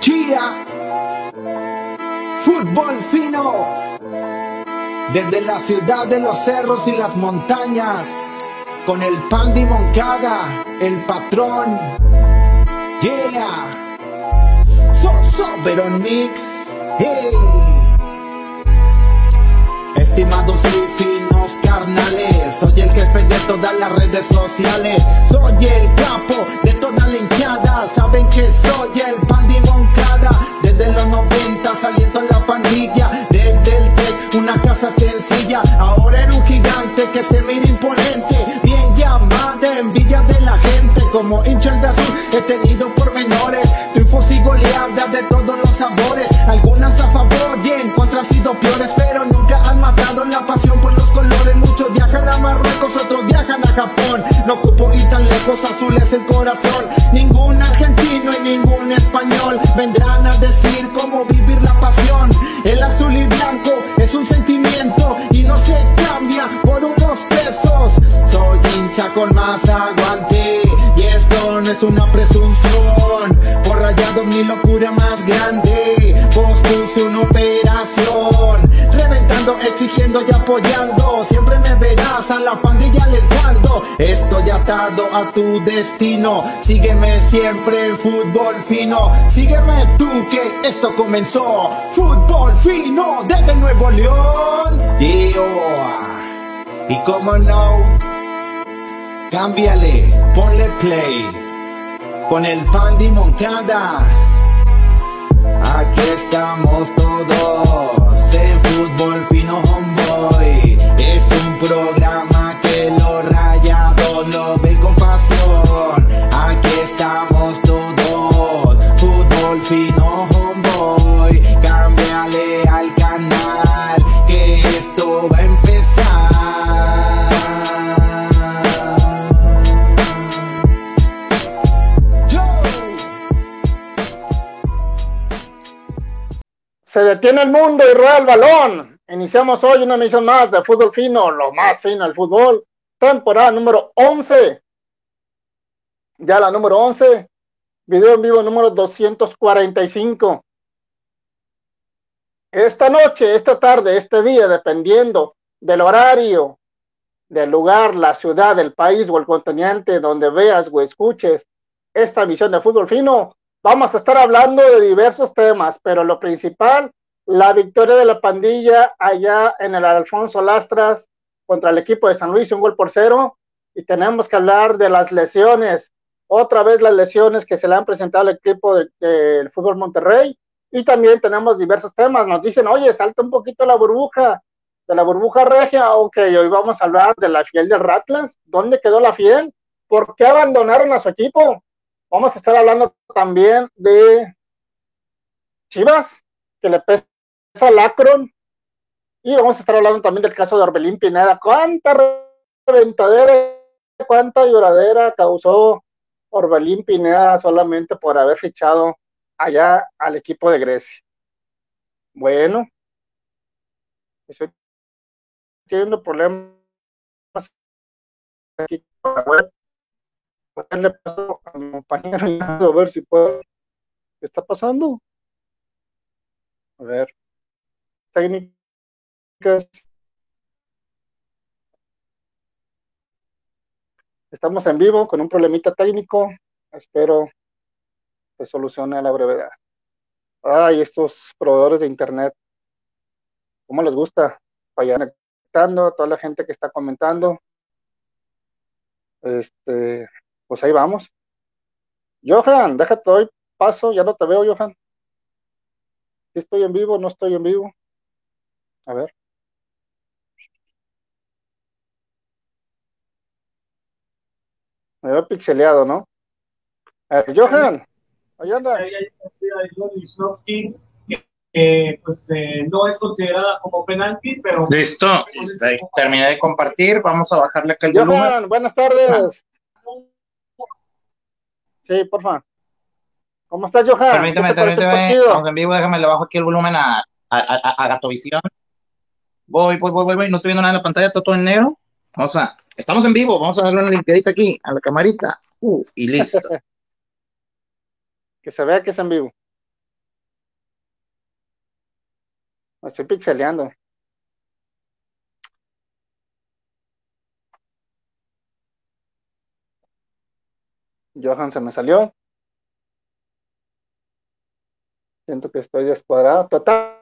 Chía. Fútbol fino. Desde la ciudad de los cerros y las montañas. Con el Pandi Moncada, el patrón. Yeah. So, so, Veron Mix. Hey. Estimados y finos carnales, soy el jefe de todas las redes sociales, soy el capo de toda la hinchada, saben que soy el sencilla, ahora era un gigante que se mira imponente, bien llamada, envidia de la gente, como hincha de azul, he tenido pormenores, triunfos y goleadas de todos los sabores, algunas a favor y en contra han sido peores, pero nunca han matado la pasión por los colores, muchos viajan a Marruecos, otros viajan a Japón, no ocupo ir tan lejos, azul es el corazón, con más aguante y esto no es una presunción, por rayados mi locura más grande, pospuse una operación, reventando, exigiendo y apoyando, siempre me verás a la pandilla alentando, estoy atado a tu destino, sígueme siempre en fútbol fino, sígueme tú que esto comenzó, fútbol fino desde Nuevo León, yeah. y como no, cámbiale, ponle play, con el Pandi Moncada. Aquí estamos todos en Fútbol Fino Homeboy. Es un programa Se detiene el mundo y rueda el balón. Iniciamos hoy una emisión más de fútbol fino, lo más fino del fútbol. Temporada número 11. Ya la número 11. Video en vivo número 245. Esta noche, esta tarde, este día, dependiendo del horario, del lugar, la ciudad, el país o el continente donde veas o escuches esta emisión de fútbol fino, vamos a estar hablando de diversos temas, pero lo principal, la victoria de la pandilla allá en el Alfonso Lastras contra el equipo de San Luis, un gol por cero, y tenemos que hablar de las lesiones, otra vez las lesiones que se le han presentado al equipo del de, fútbol Monterrey, y también tenemos diversos temas, nos dicen, oye, salta un poquito la burbuja, de la burbuja regia, ok, hoy vamos a hablar de la fiel del Ratlas, ¿dónde quedó la fiel? ¿Por qué abandonaron a su equipo? Vamos a estar hablando también de Chivas, que le pesa al Akron. Y vamos a estar hablando también del caso de Orbelín Pineda. ¿Cuánta reventadera, cuánta lloradera causó Orbelín Pineda solamente por haber fichado allá al equipo de Grecia? Bueno, estoy teniendo problemas aquí con la web a mi compañero a ver si puedo. ¿Qué está pasando? A ver. Técnicas. Estamos en vivo con un problemita técnico. Espero que solucione a la brevedad. Ay, estos proveedores de internet. ¿Cómo les gusta? Vayan conectando a toda la gente que está comentando. Este, pues ahí vamos. Johan, déjate hoy paso, ya no te veo, Johan. Si estoy en vivo, no estoy en vivo. A ver. Me veo pixeleado, ¿no? A ver, Johan, ahí andas. Eh, pues eh, no es considerada como penalti, pero... Listo, terminé de compartir, vamos a bajarle acá el Johan, volumen. buenas tardes. Sí, por favor. ¿Cómo estás, Johan? Permíteme, permíteme. Estamos en vivo, déjame le bajo aquí el volumen a, a, a, Gatovisión. Voy, voy, voy, voy, voy. No estoy viendo nada en la pantalla, está todo en negro. Vamos a, estamos en vivo, vamos a darle una limpiadita aquí a la camarita. Uh, y listo. que se vea que es en vivo. Me estoy pixeleando. Johan se me salió. Siento que estoy descuadrado. Total,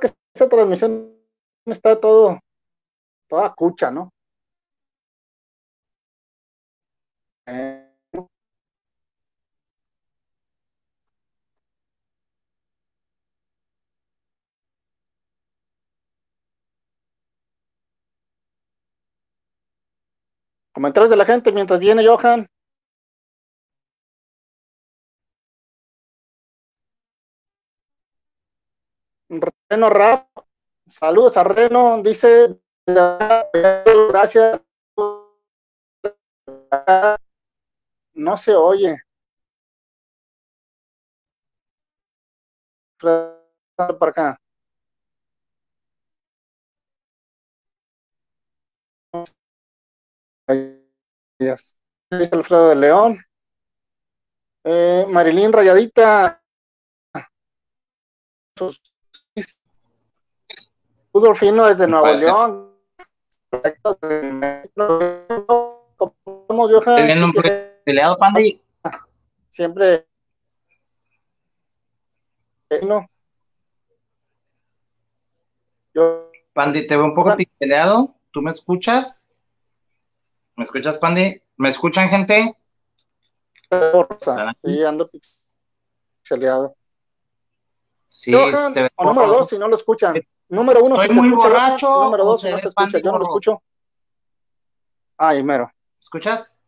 que esa transmisión está todo, toda cucha, ¿no? Eh, Comentarios de la gente mientras viene Johan. Reno Rap, saludos a Reno, dice, gracias. No se oye. Para acá. Alfredo de León. Eh, Marilyn Rayadita. Fútbol fino desde Nuevo León. Johan, peleado, Pandi. Siempre. No. Yo. Pandi, te veo un poco peleado. ¿Tú me escuchas? ¿Me escuchas, Pandi? ¿Me escuchan, gente? Sí, ando pixeleado. Sí, te o número dos, si no lo escuchan. Número uno, Estoy muy borracho. Número dos, si no se escucha. Yo no lo escucho. Ah, ahí mero. ¿Escuchas?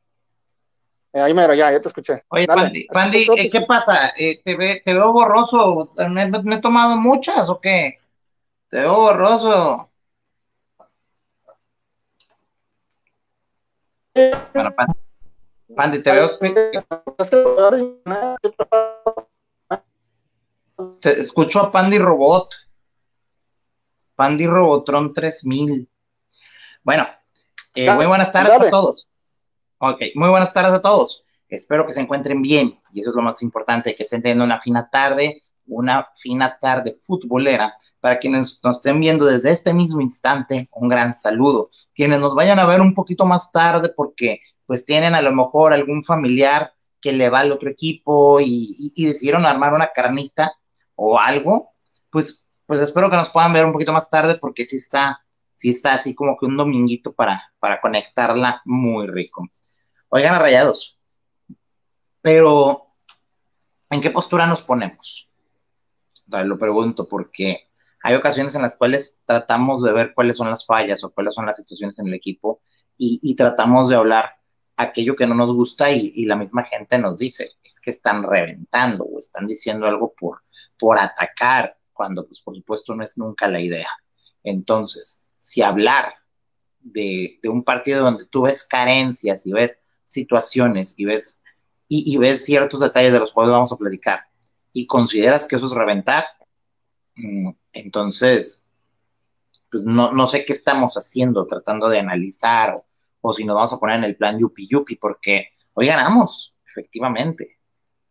Eh, ahí mero, ya, ya te escuché. Oye, Pandi, Pandi ¿qué, ¿qué pasa? Eh, te, ve, te veo borroso. ¿Me, ¿Me he tomado muchas o qué? Te veo borroso. Bueno, Pandi, te veo. Te escucho a Pandy Robot. Pandy Robotron 3000. Bueno, eh, muy buenas tardes a todos. Ok, muy buenas tardes a todos. Espero que se encuentren bien y eso es lo más importante, que estén teniendo una fina tarde, una fina tarde futbolera. Para quienes nos estén viendo desde este mismo instante, un gran saludo. Quienes nos vayan a ver un poquito más tarde porque pues tienen a lo mejor algún familiar que le va al otro equipo y, decidieron armar una carnita o algo, pues pues espero que nos puedan ver un poquito más tarde porque sí está, sí está así como que un dominguito para, para conectarla muy rico. Oigan a pero ¿en qué postura nos ponemos? Lo pregunto porque hay ocasiones en las cuales tratamos de ver cuáles son las fallas o cuáles son las situaciones en el equipo y, tratamos de hablar aquello que no nos gusta y, y, la misma gente nos dice, es que están reventando o están diciendo algo por, por atacar cuando pues por supuesto no es nunca la idea. Entonces, si hablar de, un partido donde tú ves carencias y ves situaciones y ves, y, ves ciertos detalles de los cuales vamos a platicar y consideras que eso es reventar, mm, entonces, pues no, no sé qué estamos haciendo, tratando de analizar o, si nos vamos a poner en el plan yupi yupi, porque hoy ganamos, efectivamente.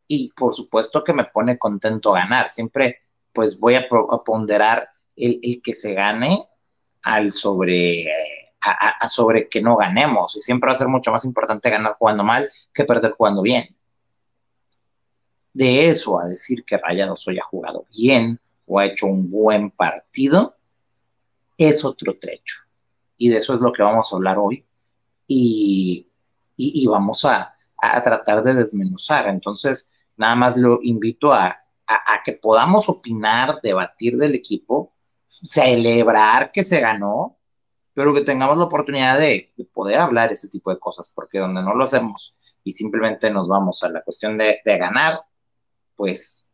Y por supuesto que me pone contento ganar. Siempre pues voy a, ponderar el, que se gane al sobre, a, sobre que no ganemos. Y siempre va a ser mucho más importante ganar jugando mal que perder jugando bien. De eso a decir que Rayados hoy ha jugado bien o ha hecho un buen partido, es otro trecho. Y de eso es lo que vamos a hablar hoy. Y, y vamos a, a tratar de desmenuzar. Entonces, nada más lo invito a a, que podamos opinar, debatir del equipo, celebrar que se ganó, pero que tengamos la oportunidad de, poder hablar ese tipo de cosas, porque donde no lo hacemos y simplemente nos vamos a la cuestión de, ganar, pues,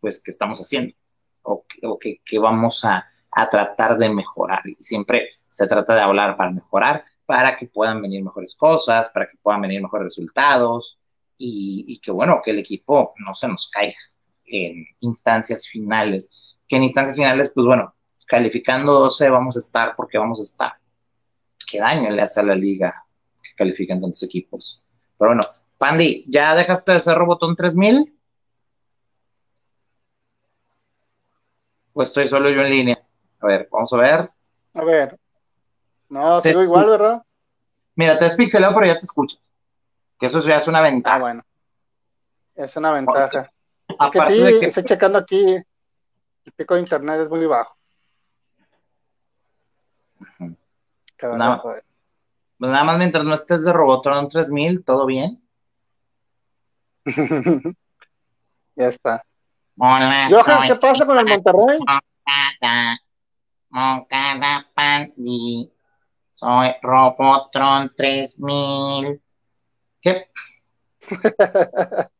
pues, ¿qué estamos haciendo? O, o que, vamos a, tratar de mejorar. Y siempre se trata de hablar para mejorar, para que puedan venir mejores cosas, para que puedan venir mejores resultados y, que, bueno, que el equipo no se nos caiga en instancias finales. Que en instancias finales, pues bueno, calificando 12 vamos a estar porque vamos a estar. ¿Qué daño le hace a la liga que califican tantos equipos? Pero bueno, Pandy, ¿ya dejaste de ser Robotón 3000? ¿O estoy solo yo en línea? A ver, vamos a ver. A ver. No, sigo igual, ¿verdad? Mira, te pixelado, pero ya te escuchas. Que eso ya es una ventaja. Ah, bueno. Es una ventaja. Es que sí, estoy checando aquí. El pico de internet es muy bajo. nada, pues nada, más mientras no estés de Robotron 3000, ¿todo bien? ya está. Johan, ¿qué pasa con el Monterrey? Moncada Pandi. Soy Robotron 3000. ¿Qué?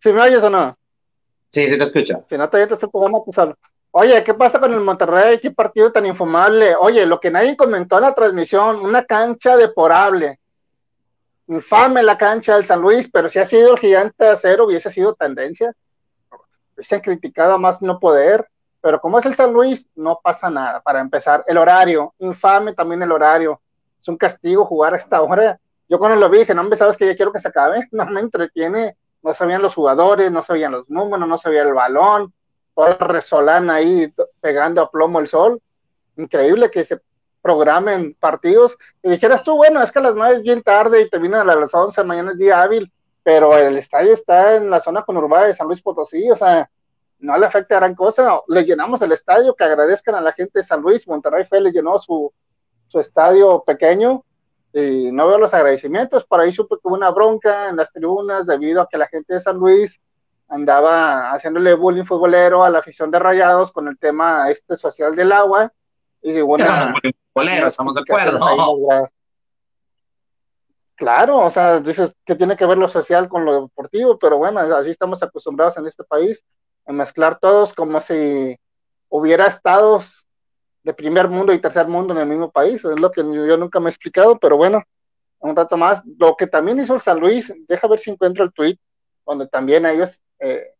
¿Sí me oyes o no? Sí, sí te escucho. Si no, te estoy pegando tu salud. Oye, ¿qué pasa con el Monterrey? ¿Qué partido tan infumable? Oye, lo que nadie comentó en la transmisión, una cancha deporable. Infame la cancha del San Luis, pero si ha sido el gigante de acero, hubiese sido tendencia. Hubiesen criticado más no poder, pero como es el San Luis, no pasa nada. Para empezar, el horario, infame también el horario. Es un castigo jugar a esta hora. Yo cuando lo vi dije, no, me sabes que ya quiero que se acabe, no me entretiene. No sabían los jugadores, no sabían los números, no sabía el balón, toda resolana ahí pegando a plomo el sol. Increíble que se programen partidos y dijeras tú, bueno, es que a las nueve es bien tarde y terminan a las once, mañana es día hábil, pero el estadio está en la zona conurbada de San Luis Potosí, o sea, no le afecta gran cosa, le llenamos el estadio, que agradezcan a la gente de San Luis, Monterrey Fe le llenó su, su estadio pequeño, y no veo los agradecimientos, por ahí supe que hubo una bronca en las tribunas debido a que la gente de San Luis andaba haciéndole bullying futbolero a la afición de Rayados con el tema este social del agua. Y bueno, estamos de acuerdo. Claro, o sea, dices que tiene que ver lo social con lo deportivo, pero bueno, así estamos acostumbrados en este país a mezclar todos como si hubiera estados de primer mundo y tercer mundo en el mismo país, es lo que yo nunca me he explicado, pero bueno, un rato más. Lo que también hizo el San Luis, deja ver si encuentro el tweet, donde también ellos eh,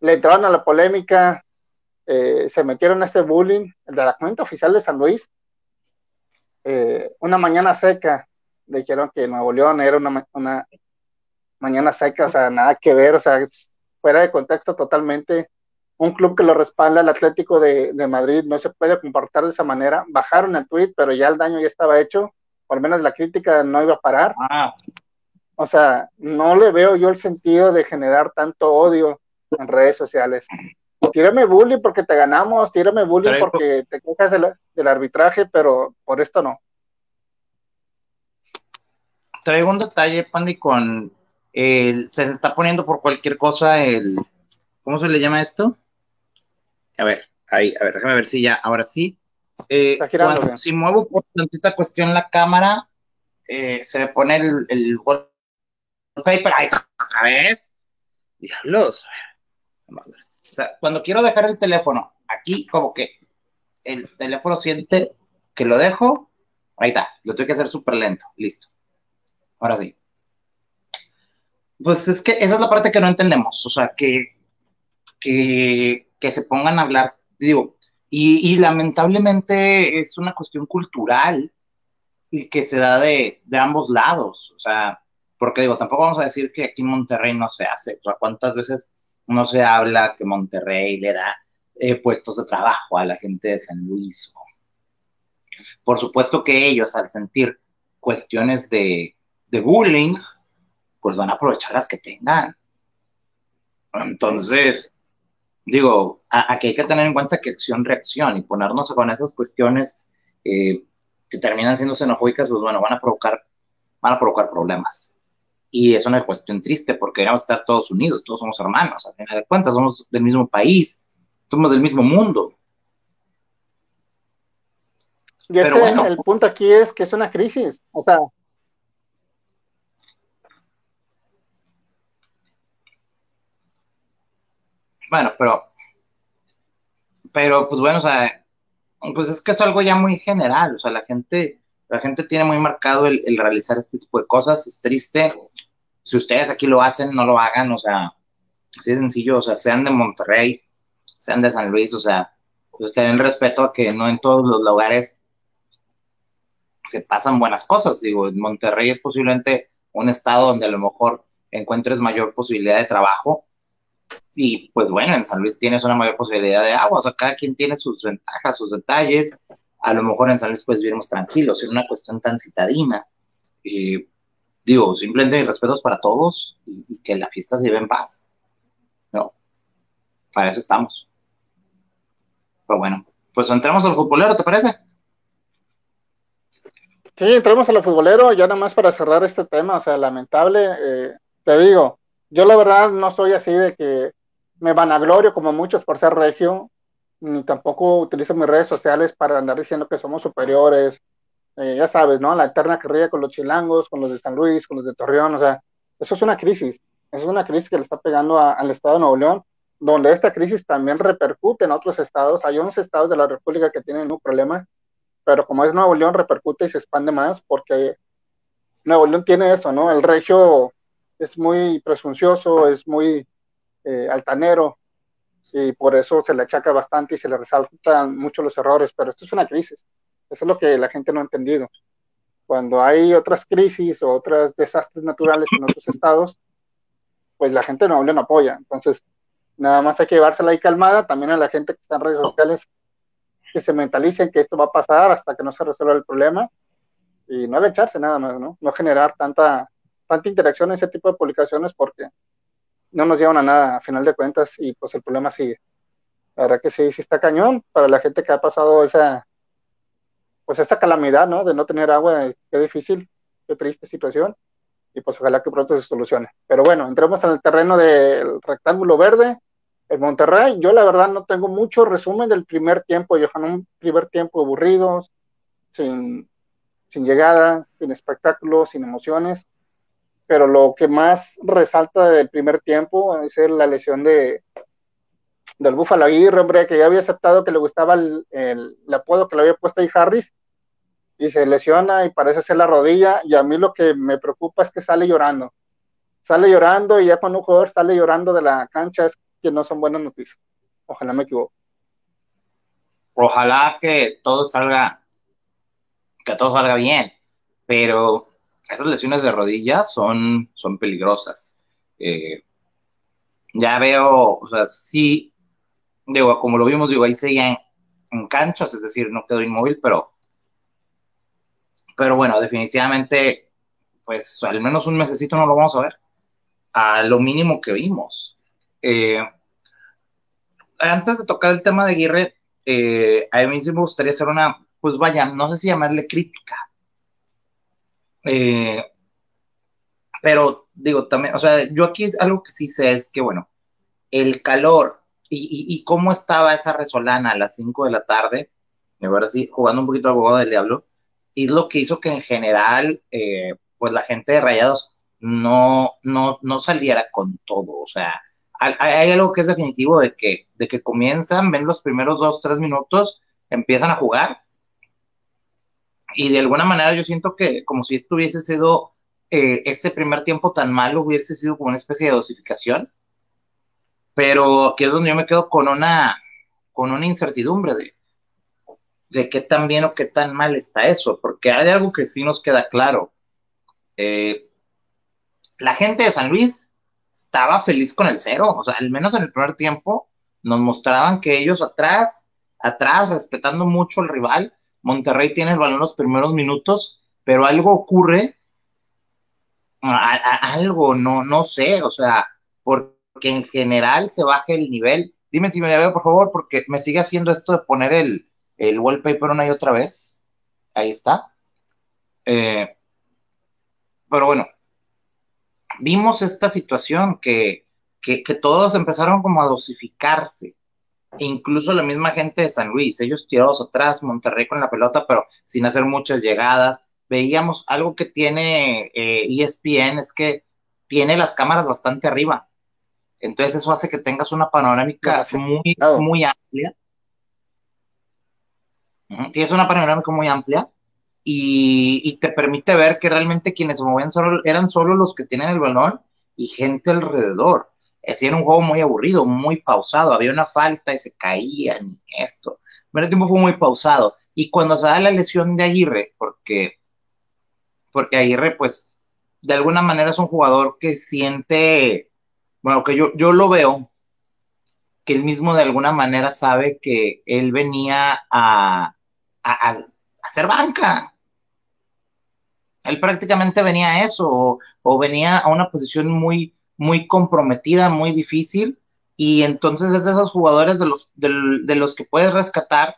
le entraron a la polémica, eh, se metieron a este bullying, el de la cuenta oficial de San Luis, eh, una mañana seca, dijeron que Nuevo León era una, una mañana seca, o sea, nada que ver, o sea, fuera de contexto totalmente. Un club que lo respalda, el Atlético de, Madrid, no se puede comportar de esa manera. Bajaron el tweet, pero ya el daño ya estaba hecho, por menos la crítica no iba a parar. Ah. O sea, no le veo yo el sentido de generar tanto odio en redes sociales. Tírame bullying porque te ganamos, tírame bullying porque te quejas del, arbitraje, pero por esto no. Traigo un detalle, Pandy, con el, se está poniendo por cualquier cosa el, ¿cómo se le llama esto? A ver, ahí, a ver, déjame ver si ya, ahora sí. Eh, si muevo por tantita cuestión la cámara, eh, se me pone el, el paper ahí otra vez. Diablos. O sea, cuando quiero dejar el teléfono aquí, como que el teléfono siente que lo dejo, ahí está, lo tengo que hacer súper lento, listo. Ahora sí. Pues es que esa es la parte que no entendemos, o sea, que, que, que se pongan a hablar, digo, y, y, lamentablemente es una cuestión cultural y que se da de, de ambos lados, o sea, porque digo, tampoco vamos a decir que aquí en Monterrey no se hace, o sea, cuántas veces no se habla que Monterrey le da eh, puestos de trabajo a la gente de San Luis. Por supuesto que ellos, al sentir cuestiones de, bullying, pues van a aprovechar las que tengan. Entonces, digo, aquí hay que tener en cuenta que acción-reacción y ponernos con esas cuestiones eh, que terminan siendo xenofóbicas, pues bueno, van a provocar, van a provocar problemas. Y es una cuestión triste porque deberíamos estar todos unidos, todos somos hermanos, a final de cuentas, somos del mismo país, somos del mismo mundo. Y Pero bueno, el punto aquí es que es una crisis, o sea. Bueno, pero, pero pues bueno, o sea, pues es que es algo ya muy general, o sea, la gente, la gente tiene muy marcado el, realizar este tipo de cosas, es triste. Si ustedes aquí lo hacen, no lo hagan, o sea, así de sencillo, o sea, sean de Monterrey, sean de San Luis, o sea, pues tengan respeto a que no en todos los lugares se pasan buenas cosas. Digo, Monterrey es posiblemente un estado donde a lo mejor encuentres mayor posibilidad de trabajo y pues bueno, en San Luis tienes una mayor posibilidad de agua, o sea, cada quien tiene sus ventajas, sus detalles, a lo mejor en San Luis pues vivimos tranquilos, en una cuestión tan citadina. Eh, digo, simplemente mis respetos para todos y, que la fiesta se lleve en paz. No, para eso estamos. Pero bueno, pues entramos al futbolero, ¿te parece? Sí, entramos a lo futbolero, ya nada más para cerrar este tema, o sea, lamentable, eh, te digo, yo la verdad no soy así de que me vanaglorio como muchos por ser regio, ni tampoco utilizo mis redes sociales para andar diciendo que somos superiores, eh, ya sabes, ¿no? La eterna carrera con los chilangos, con los de San Luis, con los de Torreón, o sea, eso es una crisis, eso es una crisis que le está pegando al estado de Nuevo León, donde esta crisis también repercute en otros estados, hay 11 estados de la República que tienen un problema, pero como es Nuevo León, repercute y se expande más, porque Nuevo León tiene eso, ¿no? El regio es muy presuncioso, es muy eh, altanero, y por eso se le achaca bastante y se le resaltan mucho los errores, pero esto es una crisis. Eso es lo que la gente no ha entendido. Cuando hay otras crisis o otros desastres naturales en otros estados, pues la gente no, no apoya. Entonces, nada más hay que llevársela ahí calmada, también a la gente que está en redes sociales, que se mentalicen que esto va a pasar hasta que no se resuelva el problema y no agacharse nada más, ¿no? No generar tanta, tanta interacción en ese tipo de publicaciones porque no nos llevan a nada a final de cuentas y pues el problema sigue. La verdad que sí, sí está cañón para la gente que ha pasado esa, pues esta calamidad, ¿no? De no tener agua, qué difícil, qué triste situación y pues ojalá que pronto se solucione. Pero bueno, entremos en el terreno del rectángulo verde. El Monterrey, yo la verdad no tengo mucho resumen del primer tiempo, Johan, un primer tiempo aburrido, sin, sin llegada, sin espectáculo, sin emociones pero lo que más resalta del primer tiempo es la lesión de del Búfalo Aguirre, hombre, que ya había aceptado que le gustaba el, el, apodo que le había puesto ahí Harris, y se lesiona y parece ser la rodilla, y a mí lo que me preocupa es que sale llorando. Sale llorando y ya cuando un jugador sale llorando de la cancha es que no son buenas noticias. Ojalá me equivoque. Ojalá que todo salga, que todo salga bien, pero esas lesiones de rodillas son, son peligrosas. Eh, ya veo, o sea, sí, digo, como lo vimos, digo, ahí seguían en canchas, es decir, no quedó inmóvil, pero, pero bueno, definitivamente, pues al menos un mesecito no lo vamos a ver, a lo mínimo que vimos. Eh, antes de tocar el tema de Aguirre, eh, a mí sí me gustaría hacer una, pues vaya, no sé si llamarle crítica, eh, pero digo, también, o sea, yo aquí algo que sí sé es que, bueno, el calor y, cómo estaba esa resolana a las 5 de la tarde, de verdad sí, jugando un poquito al abogado del diablo, y lo que hizo que en general, eh, pues la gente de Rayados no, no, no saliera con todo, o sea, hay, algo que es definitivo de que, de que comienzan, ven los primeros dos, tres minutos, empiezan a jugar y de alguna manera yo siento que como si esto hubiese sido, eh, este primer tiempo tan malo hubiese sido como una especie de dosificación, pero aquí es donde yo me quedo con una, con una incertidumbre de, de qué tan bien o qué tan mal está eso, porque hay algo que sí nos queda claro. Eh, la gente de San Luis estaba feliz con el cero, o sea, al menos en el primer tiempo nos mostraban que ellos atrás, atrás, respetando mucho al rival, Monterrey tiene el balón los primeros minutos, pero algo ocurre, algo, no, no sé, o sea, porque en general se baja el nivel. Dime si me veo, por favor, porque me sigue haciendo esto de poner el, el wallpaper una y otra vez. Ahí está. Eh, pero bueno, vimos esta situación que, que, que, todos empezaron como a dosificarse incluso la misma gente de San Luis, ellos tirados atrás, Monterrey con la pelota, pero sin hacer muchas llegadas. Veíamos algo que tiene ESPN, eh, e es que tiene las cámaras bastante arriba. Entonces eso hace que tengas una panorámica muy, muy amplia. Tienes una panorámica muy amplia y, y, te permite ver que realmente quienes se movían solo, eran solo los que tienen el balón y gente alrededor era un juego muy aburrido, muy pausado, había una falta y se caían y esto. El tiempo fue muy pausado. Y cuando se da la lesión de Aguirre, porque, porque Aguirre, pues, de alguna manera es un jugador que siente, bueno, que yo, yo lo veo que él mismo de alguna manera sabe que él venía a, a, hacer banca. Él prácticamente venía a eso, o, venía a una posición muy, muy comprometida, muy difícil, y entonces es de esos jugadores de los, de, los que puedes rescatar,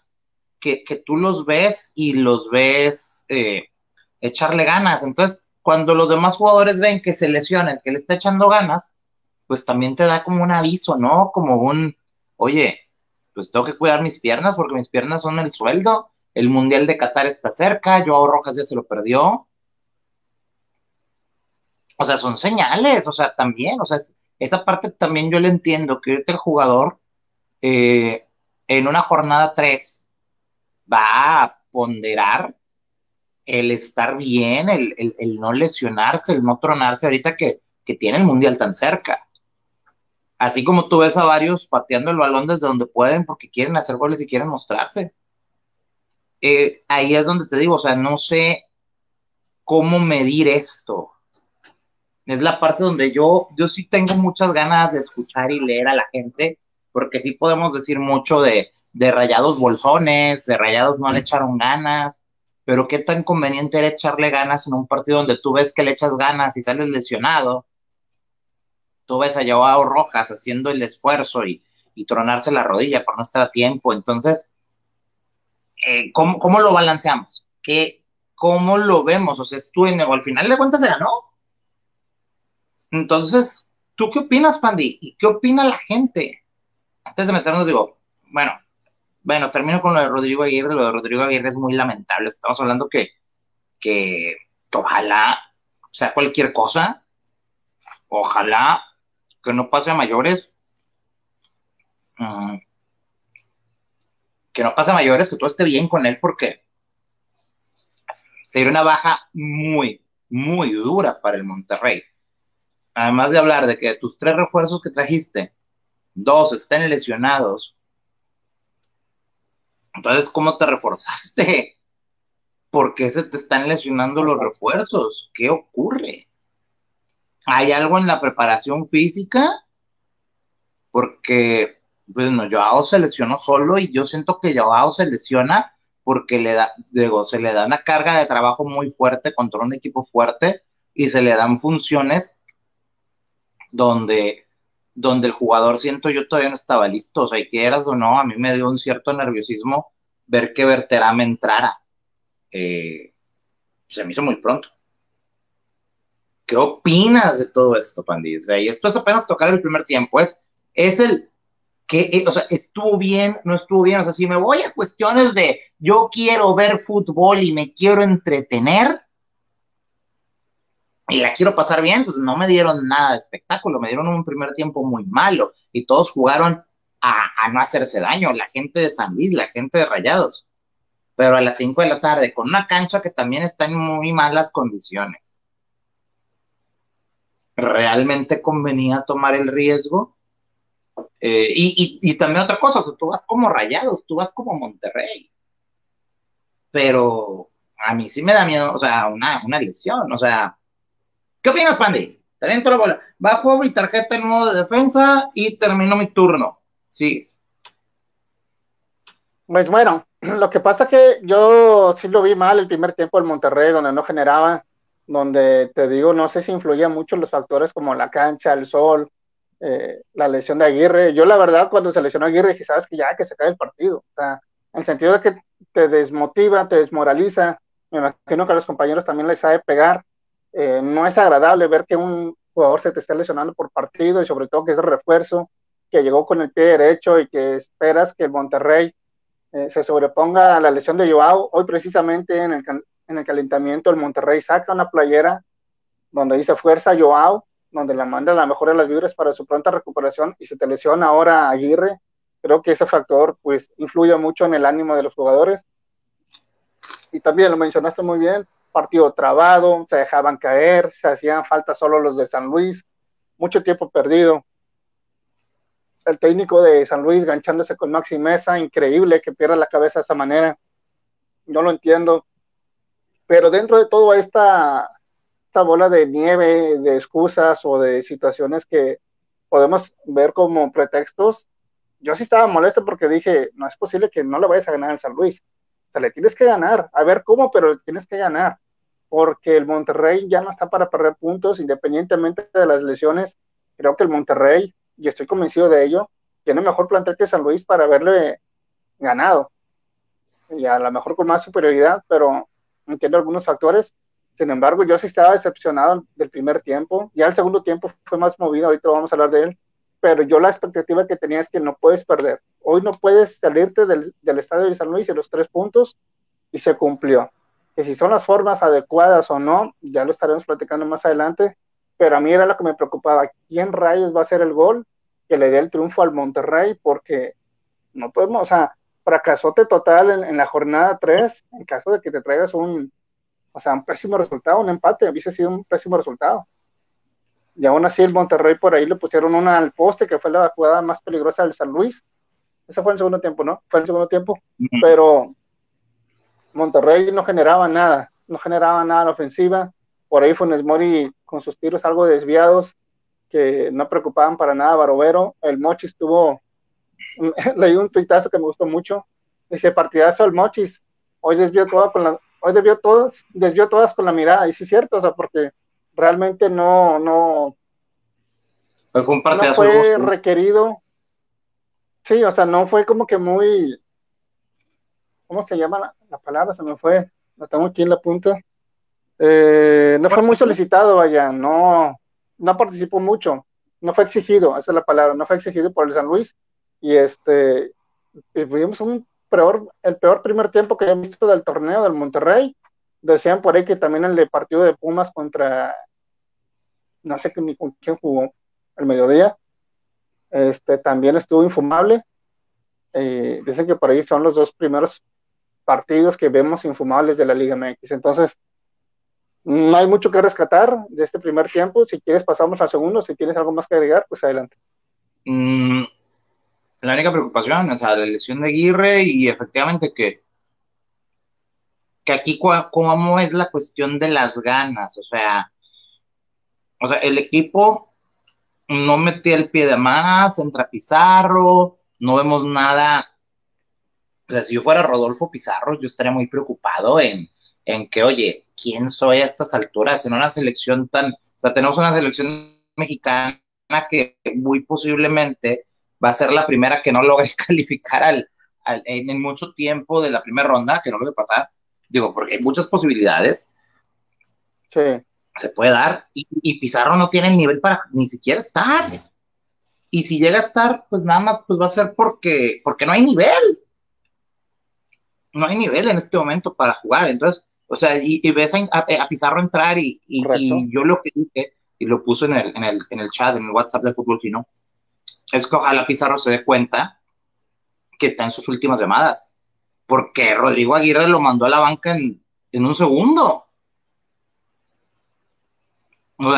que, tú los ves y los ves eh, echarle ganas. Entonces, cuando los demás jugadores ven que se lesiona que le está echando ganas, pues también te da como un aviso, ¿no? Como un, oye, pues tengo que cuidar mis piernas porque mis piernas son el sueldo, el Mundial de Qatar está cerca, Joao Rojas ya se lo perdió. O sea, son señales, o sea, también, o sea, esa parte también yo le entiendo, que el jugador eh, en una jornada 3 va a ponderar el estar bien, el, no lesionarse, el no tronarse ahorita que, que tiene el Mundial tan cerca así como tú ves a varios pateando el balón desde donde pueden porque quieren hacer goles y quieren mostrarse. Eh, ahí es donde te digo, o sea, no sé cómo medir esto. Es la parte donde yo, yo sí tengo muchas ganas de escuchar y leer a la gente, porque sí podemos decir mucho de, de rayados bolsones, de rayados no le echaron ganas, pero qué tan conveniente era echarle ganas en un partido donde tú ves que le echas ganas y sales lesionado, tú ves a Joao Rojas haciendo el esfuerzo y, tronarse la rodilla por no estar a tiempo. Entonces, eh, ¿cómo, lo balanceamos? ¿Qué, ¿Cómo lo vemos? O sea, tú en, al final de cuentas se ganó. Entonces, ¿tú qué opinas, Pandi? ¿Y qué opina la gente? Antes de meternos, digo, bueno, bueno, termino con lo de Rodrigo Aguirre. Lo de Rodrigo Aguirre es muy lamentable. Estamos hablando que, que ojalá sea cualquier cosa. Ojalá que no pase a mayores. Mm, que no pase a mayores, que todo esté bien con él, porque sería una baja muy, muy dura para el Monterrey. Además de hablar de que tus tres refuerzos que trajiste, dos estén lesionados. Entonces, ¿cómo te reforzaste? ¿Por qué se te están lesionando los refuerzos? ¿Qué ocurre? ¿Hay algo en la preparación física? Porque, bueno, Joao se lesionó solo y yo siento que Joao se lesiona porque le da, digo, se le da una carga de trabajo muy fuerte contra un equipo fuerte y se le dan funciones donde, donde el jugador siento yo todavía no estaba listo, o sea, y quieras o no, a mí me dio un cierto nerviosismo ver que Berterame entrara. Eh, se me hizo muy pronto. ¿Qué opinas de todo esto, Pandi? O sea, y esto es apenas tocar el primer tiempo, es, es el que, eh, o sea, estuvo bien, no estuvo bien, o sea, si me voy a cuestiones de yo quiero ver fútbol y me quiero entretener y la quiero pasar bien, pues no me dieron nada de espectáculo, me dieron un primer tiempo muy malo y todos jugaron a, a no hacerse daño, la gente de San Luis, la gente de Rayados, pero a las 5 de la tarde, con una cancha que también está en muy malas condiciones realmente convenía tomar el riesgo. Eh, y, también otra cosa, tú vas como Rayados, tú vas como Monterrey. Pero a mí sí me da miedo, o sea, una, una lesión, o sea, ¿qué opinas, Pandi? También la bola. Bajo mi tarjeta en modo de defensa y termino mi turno. Sí. Pues bueno, lo que pasa que yo sí lo vi mal el primer tiempo en Monterrey, donde no generaba donde te digo, no sé si influían mucho los factores como la cancha, el sol, eh, la lesión de Aguirre. Yo la verdad cuando se lesionó Aguirre dije, sabes que ya que se cae el partido. O sea, en el sentido de que te desmotiva, te desmoraliza. Me imagino que a los compañeros también les sabe pegar. Eh, no es agradable ver que un jugador se te esté lesionando por partido y sobre todo que es de refuerzo, que llegó con el pie derecho y que esperas que el Monterrey eh, se sobreponga a la lesión de Joao. Hoy precisamente en el, en el calentamiento, el Monterrey saca una playera donde dice Fuerza Joao, donde le manda la mejor de las vibras para su pronta recuperación y se te lesiona ahora Aguirre. Creo que ese factor pues influye mucho en el ánimo de los jugadores. Y también lo mencionaste muy bien, partido trabado, se dejaban caer, se hacían falta solo los de San Luis, mucho tiempo perdido. El técnico de San Luis ganchándose con Maxi Mesa, increíble que pierda la cabeza de esa manera. No lo entiendo. Pero dentro de toda esta, bola de nieve, de excusas o de situaciones que podemos ver como pretextos, yo sí estaba molesto porque dije, no es posible que no le vayas a ganar al San Luis. O sea, le tienes que ganar, a ver cómo, pero le tienes que ganar, porque el Monterrey ya no está para perder puntos, independientemente de las lesiones. Creo que el Monterrey, y estoy convencido de ello, tiene mejor plantel que San Luis para haberle ganado. Y a lo mejor con más superioridad, pero entiendo algunos factores. Sin embargo, yo sí estaba decepcionado del primer tiempo. Ya el segundo tiempo fue más movido, ahorita vamos a hablar de él. Pero yo la expectativa que tenía es que no puedes perder. Hoy no puedes salirte del, estadio de San Luis y los tres puntos, y se cumplió. Que si son las formas adecuadas o no, ya lo estaremos platicando más adelante. Pero a mí era lo que me preocupaba. ¿Quién rayos va a hacer el gol? que le dé el triunfo al Monterrey, porque no podemos, o sea, fracasote total en, la jornada 3, en caso de que te traigas un, o sea, un pésimo resultado, un empate, hubiese sido un pésimo resultado. Y aún así el Monterrey por ahí le pusieron una al poste, que fue la jugada más peligrosa del San Luis. Eso fue en el segundo tiempo, ¿no? Fue en el segundo tiempo. Pero Monterrey no generaba nada, no generaba nada en la ofensiva. Por ahí Funes Mori con sus tiros algo desviados, que no preocupaban para nada a Barovero. El Mochis tuvo, leí un tuitazo que me gustó mucho. Dice, partidazo el Mochis. Hoy desvió todo con la, hoy desvió todas, desvió todas con la mirada. Y sí es cierto, o sea, porque realmente no, no, fue un no fue requerido. Sí, o sea, no fue como que muy, ¿cómo se llama la, la palabra? Se me fue, la tengo aquí en la punta. Eh, no fue muy solicitado, vaya, no, no participó mucho, no fue exigido, esa es la palabra, no fue exigido por el San Luis, y este, vimos un peor, el peor primer tiempo que he visto del torneo del Monterrey, decían por ahí que también el de partido de Pumas contra, no sé ni con quién jugó el mediodía, este, también estuvo infumable, y dicen que por ahí son los dos primeros partidos que vemos infumables de la Liga MX, entonces, no hay mucho que rescatar de este primer tiempo. Si quieres, pasamos al segundo. Si tienes algo más que agregar, pues adelante. Mm, la única preocupación, o sea, la lesión de Aguirre y efectivamente que, que aquí cómo es la cuestión de las ganas, o sea, o sea, el equipo no metía el pie de más, entra Pizarro, no vemos nada. O sea, si yo fuera Rodolfo Pizarro, yo estaría muy preocupado en, en que, oye, ¿quién soy a estas alturas? En una selección tan, o sea, tenemos una selección mexicana que muy posiblemente va a ser la primera que no logre calificar al, en, mucho tiempo de la primera ronda, que no lo a pasar, digo, porque hay muchas posibilidades. Sí. Se puede dar, y, Pizarro no tiene el nivel para ni siquiera estar. Y si llega a estar, pues nada más pues va a ser porque, porque no hay nivel. No hay nivel en este momento para jugar. Entonces, o sea, y, ves a, Pizarro entrar y, yo lo que dije, y lo puso en el, en, el, en el chat, en el WhatsApp del fútbol fino, es que ojalá Pizarro se dé cuenta que está en sus últimas llamadas, porque Rodrigo Aguirre lo mandó a la banca en, en un segundo. O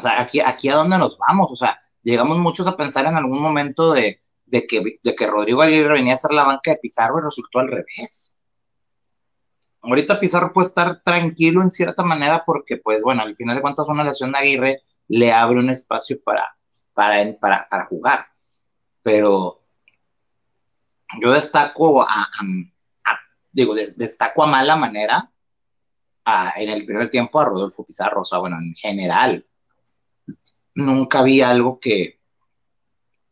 sea, aquí, aquí a dónde nos vamos, o sea, llegamos muchos a pensar en algún momento de, que, de que Rodrigo Aguirre venía a ser la banca de Pizarro y resultó al revés ahorita Pizarro puede estar tranquilo en cierta manera porque, pues bueno, al final de cuentas una lesión de Aguirre le abre un espacio para, para, para, jugar. Pero yo destaco a, digo, destaco a mala manera en el primer tiempo a Rodolfo Pizarro, o sea, bueno, en general. Nunca vi algo que...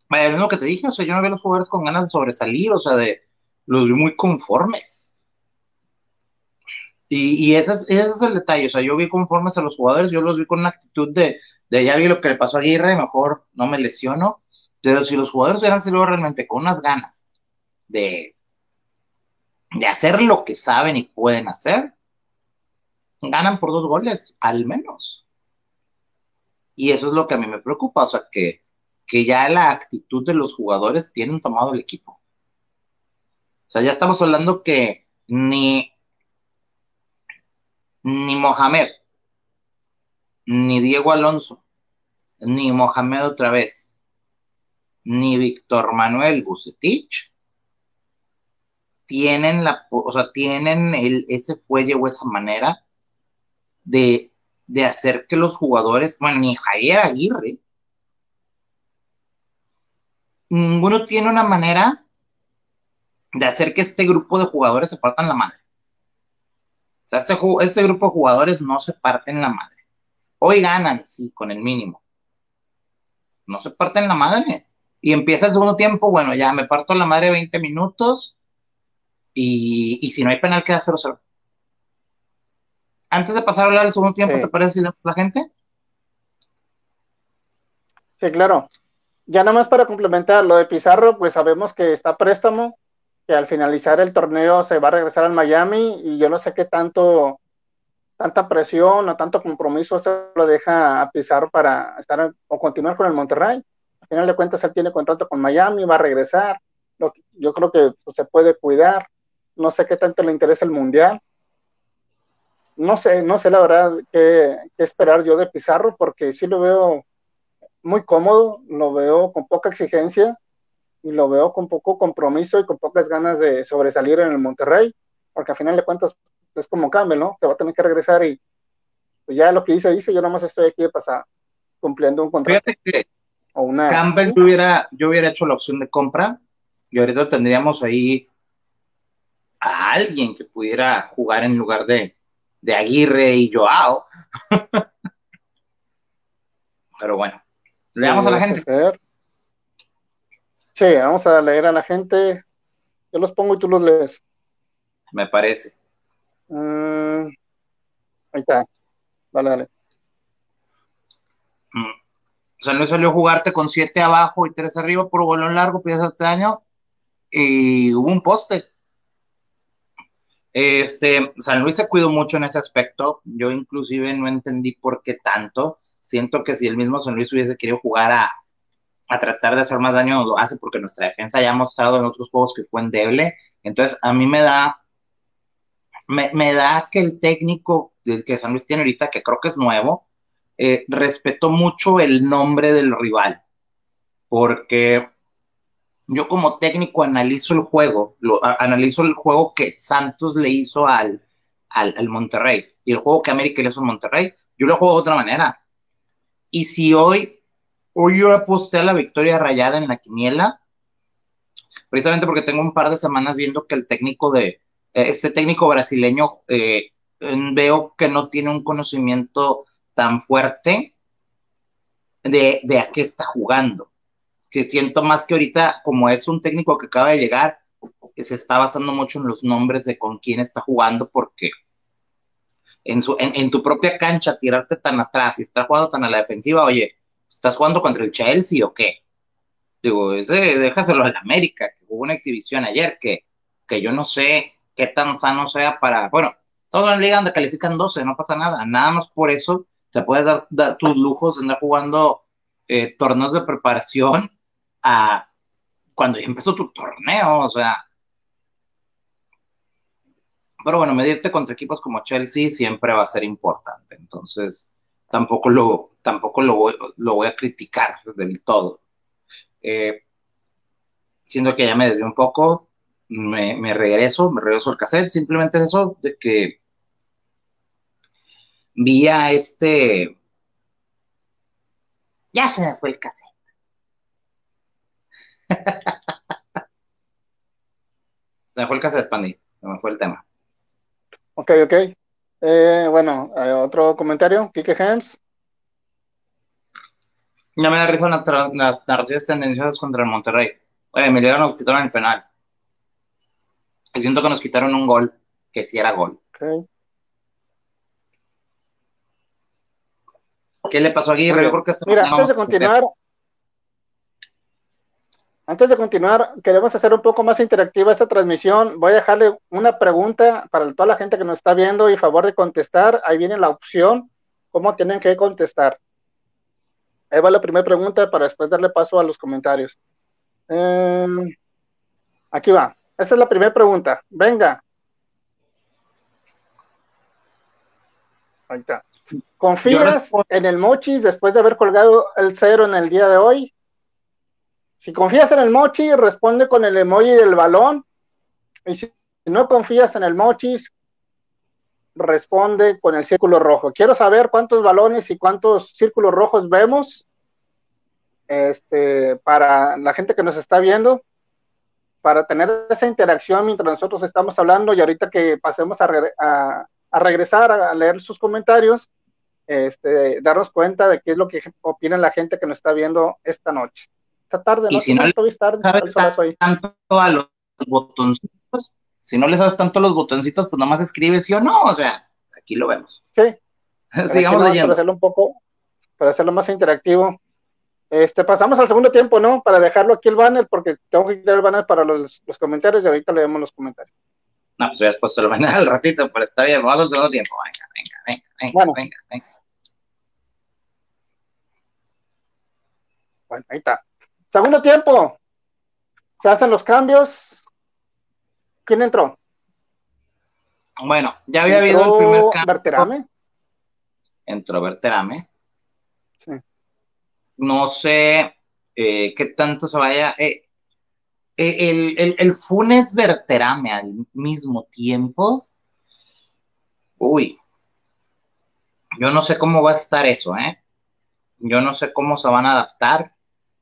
Vaya, lo que te dije, o sea, yo no veo a los jugadores con ganas de sobresalir, o sea, de los vi muy conformes y, ese, es, el detalle, o sea, yo vi conformes a los jugadores, yo los vi con una actitud de, de ya vi lo que le pasó a Aguirre, mejor no me lesiono, pero si los jugadores hubieran sido realmente con unas ganas de, de hacer lo que saben y pueden hacer, ganan por dos goles, al menos. Y eso es lo que a mí me preocupa, o sea, que, que ya la actitud de los jugadores tienen tomado el equipo. O sea, ya estamos hablando que ni ni Mohamed, ni Diego Alonso, ni Mohamed otra vez, ni Víctor Manuel Bucetich tienen la, o sea, tienen el, ese fuelle o esa manera de, de hacer que los jugadores, bueno, ni Javier Aguirre, ninguno tiene una manera de hacer que este grupo de jugadores se partan la madre. O sea, este, este grupo de jugadores no se parten la madre. Hoy ganan, sí, con el mínimo. No se parten la madre. Y empieza el segundo tiempo, bueno, ya me parto la madre 20 minutos y, y si no hay penal queda 0-0. Antes de pasar a hablar del segundo tiempo, ¿te parece la gente? Sí, claro. Ya nada más para complementar lo de Pizarro, pues sabemos que está préstamo, que al finalizar el torneo se va a regresar al Miami y yo no sé qué tanto, tanta presión o tanto compromiso se lo deja a Pizarro para estar o continuar con el Monterrey. Al final de cuentas él tiene contrato con Miami, va a regresar. yo creo que pues, se puede cuidar. No sé qué tanto le interesa el Mundial. No sé, no sé la verdad qué, qué esperar yo de Pizarro porque sí lo veo muy cómodo, lo veo con poca exigencia y lo veo con poco compromiso y con pocas ganas de sobresalir en el Monterrey, porque al final de cuentas es como Campbell, ¿no? Se va a tener que regresar y pues ya lo que dice, dice, yo nada más estoy aquí de pasar, cumpliendo un contrato. Fíjate que o una, Campbell yo hubiera, yo hubiera hecho la opción de compra y ahorita tendríamos ahí a alguien que pudiera jugar en lugar de, de Aguirre y Joao. Pero bueno, Leamos a la gente. Sí, vamos a leer a la gente. Yo los pongo y tú los lees. Me parece. Mm, ahí está. Dale, dale. Mm. San Luis salió a jugarte con siete abajo y tres arriba por bolón largo, piensas este año, y hubo un poste. Este, San Luis se cuidó mucho en ese aspecto. Yo inclusive no entendí por qué tanto. Siento que si el mismo San Luis hubiese querido jugar a, tratar de hacer más daño, lo hace porque nuestra defensa ya ha mostrado en otros juegos que fue endeble. Entonces, a mí me da, me, da que el técnico que San Luis tiene ahorita, que creo que es nuevo, eh, respetó mucho el nombre del rival. Porque yo como técnico analizo el juego, lo, analizo el juego que Santos le hizo al, al, Monterrey y el juego que América le hizo al Monterrey, yo lo juego de otra manera. Y si hoy, hoy yo aposté a la victoria rayada en la quiniela, precisamente porque tengo un par de semanas viendo que el técnico de, eh, este técnico brasileño, eh, veo que no tiene un conocimiento tan fuerte de, de a qué está jugando. Que siento más que ahorita, como es un técnico que acaba de llegar, se está basando mucho en los nombres de con quién está jugando, porque en, su, en, tu propia cancha tirarte tan atrás y estar jugando tan a la defensiva, oye, ¿estás jugando contra el Chelsea o qué? Digo, ese, déjaselo al América, que hubo una exhibición ayer que, que yo no sé qué tan sano sea para, bueno, en la liga donde califican 12, no pasa nada, nada más por eso te puedes dar, dar tus lujos de andar jugando eh, torneos de preparación a cuando ya empezó tu torneo, o sea, pero bueno, medirte contra equipos como Chelsea siempre va a ser importante. Entonces, tampoco lo, tampoco lo, voy, a criticar del todo. Eh, siendo que ya me desvió un poco, me, regreso, me regreso al cassette. Simplemente es eso de que vía este. Ya se me fue el cassette. Se me fue el cassette, Pandy. Se me fue el tema. Ok, ok. Eh, bueno, otro comentario, Kike Hems. Ya me da risa las, las narraciones tendenciosas contra el Monterrey. Oye, Emiliano nos quitaron el penal. siento que nos quitaron un gol, que sí era gol. Okay. ¿Qué le pasó a Aguirre? Yo creo que Mira, antes de continuar, antes de continuar, queremos hacer un poco más interactiva esta transmisión. Voy a dejarle una pregunta para toda la gente que nos está viendo y favor de contestar. Ahí viene la opción, cómo tienen que contestar. Ahí va la primera pregunta para después darle paso a los comentarios. Em, aquí va. Esa es la primera pregunta. Venga. Ahí está. ¿Confías en el Mochis después de haber colgado el cero en el día de hoy? Si confías en el mochi, responde con el emoji del balón. Y si no confías en el mochis, responde con el círculo rojo. Quiero saber cuántos balones y cuántos círculos rojos vemos este, para la gente que nos está viendo, para tener esa interacción mientras nosotros estamos hablando y ahorita que pasemos a, regresar a leer sus comentarios, este, darnos cuenta de qué es lo que opina la gente que nos está viendo esta noche. Tarde, ¿no? si no tarde, tanto a los botoncitos, si no le sabes tanto a los botoncitos, pues nomás escribes sí o no, o sea, aquí lo vemos. Sí. Sigamos leyendo. Para hacerlo un poco, para hacerlo más interactivo. Este, pasamos al segundo tiempo, ¿no? Para dejarlo aquí el banner, porque tengo que quitar el banner para los, los comentarios y ahorita leemos los comentarios. No, pues ya has puesto el banner al ratito, pero está bien, vamos al segundo tiempo. Venga, venga, venga, venga, venga, venga. Bueno, ahí está. Segundo tiempo. Se hacen los cambios. ¿Quién entró? Bueno, ya había habido el primer cambio. ¿Berterame? Entró Berterame. Sí. No sé eh, qué tanto se vaya. Eh, eh, el, el, el, Funes Berterame al mismo tiempo. Uy. Yo no sé cómo va a estar eso, ¿eh? Yo no sé cómo se van a adaptar.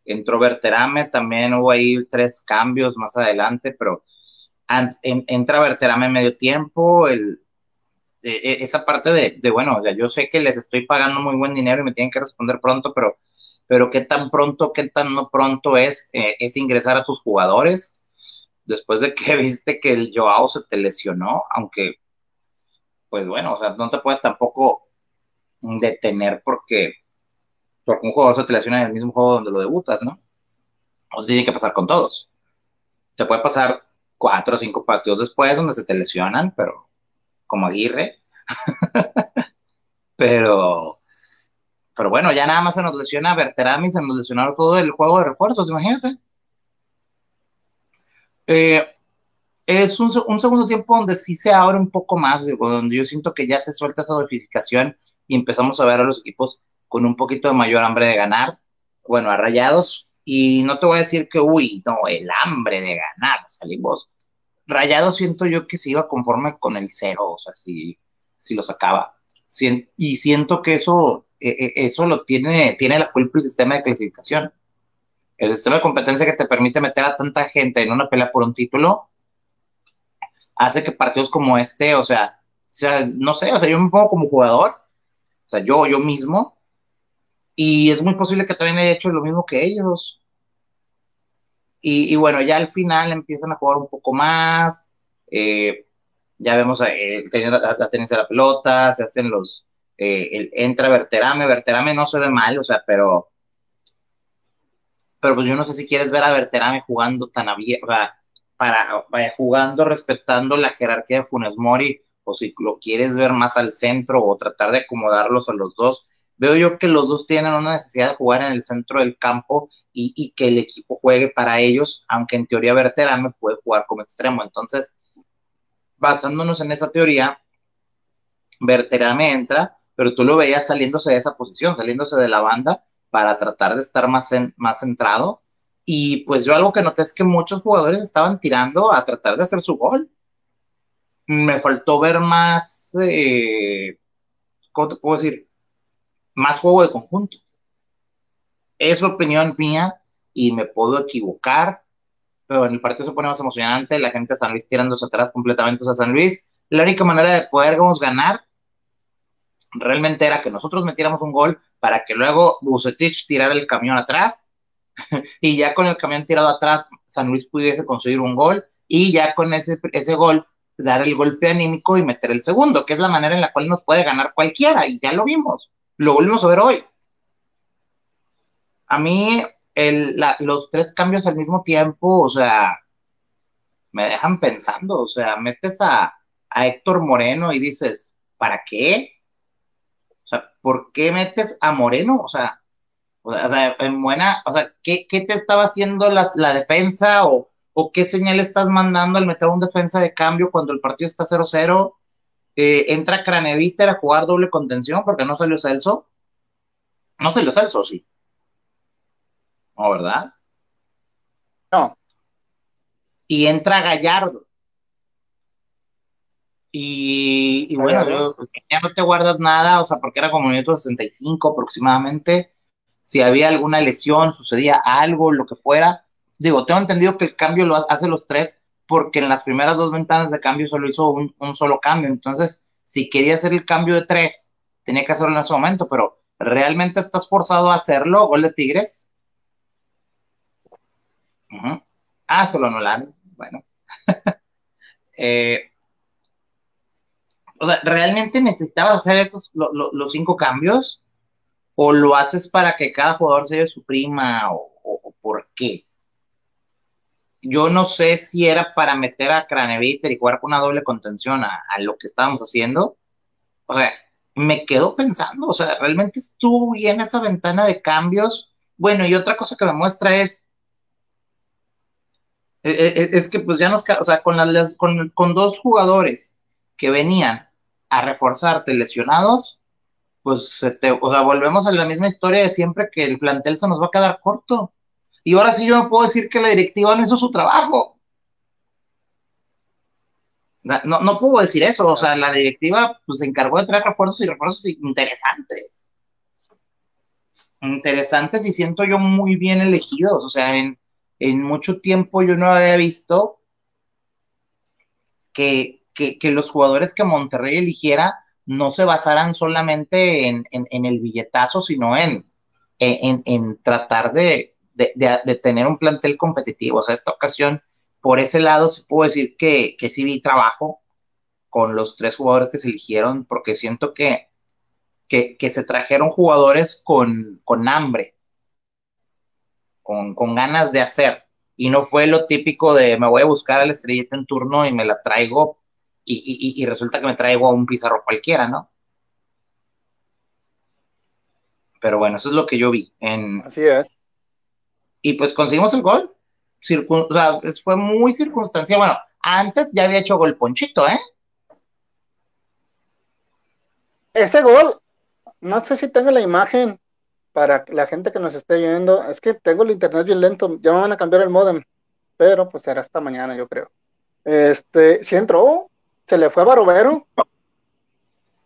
Entró Berterame, también hubo ahí tres cambios más adelante, pero entra Berterame medio tiempo, e, e, esa parte de, bueno, yo sé que les estoy pagando muy buen dinero y me tienen que responder pronto, pero, qué tan pronto, qué tan no pronto es, eh, es ingresar a tus jugadores después de que viste que el Joao se te lesionó, aunque, pues bueno, o sea, no te puedes tampoco detener porque, porque un jugador se te lesiona en el mismo juego donde lo debutas, ¿no? Sea, tiene que pasar con todos. Te puede pasar cuatro o cinco partidos después donde se te lesionan, pero como Aguirre. pero, pero bueno, ya nada más se nos lesiona Berterami, se nos lesionaron todo el juego de refuerzos, imagínate. Eh, es un, segundo tiempo donde sí se abre un poco más, donde yo siento que ya se suelta esa dosificación y empezamos a ver a los equipos con un poquito de mayor hambre de ganar. Bueno, a rayados, y no te voy a decir que, uy, no, el hambre de ganar, salimos Rayado siento yo que se iba conforme con el cero, o sea, si, si lo sacaba. y siento que eso, e, e, eso lo tiene, tiene la culpa el sistema de clasificación. El sistema de competencia que te permite meter a tanta gente en una pelea por un título hace que partidos como este, o sea, sea no sé, o sea, yo me pongo como jugador, o sea, yo, yo mismo, y es muy posible que también haya hecho lo mismo que ellos. Y, bueno, ya al final empiezan a jugar un poco más. Eh, ya vemos eh, la, la, tenencia de la pelota, se hacen los. Eh, el, entra Verterame, Verterame no se ve mal, o sea, pero. Pero pues yo no sé si quieres ver a Verterame jugando tan abierto, para, jugando respetando la jerarquía de Funes Mori, o si lo quieres ver más al centro o tratar de acomodarlos a los dos Veo yo que los dos tienen una necesidad de jugar en el centro del campo y, que el equipo juegue para ellos, aunque en teoría Berterame puede jugar como extremo. Entonces, basándonos en esa teoría, Berterame entra, pero tú lo veías saliéndose de esa posición, saliéndose de la banda para tratar de estar más, más centrado. Y pues yo algo que noté es que muchos jugadores estaban tirando a tratar de hacer su gol. Me faltó ver más, eh, ¿cómo te puedo decir? Más juego de conjunto. Es opinión mía y me puedo equivocar, pero en el partido se pone más emocionante, la gente de San Luis tirándose atrás completamente a San Luis. La única manera de poder ganar realmente era que nosotros metiéramos un gol para que luego Bucetich tirara el camión atrás y ya con el camión tirado atrás San Luis pudiese conseguir un gol y ya con ese, ese gol dar el golpe anímico y meter el segundo, que es la manera en la cual nos puede ganar cualquiera y ya lo vimos. Lo volvimos a ver hoy. A mí, los tres cambios al mismo tiempo, o sea, me dejan pensando, o sea, metes a, Héctor Moreno y dices, ¿para qué? O sea, ¿por qué metes a Moreno? O sea, o sea en buena, o sea, ¿qué, te estaba haciendo la, defensa o, o, qué señal estás mandando al meter un defensa de cambio cuando el partido está 0-0? Eh, entra Craneviter a jugar doble contención porque no salió Celso. No salió Celso, sí. No, ¿verdad? No. Y entra Gallardo. Y, bueno, pues, ya no te guardas nada, o sea, porque era como minuto 65 aproximadamente. si había alguna lesión, sucedía algo, lo que fuera. Digo, tengo entendido que el cambio lo hace los tres porque en las primeras dos ventanas de cambio solo hizo un, solo cambio. Entonces, si quería hacer el cambio de tres, tenía que hacerlo en ese momento, pero ¿realmente estás forzado a hacerlo? Gol de Tigres. Ah, se lo anularon. Bueno. Eh, o sea, ¿realmente necesitabas hacer esos los cinco cambios? ¿O lo haces para que cada jugador se su prima? ¿O, por qué? Yo no sé si era para meter a Craneviter y jugar con una doble contención a, lo que estábamos haciendo. O sea, me quedo pensando, o sea, realmente estuvo bien esa ventana de cambios. Bueno, y otra cosa que me muestra es, e, e, e, es, que pues ya nos, o sea, con, las, con, con dos jugadores que venían a reforzarte lesionados, pues, te, o sea, volvemos a la misma historia de siempre que el plantel se nos va a quedar corto. Y ahora sí yo no puedo decir que la directiva no hizo su trabajo. No, no puedo decir eso, o sea, la directiva pues, se encargó de traer refuerzos y refuerzos interesantes. Interesantes y siento yo muy bien elegidos, o sea, en, en mucho tiempo yo no había visto que, que, que los jugadores que Monterrey eligiera no se basaran solamente en, el billetazo, sino en, en, tratar de, tener un plantel competitivo. O sea, esta ocasión, por ese lado, sí puedo decir que, que sí vi trabajo con los tres jugadores que se eligieron, porque siento que, que, se trajeron jugadores con, con hambre, con, con ganas de hacer. Y no fue lo típico de me voy a buscar a la en turno y me la traigo y, resulta que me traigo a un pizarro cualquiera, ¿no? Pero bueno, eso es lo que yo vi. En... Así es. Y pues conseguimos el gol. o sea, fue muy circunstancial. Bueno, antes ya había hecho gol Ponchito, ¿eh? Ese gol, no sé si tengo la imagen para la gente que nos esté viendo. Es que tengo el internet bien lento. Ya me van a cambiar el modem. Pero pues será hasta mañana, yo creo. Este, si entró, se le fue a Barovero.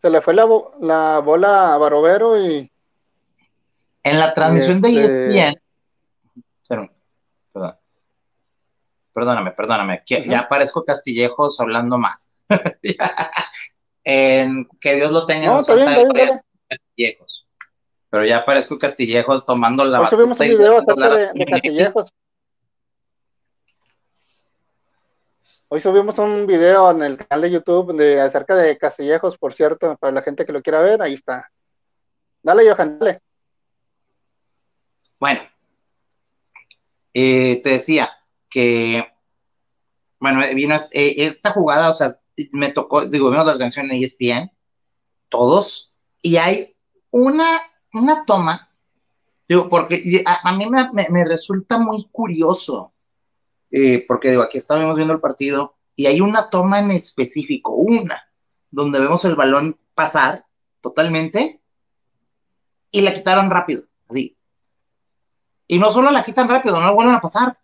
Se le fue la, la bola a Barovero y. En la transmisión de ESPN. Perdón, Perdóname, perdóname. Ya aparezco Castillejos hablando más. en, que Dios lo tenga no, en Castillejos. Pero ya aparezco Castillejos tomando la. Hoy subimos un video acerca de Castillejos. Hoy subimos un video en el canal de YouTube de, acerca de Castillejos, por cierto, para la gente que lo quiera ver, ahí está. Dale, Johan, dale. Bueno, eh, te decía que, bueno, vino eh, esta jugada, o sea, me tocó, digo, vimos la canción en ESPN, todos, y hay una, una toma, digo, porque a, mí me resulta muy curioso eh, porque digo, aquí estábamos viendo el partido y hay una toma en específico, una, donde vemos el balón pasar totalmente y la quitaron rápido, así. Y no solo la quitan rápido, no la vuelven a pasar.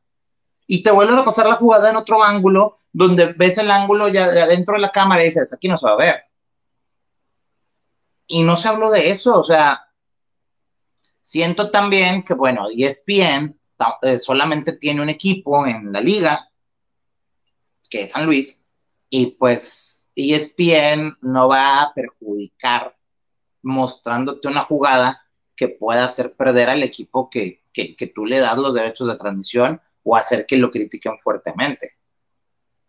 Y te vuelven a pasar la jugada en otro ángulo, donde ves el ángulo ya de adentro de la cámara y dices, aquí no se va a ver. Y no se habló de eso, o sea, siento también que, bueno, ESPN eh, solamente tiene un equipo en la liga, que es San Luis, y pues ESPN no va a perjudicar mostrándote una jugada que pueda hacer perder al equipo que, tú le das los derechos de transmisión o hacer que lo critiquen fuertemente.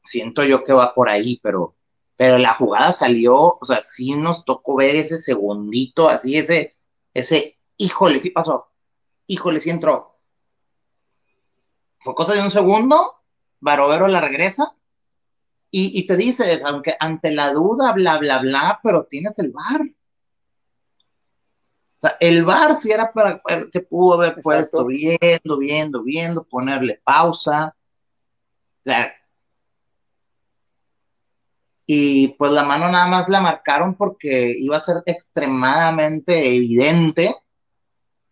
Siento yo que va por ahí, pero, pero la jugada salió, o sea, sí nos tocó ver ese segundito, así, ese, ese, híjole, sí pasó, híjole, sí entró, fue cosa de un segundo, Barovero la regresa y, te dice, aunque ante la duda, bla, bla, bla, pero tienes el bar. O sea, el bar si era para que pudo haber puesto viendo, viendo, viendo, ponerle pausa. O sea, y pues la mano nada más la marcaron porque iba a ser extremadamente evidente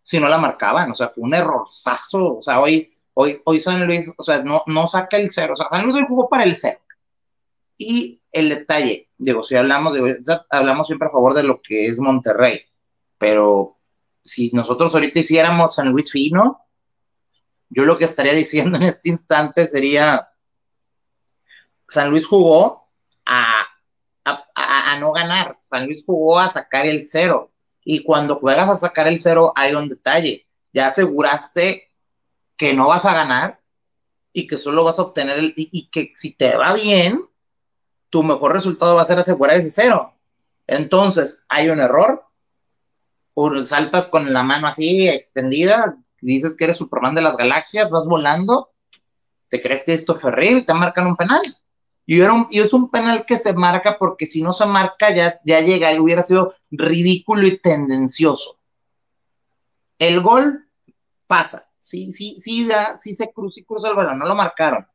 si no la marcaban. O sea, fue un errorzazo. O sea, hoy Hoy, hoy San Luis, o sea, no, no saca el cero. O sea, San Luis hoy jugó para el cero. Y el detalle, digo, si hablamos, hablamos siempre a favor de lo que es Monterrey, pero si nosotros ahorita hiciéramos San Luis Fino, yo lo que estaría diciendo en este instante sería, San Luis jugó a, no ganar, San Luis jugó a sacar el cero, y cuando juegas a sacar el cero hay un detalle, ya aseguraste que no vas a ganar y que solo vas a obtener el, y que si te va bien, tu mejor resultado va a ser asegurar ese cero. Entonces, hay un error, saltas con la mano así extendida, dices que eres Superman de las galaxias, vas volando, te crees que esto es y te marcan un penal. Y, es un penal que se marca porque si no se marca ya, ya llega y hubiera sido ridículo y tendencioso. El gol pasa, sí, sí, sí, da, sí se cruza, y cruza el balón, no lo marcaron.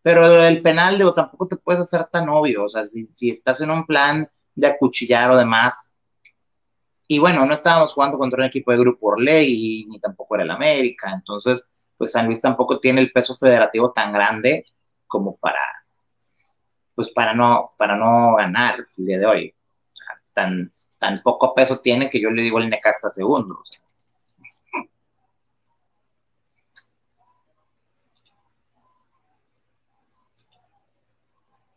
Pero el penal, digo, tampoco te puedes hacer tan obvio, o sea, si, si estás en un plan de acuchillar o demás, y bueno, no estábamos jugando contra un equipo de Grupo Orley, ni tampoco era el América, entonces, pues San Luis tampoco tiene el peso federativo tan grande como para, pues para no, para no ganar el día de hoy. O sea, tan, tan poco peso tiene que yo le digo el Necaxa segundo.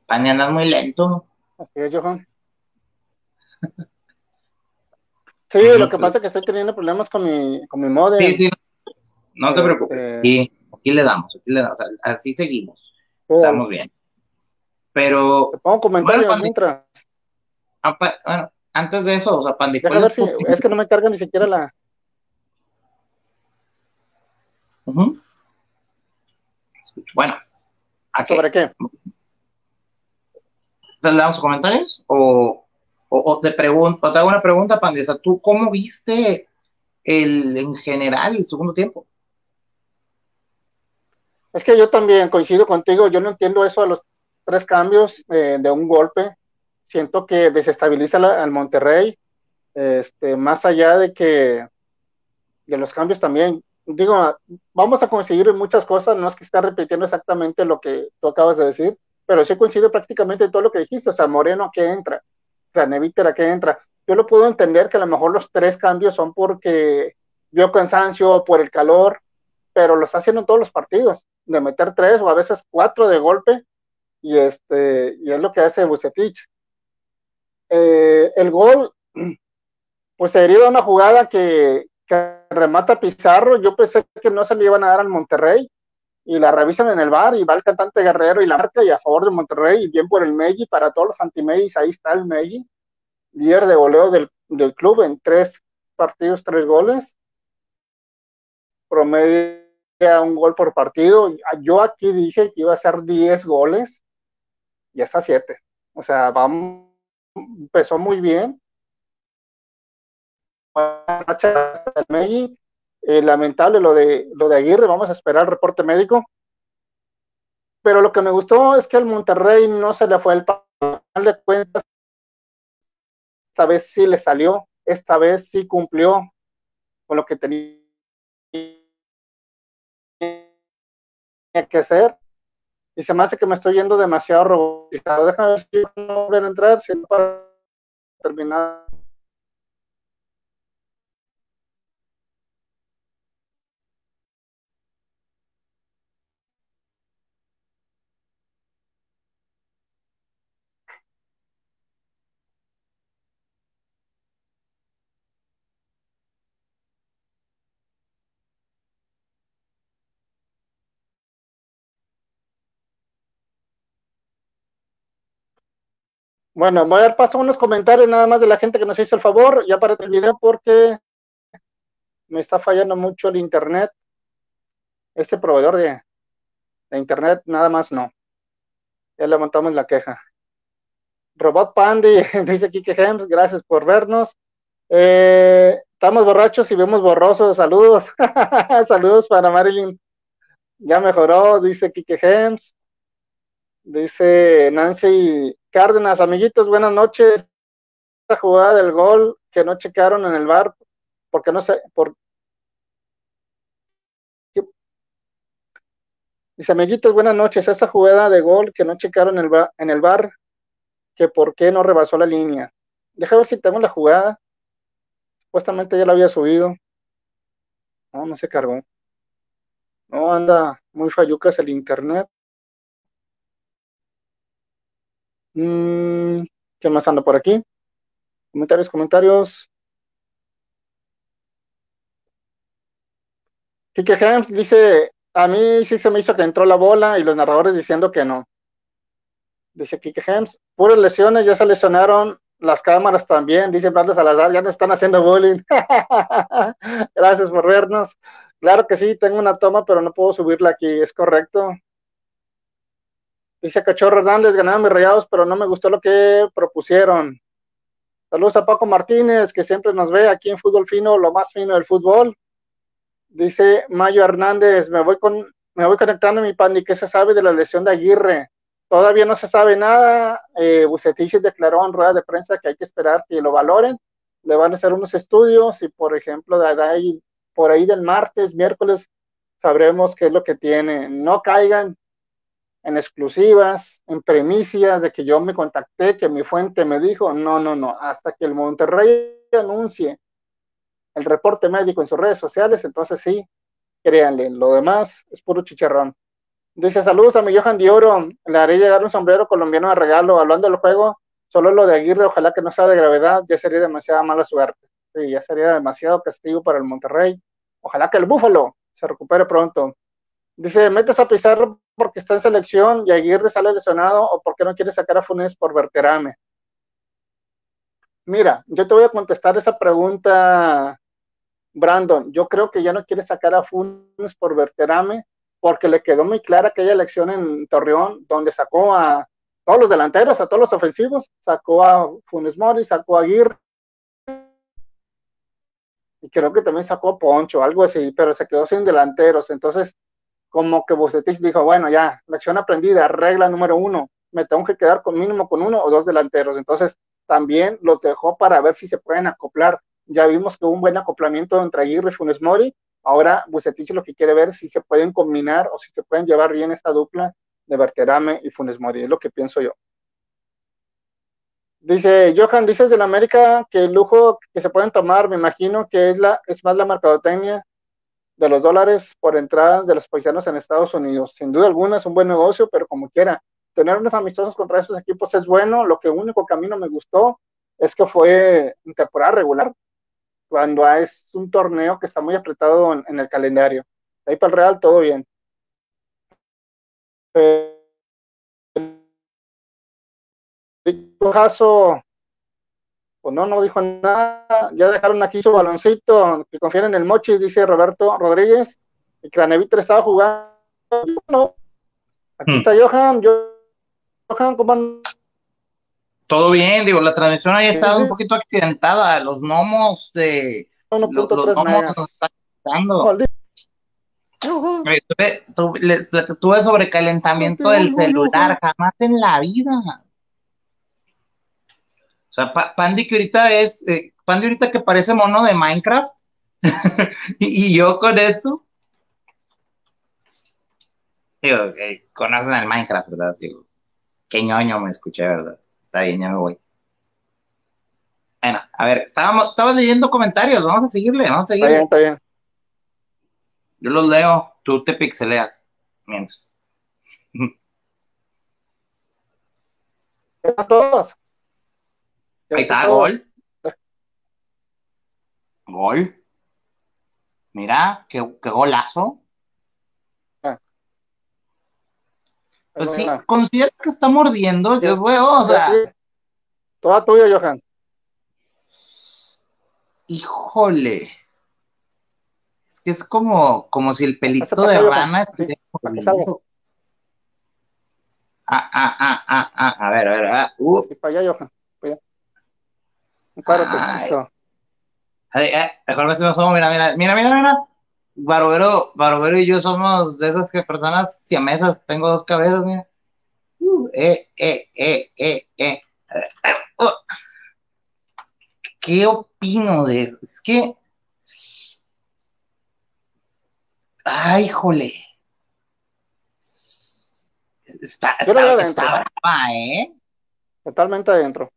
Pani, andas muy lento. Así es, Johan. Sí, lo que pasa es que estoy teniendo problemas con mi, con mi modem. Sí, sí, no te preocupes. Este, aquí, le damos, aquí le damos, así seguimos. Estamos bien. Pero. Te pongo comentarios bueno, mientras. bueno, antes de eso, o sea, Pandi, es que no me carga ni siquiera la. Bueno, ¿a qué? ¿Sobre qué? ¿Le damos comentarios? ¿O, o, te pregunto, te hago una pregunta, Pandesa, ¿tú cómo viste el, en general el segundo tiempo? Es que yo también coincido contigo, yo no entiendo eso a los tres cambios de un golpe. Siento que desestabiliza al Monterrey, este, más allá de que de los cambios también. Digo, vamos a conseguir muchas cosas, no es que esté repitiendo exactamente lo que tú acabas de decir, pero sí coincido prácticamente en todo lo que dijiste, o sea, Moreno que entra, Craneviter que entra. Yo lo puedo entender que a lo mejor los tres cambios son porque vio cansancio por el calor, pero lo está haciendo en todos los partidos, de meter tres o a veces cuatro de golpe, y este, y es lo que hace Bucetich. Eh, el gol, pues se deriva una jugada que, que remata Pizarro, yo pensé que no se le iban a dar al Monterrey, y la revisan en el bar y va el cantante Guerrero y la marca y a favor de Monterrey y bien por el Meji, para todos los anti ahí está el Meji, líder de goleo del, club en tres partidos, tres goles, promedio un gol por partido, yo aquí dije que iba a ser 10 goles y está 7, o sea, vamos, empezó muy bien, eh, lamentable lo de, lo de Aguirre, vamos a esperar el reporte médico. Pero lo que me gustó es que al Monterrey no se le fue el final de cuentas. Esta vez sí le salió, esta vez sí cumplió con lo que tenía que hacer. Y se me hace que me estoy yendo demasiado robotizado. Déjame ver si no volver a entrar, si no para terminar. Bueno, voy a dar paso a unos comentarios nada más de la gente que nos hizo el favor, ya para el video porque me está fallando mucho el internet. Este proveedor de, internet nada más no. Ya levantamos la queja. Robot Pandy, dice Kike Hems, gracias por vernos. Eh, estamos borrachos y vemos borrosos. Saludos. Saludos para Marilyn. Ya mejoró, dice Kike Hems. Dice Nancy Cárdenas, amiguitos, buenas noches. Esta jugada del gol que no checaron en el bar, porque no sé, por... Dice, amiguitos, buenas noches. Esa jugada de gol que no checaron en el, bar, en el bar, que por qué no rebasó la línea. Deja ver si tengo la jugada. Supuestamente ya lo había subido. No, no se cargó. No, anda muy fallucas el internet. Mm, ¿Qué más anda por aquí? Comentarios, comentarios. Kike Hems dice, a mí sí se me hizo que entró la bola y los narradores diciendo que no. Dice Kike Hems, puras lesiones, ya se lesionaron las cámaras también, dice Brando Salazar, ya nos están haciendo bullying. Gracias por vernos. Claro que sí, tengo una toma, pero no puedo subirla aquí, es correcto. Dice Cachorro Hernández, ganaron mis rayados, pero no me gustó lo que propusieron. Saludos a Paco Martínez, que siempre nos ve aquí en Fútbol Fino, lo más fino del fútbol. Dice Mayo Hernández, me voy con, me voy conectando mi pan, qué se sabe de la lesión de Aguirre? Todavía no se sabe nada. Eh, Bucetich declaró en rueda de prensa que hay que esperar que lo valoren. Le van a hacer unos estudios y, por ejemplo, de por ahí del martes, miércoles, sabremos qué es lo que tiene. No caigan en exclusivas, en primicias de que yo me contacté, que mi fuente me dijo. No, no, no. Hasta que el Monterrey anuncie el reporte médico en sus redes sociales, entonces sí, créanle, lo demás es puro chicharrón. Dice, saludos a mi Johan de Oro, le haré llegar un sombrero colombiano de regalo, hablando del juego, solo lo de Aguirre, ojalá que no sea de gravedad, ya sería demasiada mala suerte, sí, ya sería demasiado castigo para el Monterrey, ojalá que el Búfalo se recupere pronto. Dice, metes a Pizarro porque está en selección y Aguirre sale lesionado o porque no quiere sacar a Funes por verterame. Mira, yo te voy a contestar esa pregunta Brandon, yo creo que ya no quiere sacar a Funes por Verterame, porque le quedó muy clara aquella elección en Torreón, donde sacó a todos los delanteros, a todos los ofensivos, sacó a Funes Mori, sacó a Aguirre, y creo que también sacó a Poncho, algo así, pero se quedó sin delanteros. Entonces, como que Bucetich dijo, bueno, ya, lección aprendida, regla número uno, me tengo que quedar con mínimo con uno o dos delanteros. Entonces, también los dejó para ver si se pueden acoplar ya vimos que hubo un buen acoplamiento entre Aguirre y Funes Mori. Ahora Bucetich lo que quiere ver si se pueden combinar o si se pueden llevar bien esta dupla de Berterame y Funes Mori. Es lo que pienso yo. Dice Johan, dices de la América que el lujo que se pueden tomar, me imagino que es, la, es más la mercadotecnia de los dólares por entradas de los paisanos en Estados Unidos. Sin duda alguna es un buen negocio, pero como quiera, tener unos amistosos contra esos equipos es bueno. Lo que único que a mí no me gustó es que fue en temporada regular cuando es un torneo que está muy apretado en, el calendario. ahí para el Real todo bien. Eh, pues no, no dijo nada. Ya dejaron aquí su baloncito, que confían en el Mochi, dice Roberto Rodríguez. Y Craneviter estaba jugando. No. Aquí hmm. está Johan. Johan, ¿cómo todo bien, digo, la transmisión haya estado un poquito accidentada, los gnomos de los, los gnomos nos están quitando. Tuve, tuve sobrecalentamiento del celular, jamás en la vida. O sea, Pandy que ahorita es, eh, Pandy ahorita que parece mono de Minecraft, y, yo con esto. Digo, conocen el Minecraft, ¿verdad? Digo, qué ñoño me escuché, ¿verdad? Está bien, ya me voy. Bueno, a ver, estábamos, estabas leyendo comentarios, vamos a seguirle, vamos a seguirle. Está bien, está bien. Yo los leo, tú te pixeleas mientras. ¿Están todos? Ahí está, gol. Gol. Mira, qué, qué golazo. Pues sí, considera que está mordiendo, yo veo, o sea. Toda tuya, Johan. Híjole. Es que es como, como si el pelito de rana estuviera Ah, ah, ah, ah, ah, a ver, a ver, ah, uh. para allá, Johan. Para allá. Párate, eh, mejor me mira, mira, mira, mira, mira. Barbero, Barbero y yo somos de esas que personas siamesas, tengo dos cabezas, mira. Uh, eh, eh, eh, eh, eh. Oh. ¿Qué opino de eso? Es que. Ay, jole. Está, está, está brava, ¿eh? Totalmente adentro.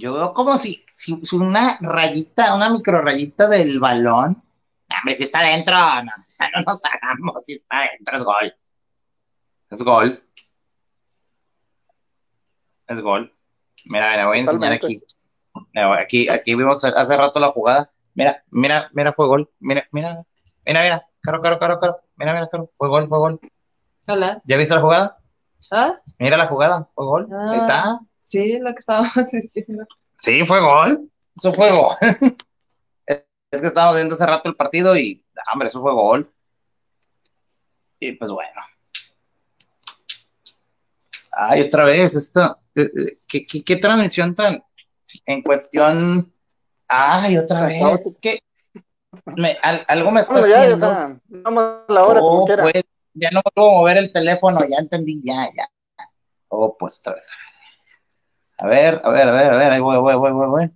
Yo veo como si, si, una rayita, una micro rayita del balón. Hombre, si está dentro, no, no nos hagamos, si está dentro, es gol. Es gol. Es gol. Mira, mira, voy a enseñar aquí. aquí, aquí vimos hace rato la jugada. Mira, mira, mira, fue gol. Mira, mira, mira, mira. Caro, caro, caro, caro. Mira, mira, caro. Fue gol, fue gol. Hola. ¿Ya viste la jugada? ¿Ah? Mira la jugada, fue gol. Ahí está. Sí, lo que estábamos diciendo. Sí, fue gol. Eso fue gol. es que estábamos viendo hace rato el partido y, hombre, eso fue gol. Y pues bueno. Ay, otra vez, esto. Eh, eh, ¿Qué, transmisión tan en cuestión? Ay, otra vez. Es que algo me está haciendo. vamos a la hora, oh, pues, ya no puedo mover el teléfono, ya entendí, ya, ya. Oh, pues otra vez. A ver, a ver, a ver, a ver, ahí voy, voy, voy, voy, voy.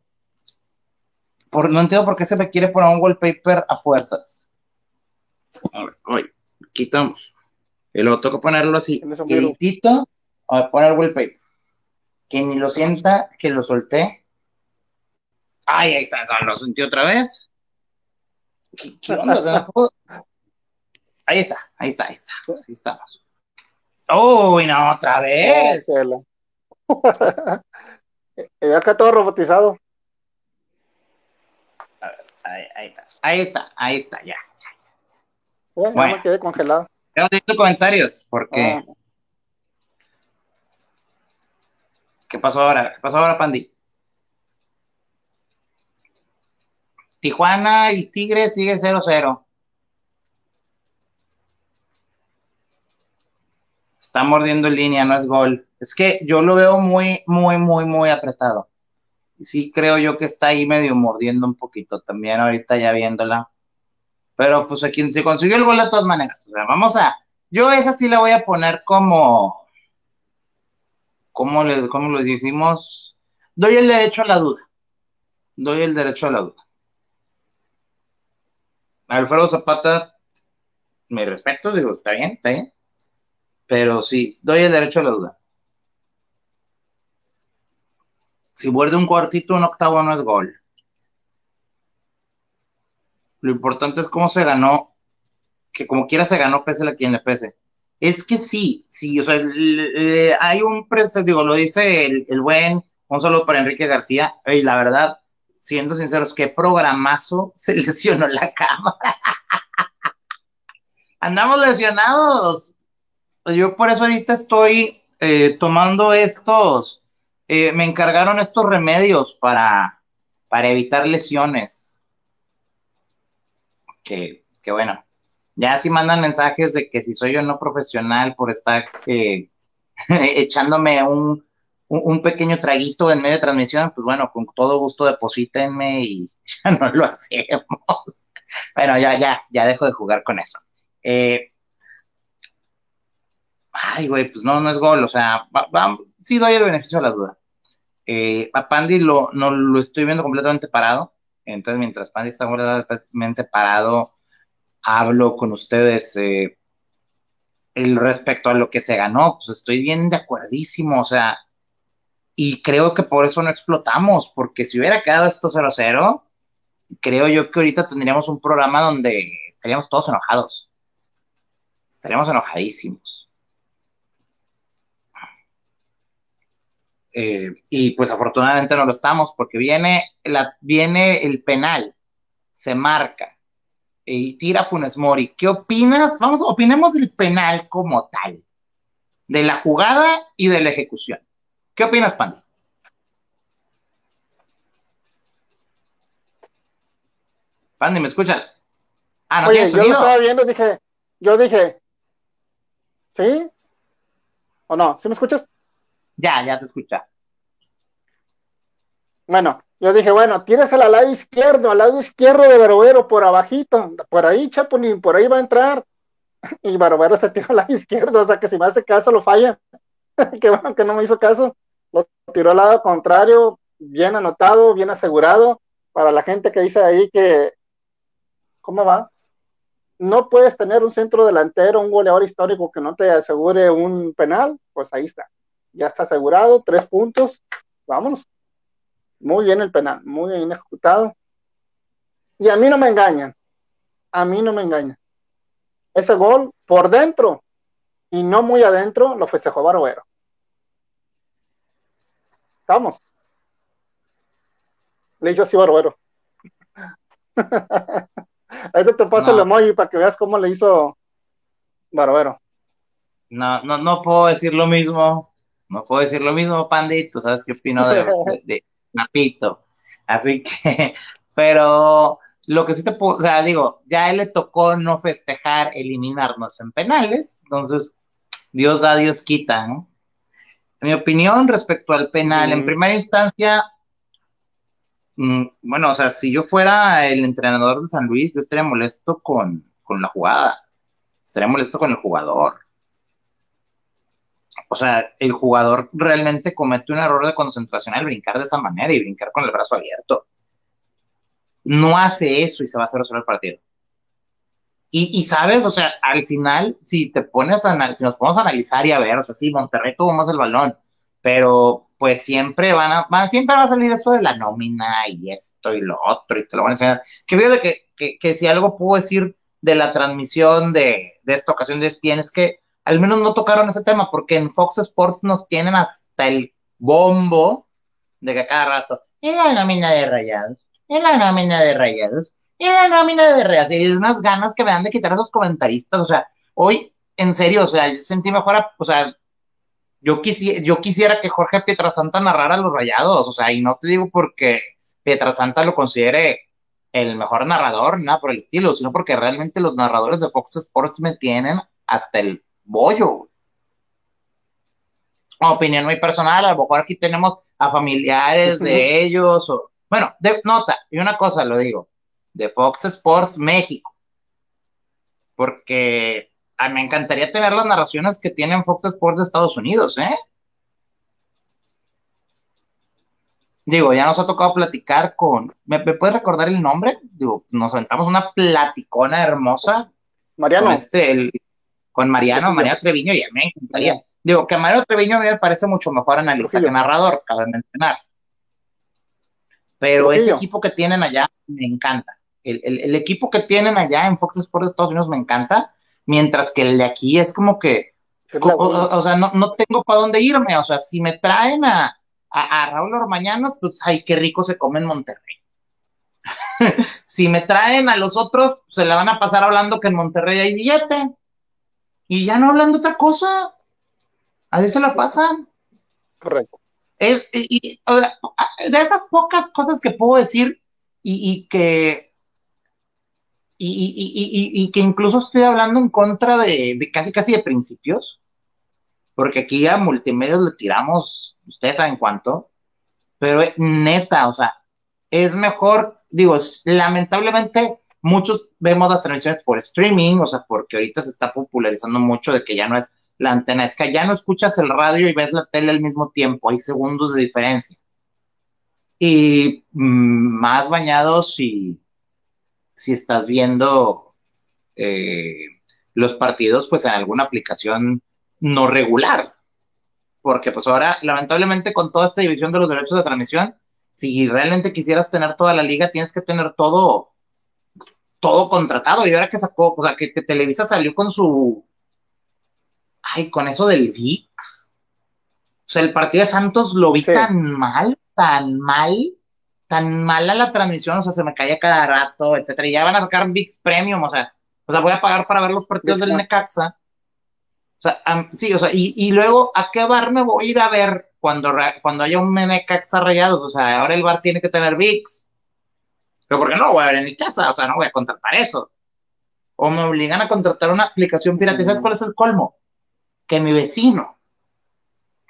Por, no entiendo por qué se me quiere poner un wallpaper a fuerzas. A ver, voy, quitamos. Y luego que ponerlo así, quitito, a poner wallpaper. Que ni lo sienta, que lo solté. Ay, ahí está, lo sentí otra vez. ¿Qué, onda? Ahí está, ahí está, ahí está. Ahí estamos. Uy, no, otra vez. ya acá todo robotizado. ahí, ahí, está, ahí está, ahí está, ya. Bueno, ya me quedé congelado. Tengo comentarios, porque. Ah. ¿Qué pasó ahora? ¿Qué pasó ahora, Pandi? Tijuana y Tigre sigue 0-0. Está mordiendo en línea, no es gol. Es que yo lo veo muy, muy, muy, muy apretado. Y sí creo yo que está ahí medio mordiendo un poquito también ahorita ya viéndola. Pero pues aquí se consiguió el gol de todas maneras. O sea, vamos a, yo esa sí la voy a poner como, como le, como lo dijimos, doy el derecho a la duda. Doy el derecho a la duda. Alfredo Zapata, me respeto, digo, está bien, está bien pero sí, doy el derecho a la duda. Si muerde un cuartito, un octavo no es gol. Lo importante es cómo se ganó, que como quiera se ganó, pese a quien le pese. Es que sí, sí, o sea, hay un precio, digo, lo dice el, el, buen, un solo para Enrique García, y la verdad, siendo sinceros, qué programazo se lesionó la cámara. Andamos lesionados. Yo por eso ahorita estoy eh, tomando estos, eh, me encargaron estos remedios para, para evitar lesiones. Que, que, bueno, ya si mandan mensajes de que si soy yo no profesional por estar eh, echándome un, un, pequeño traguito en medio de transmisión, pues bueno, con todo gusto deposítenme y ya no lo hacemos. bueno, ya, ya, ya dejo de jugar con eso. Eh, ay, güey, pues no, no es gol, o sea, sí doy el beneficio de la duda. Eh, a Pandy lo, no, lo estoy viendo completamente parado, entonces mientras Pandy está completamente parado, hablo con ustedes eh, el respecto a lo que se ganó, pues estoy bien de acuerdísimo, o sea, y creo que por eso no explotamos, porque si hubiera quedado esto 0-0, creo yo que ahorita tendríamos un programa donde estaríamos todos enojados. Estaríamos enojadísimos. Eh, y pues afortunadamente no lo estamos porque viene, la, viene el penal, se marca y tira Funes Mori. ¿Qué opinas? Vamos, opinemos del penal como tal, de la jugada y de la ejecución. ¿Qué opinas, Pandi? Pandi, ¿me escuchas? Ah, ¿no Oye, yo lo estaba viendo, dije, yo dije, ¿sí? ¿O no? ¿Sí me escuchas? Ya, ya te escucha. Bueno, yo dije, bueno, tienes al lado izquierdo, al lado izquierdo de Barovero, por abajito, por ahí, Chapulín, por ahí va a entrar. Y Barovero se tiró al lado izquierdo, o sea que si me hace caso lo falla. Qué bueno que no me hizo caso. Lo tiró al lado contrario, bien anotado, bien asegurado. Para la gente que dice ahí que, ¿cómo va? No puedes tener un centro delantero, un goleador histórico que no te asegure un penal, pues ahí está ya está asegurado, tres puntos, vámonos. Muy bien el penal, muy bien ejecutado. Y a mí no me engañan. A mí no me engañan. Ese gol por dentro y no muy adentro lo festejó Barbero. Vamos. Le hizo así Barbero. Ahí te paso el emoji para que veas cómo le hizo Barbero. No, no, no puedo decir lo mismo. No puedo decir lo mismo, Pandi. Tú sabes qué opino de, de, Napito. Así que, pero lo que sí te puedo, o sea, digo, ya a él le tocó no festejar, eliminarnos en penales. Entonces, Dios da, Dios quita, ¿no? mi opinión respecto al penal, en primera instancia, mm, bueno, o sea, si yo fuera el entrenador de San Luis, yo estaría molesto con, con la jugada, estaría molesto con el jugador. O sea, el jugador realmente comete un error de concentración al brincar de esa manera y brincar con el brazo abierto. No hace eso y se va a hacer resolver el partido. Y, sabes, o sea, al final, si te pones a analizar, si nos podemos analizar y a ver, o sea, sí, Monterrey tuvo más el balón, pero pues siempre van a, siempre va a salir eso de la nómina y esto y lo otro, y te lo van a enseñar. Que veo de que, que, si algo puedo decir de la transmisión de, de esta ocasión de ESPN es que al menos no tocaron ese tema, porque en Fox Sports nos tienen hasta el bombo de que cada rato, en la nómina de rayados, en la nómina de rayados, y la nómina de Reas, y unas ganas que me dan de quitar a esos comentaristas, o sea, hoy, en serio, o sea, yo sentí mejor, o sea, yo, quisiera, yo quisiera que Jorge Pietrasanta narrara a los rayados, o sea, y no te digo porque Pietrasanta lo considere el mejor narrador, nada por el estilo, sino porque realmente los narradores de Fox Sports me tienen hasta el bollo. Opinión muy personal, a lo mejor aquí tenemos a familiares de ellos, o, bueno, de, nota, y una cosa lo digo, de Fox Sports México. Porque a me encantaría tener las narraciones que tienen Fox Sports de Estados Unidos, ¿eh? Digo, ya nos ha tocado platicar con. ¿Me, puedes recordar el nombre? Digo, nos aventamos una platicona hermosa. Mariano. Con, este, con Mariano, Mariano Treviño, y a mí me encantaría. Digo, que a Mariano Treviño me parece mucho mejor analista que narrador, cabe mencionar. Pero ese equipo que tienen allá me encanta el, equipo que tienen allá en Fox Sports de Estados Unidos me encanta, mientras que el de aquí es como que, o, sea, no, tengo para dónde irme, o sea, si me traen a, a, Raúl Ormañanos, pues, ay, qué rico se come en Monterrey. si me traen a los otros, se la van a pasar hablando que en Monterrey hay billete. Y ya no hablando otra cosa. Así se la pasan. Correcto. Es, y, de esas pocas cosas que puedo decir y que y, que incluso estoy hablando en contra de, casi casi de principios, porque aquí a multimedios le tiramos, ustedes saben cuánto, pero neta, o sea, es mejor, digo, lamentablemente muchos vemos las transmisiones por streaming, o sea, porque ahorita se está popularizando mucho de que ya no es la antena, es que ya no escuchas el radio y ves la tele al mismo tiempo, hay segundos de diferencia. Y mm, más bañados y si estás viendo eh, los partidos pues en alguna aplicación no regular. Porque pues ahora, lamentablemente, con toda esta división de los derechos de transmisión, si realmente quisieras tener toda la liga, tienes que tener todo, todo contratado. Y ahora que sacó, o sea, que, Televisa salió con su, ay, con eso del VIX. O sea, el partido de Santos lo vi tan mal, tan mal, tan mala la transmisión, o sea, se me caía cada rato, etcétera, y ya van a sacar VIX Premium, o sea, o sea, voy a pagar para ver los partidos del Necaxa. O sea, sí, o sea, y, luego, ¿a qué bar me voy a ir a ver cuando, cuando haya un Necaxa rayados? O sea, ahora el bar tiene que tener VIX. Pero porque no lo voy a ver en mi casa, o sea, no voy a contratar eso. O me obligan a contratar una aplicación pirata. ¿Sabes cuál es el colmo? Que mi vecino,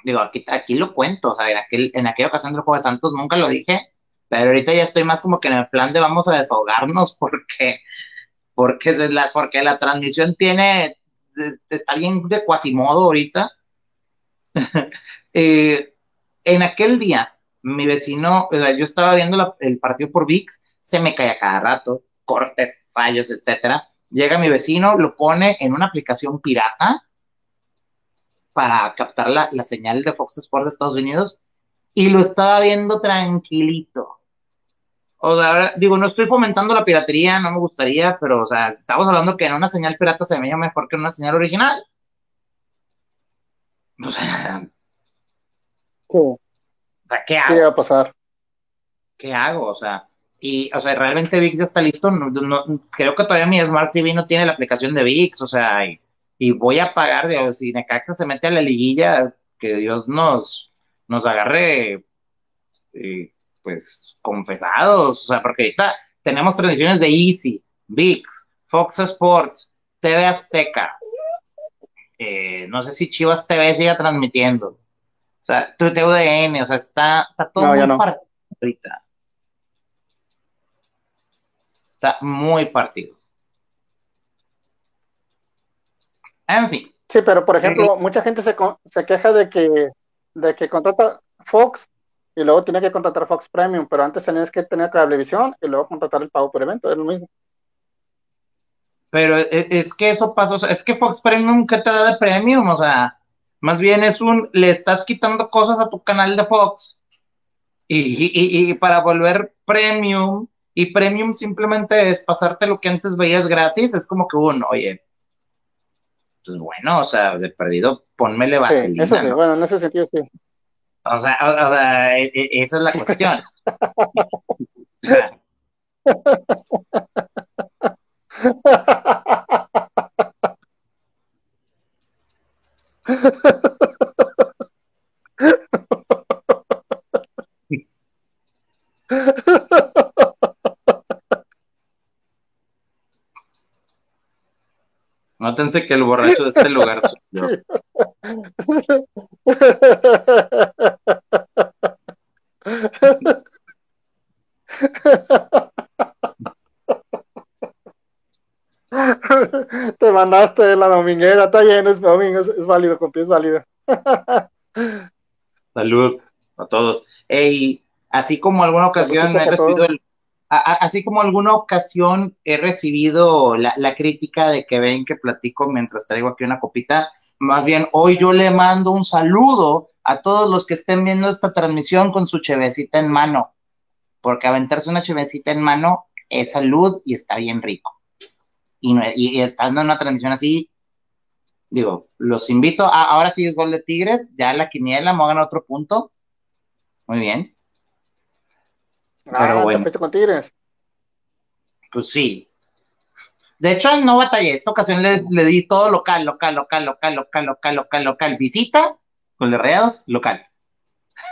digo, aquí, aquí lo cuento, o sea, en, aquel, en aquella ocasión del Juego de Santos nunca lo dije, pero ahorita ya estoy más como que en el plan de vamos a desahogarnos porque, porque, la, porque la transmisión tiene, está bien de cuasimodo ahorita. Eh, en aquel día, mi vecino, yo estaba viendo el partido por VIX, se me caía cada rato, cortes, fallos, etcétera. Llega mi vecino, lo pone en una aplicación pirata para captar la, la señal de Fox Sports de Estados Unidos y lo estaba viendo tranquilito. O sea, digo, no estoy fomentando la piratería, no me gustaría, pero, o sea, estamos hablando que en una señal pirata se veía mejor que en una señal original. O sea, Sí, ¿qué ¿qué hago? iba a pasar? ¿Qué hago? O sea, y, o sea, realmente VIX ya está listo. No, no- creo que todavía mi Smart TV no tiene la aplicación de VIX, o sea, y, y voy a pagar, si Necaxa se mete a la liguilla, que Dios nos, nos agarre, eh, pues, confesados, o sea, porque ahorita tenemos transmisiones de Easy, VIX, Fox Sports, TV Azteca, eh, no sé si Chivas TV siga transmitiendo, o sea, tu TUDN, o sea, está, está todo No, muy no. partido ahorita. Está muy partido. En fin, Sí, pero por ejemplo, mucha gente se, se queja de que, de que contrata Fox y luego tiene que contratar Fox Premium, pero antes tenías que tener cablevisión y luego contratar el pago por evento, es lo mismo. pero es, es que eso pasa, o sea, es que Fox Premium, ¿qué te da de premium? O sea, más bien es un, le estás quitando cosas a tu canal de Fox y, y- y- y para volver premium, y premium simplemente es pasarte lo que antes veías gratis, es como que uno, oye, pues bueno, o sea, de perdido, ponmele Sí, vaselina, eso sí, ¿no? bueno, en ese sentido sí. O sea, o, o sea, e- e- esa es la cuestión. O sea, nótense que el borracho de este lugar. Te mandaste la dominguera, está bien, es domingo, es, es válido, compi, es válido. Salud a todos. Ey, así como alguna ocasión he recibido el- así como alguna ocasión he recibido la, la crítica de que ven que platico mientras traigo aquí una copita, más bien hoy yo le mando un saludo a todos los que estén viendo esta transmisión con su chevecita en mano, porque aventarse una chevecita en mano es salud y está bien rico. Y, no- y- y estando en una transmisión así, digo, los invito, a, ahora sí es gol de Tigres, ya la quiniela, me hagan otro punto. Muy bien. Pero Ah, bueno. te fuiste con Tigres. Pues sí. De hecho, no batallé. Esta ocasión le, le di todo local, local, local, local, local, local, local, local. Visita, con de Rayados, local.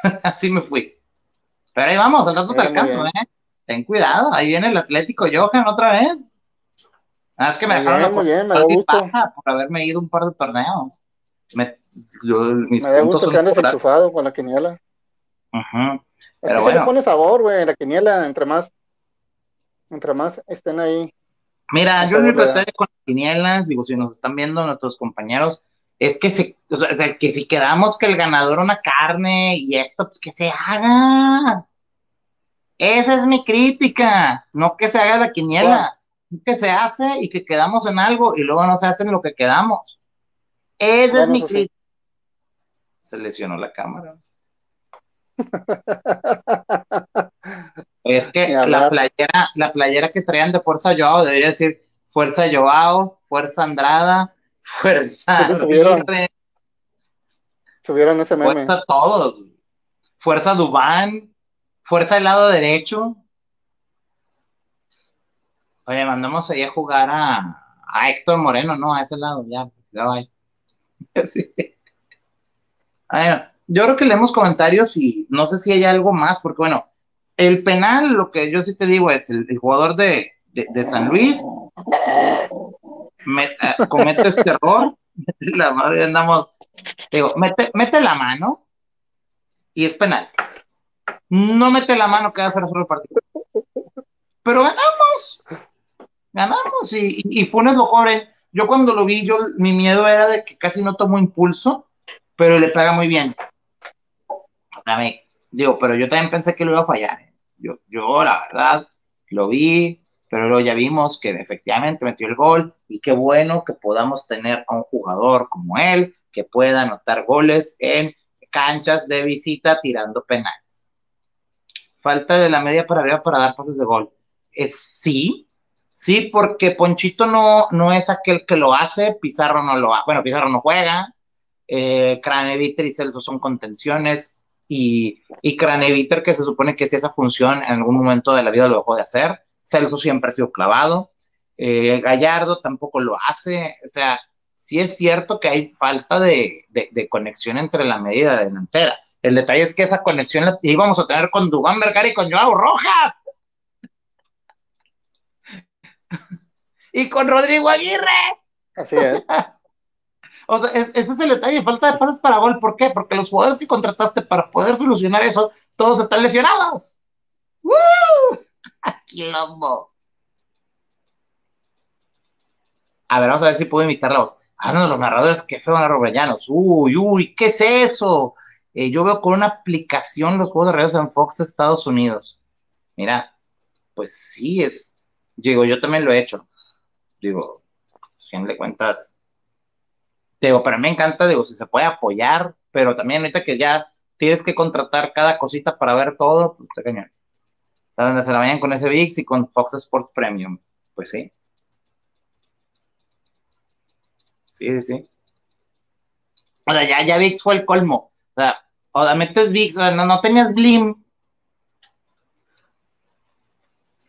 Así me fui. Pero ahí vamos, al rato te bien, alcanzo, ¿eh? Ten cuidado, ahí viene el Atlético Johan otra vez. Ah, es que me Muy dejaron bien, la muy bien, me da gusto. por haberme ido un par de torneos. Me- yo- mis Me da gusto que andes enchufado con la quiniela. Es Pero que se le bueno. pone sabor, güey, la quiniela, entre más, entre más estén ahí. Mira, yo mi pretendo con las quinielas, digo, si nos están viendo nuestros compañeros, es que, se, o sea, que si quedamos que el ganador una carne y esto, pues que se haga. Esa es mi crítica, no que se haga la quiniela, que se hace y que quedamos en algo y luego no se hace en lo que quedamos. Esa es mi sí. crítica. Se lesionó la cámara. Es que la playera, la playera que traían de Fuerza Joao debería decir Fuerza Joao, Fuerza Andrada, Fuerza subieron. Subieron ese meme. Fuerza todos, Fuerza Dubán, Fuerza del lado derecho. Oye, mandamos ahí a jugar a, a Héctor Moreno, ¿no? A ese lado, ya, ya va. Sí. Bueno, yo creo que leemos comentarios y no sé si hay algo más, porque bueno, el penal, lo que yo sí te digo es, el, jugador de, de, San Luis eh, comete este error, la madre andamos, digo, mete, mete la mano y es penal. No mete la mano que va a hacer solo el partido. Pero ganamos, ganamos y, y, Funes lo cobre. Yo cuando lo vi, yo mi miedo era de que casi no tomó impulso, pero le pega muy bien. A mí, digo, pero yo también pensé que lo iba a fallar. ¿eh? Yo, yo, la verdad, lo vi, pero luego ya vimos que efectivamente metió el gol y qué bueno que podamos tener a un jugador como él que pueda anotar goles en canchas de visita tirando penales. Falta de la media para arriba para dar pases de gol. Es sí, sí, porque Ponchito no, no es aquel que lo hace, Pizarro no lo hace. Bueno, Pizarro no juega, eh, Craneviter y Celso son contenciones, y, y Craneviter, que se supone que si esa función en algún momento de la vida lo dejó de hacer. Celso siempre ha sido clavado. Eh, Gallardo tampoco lo hace. O sea, sí es cierto que hay falta de, conexión entre la medida delantera. El detalle es que esa conexión la íbamos a tener con Dubán Vergara y con Joao Rojas. y con Rodrigo Aguirre. Así es. o sea, ese es el detalle, falta de pases para gol. ¿Por qué? Porque los jugadores que contrataste para poder solucionar eso, todos están lesionados. ¡Woo! ¡Quilombo! A ver, vamos a ver si puedo imitar la voz. Ah, no, los narradores, qué feo, Robellanos. Uy, uy, ¿qué es eso? Eh, yo veo con una aplicación los juegos de redes en Fox Estados Unidos. Mira, pues sí, es. Digo, yo también lo he hecho. Digo, ¿quién le cuentas? Digo, para mí me encanta, digo, si se puede apoyar, pero también ahorita que ya tienes que contratar cada cosita para ver todo, pues te cañón. Saben, se la vayan con ese VIX y con Fox Sports Premium. Pues sí. Sí, sí, sí. O sea, ya, ya VIX fue el colmo. O sea, o sea, metes VIX, o sea, no, no tenías Blim.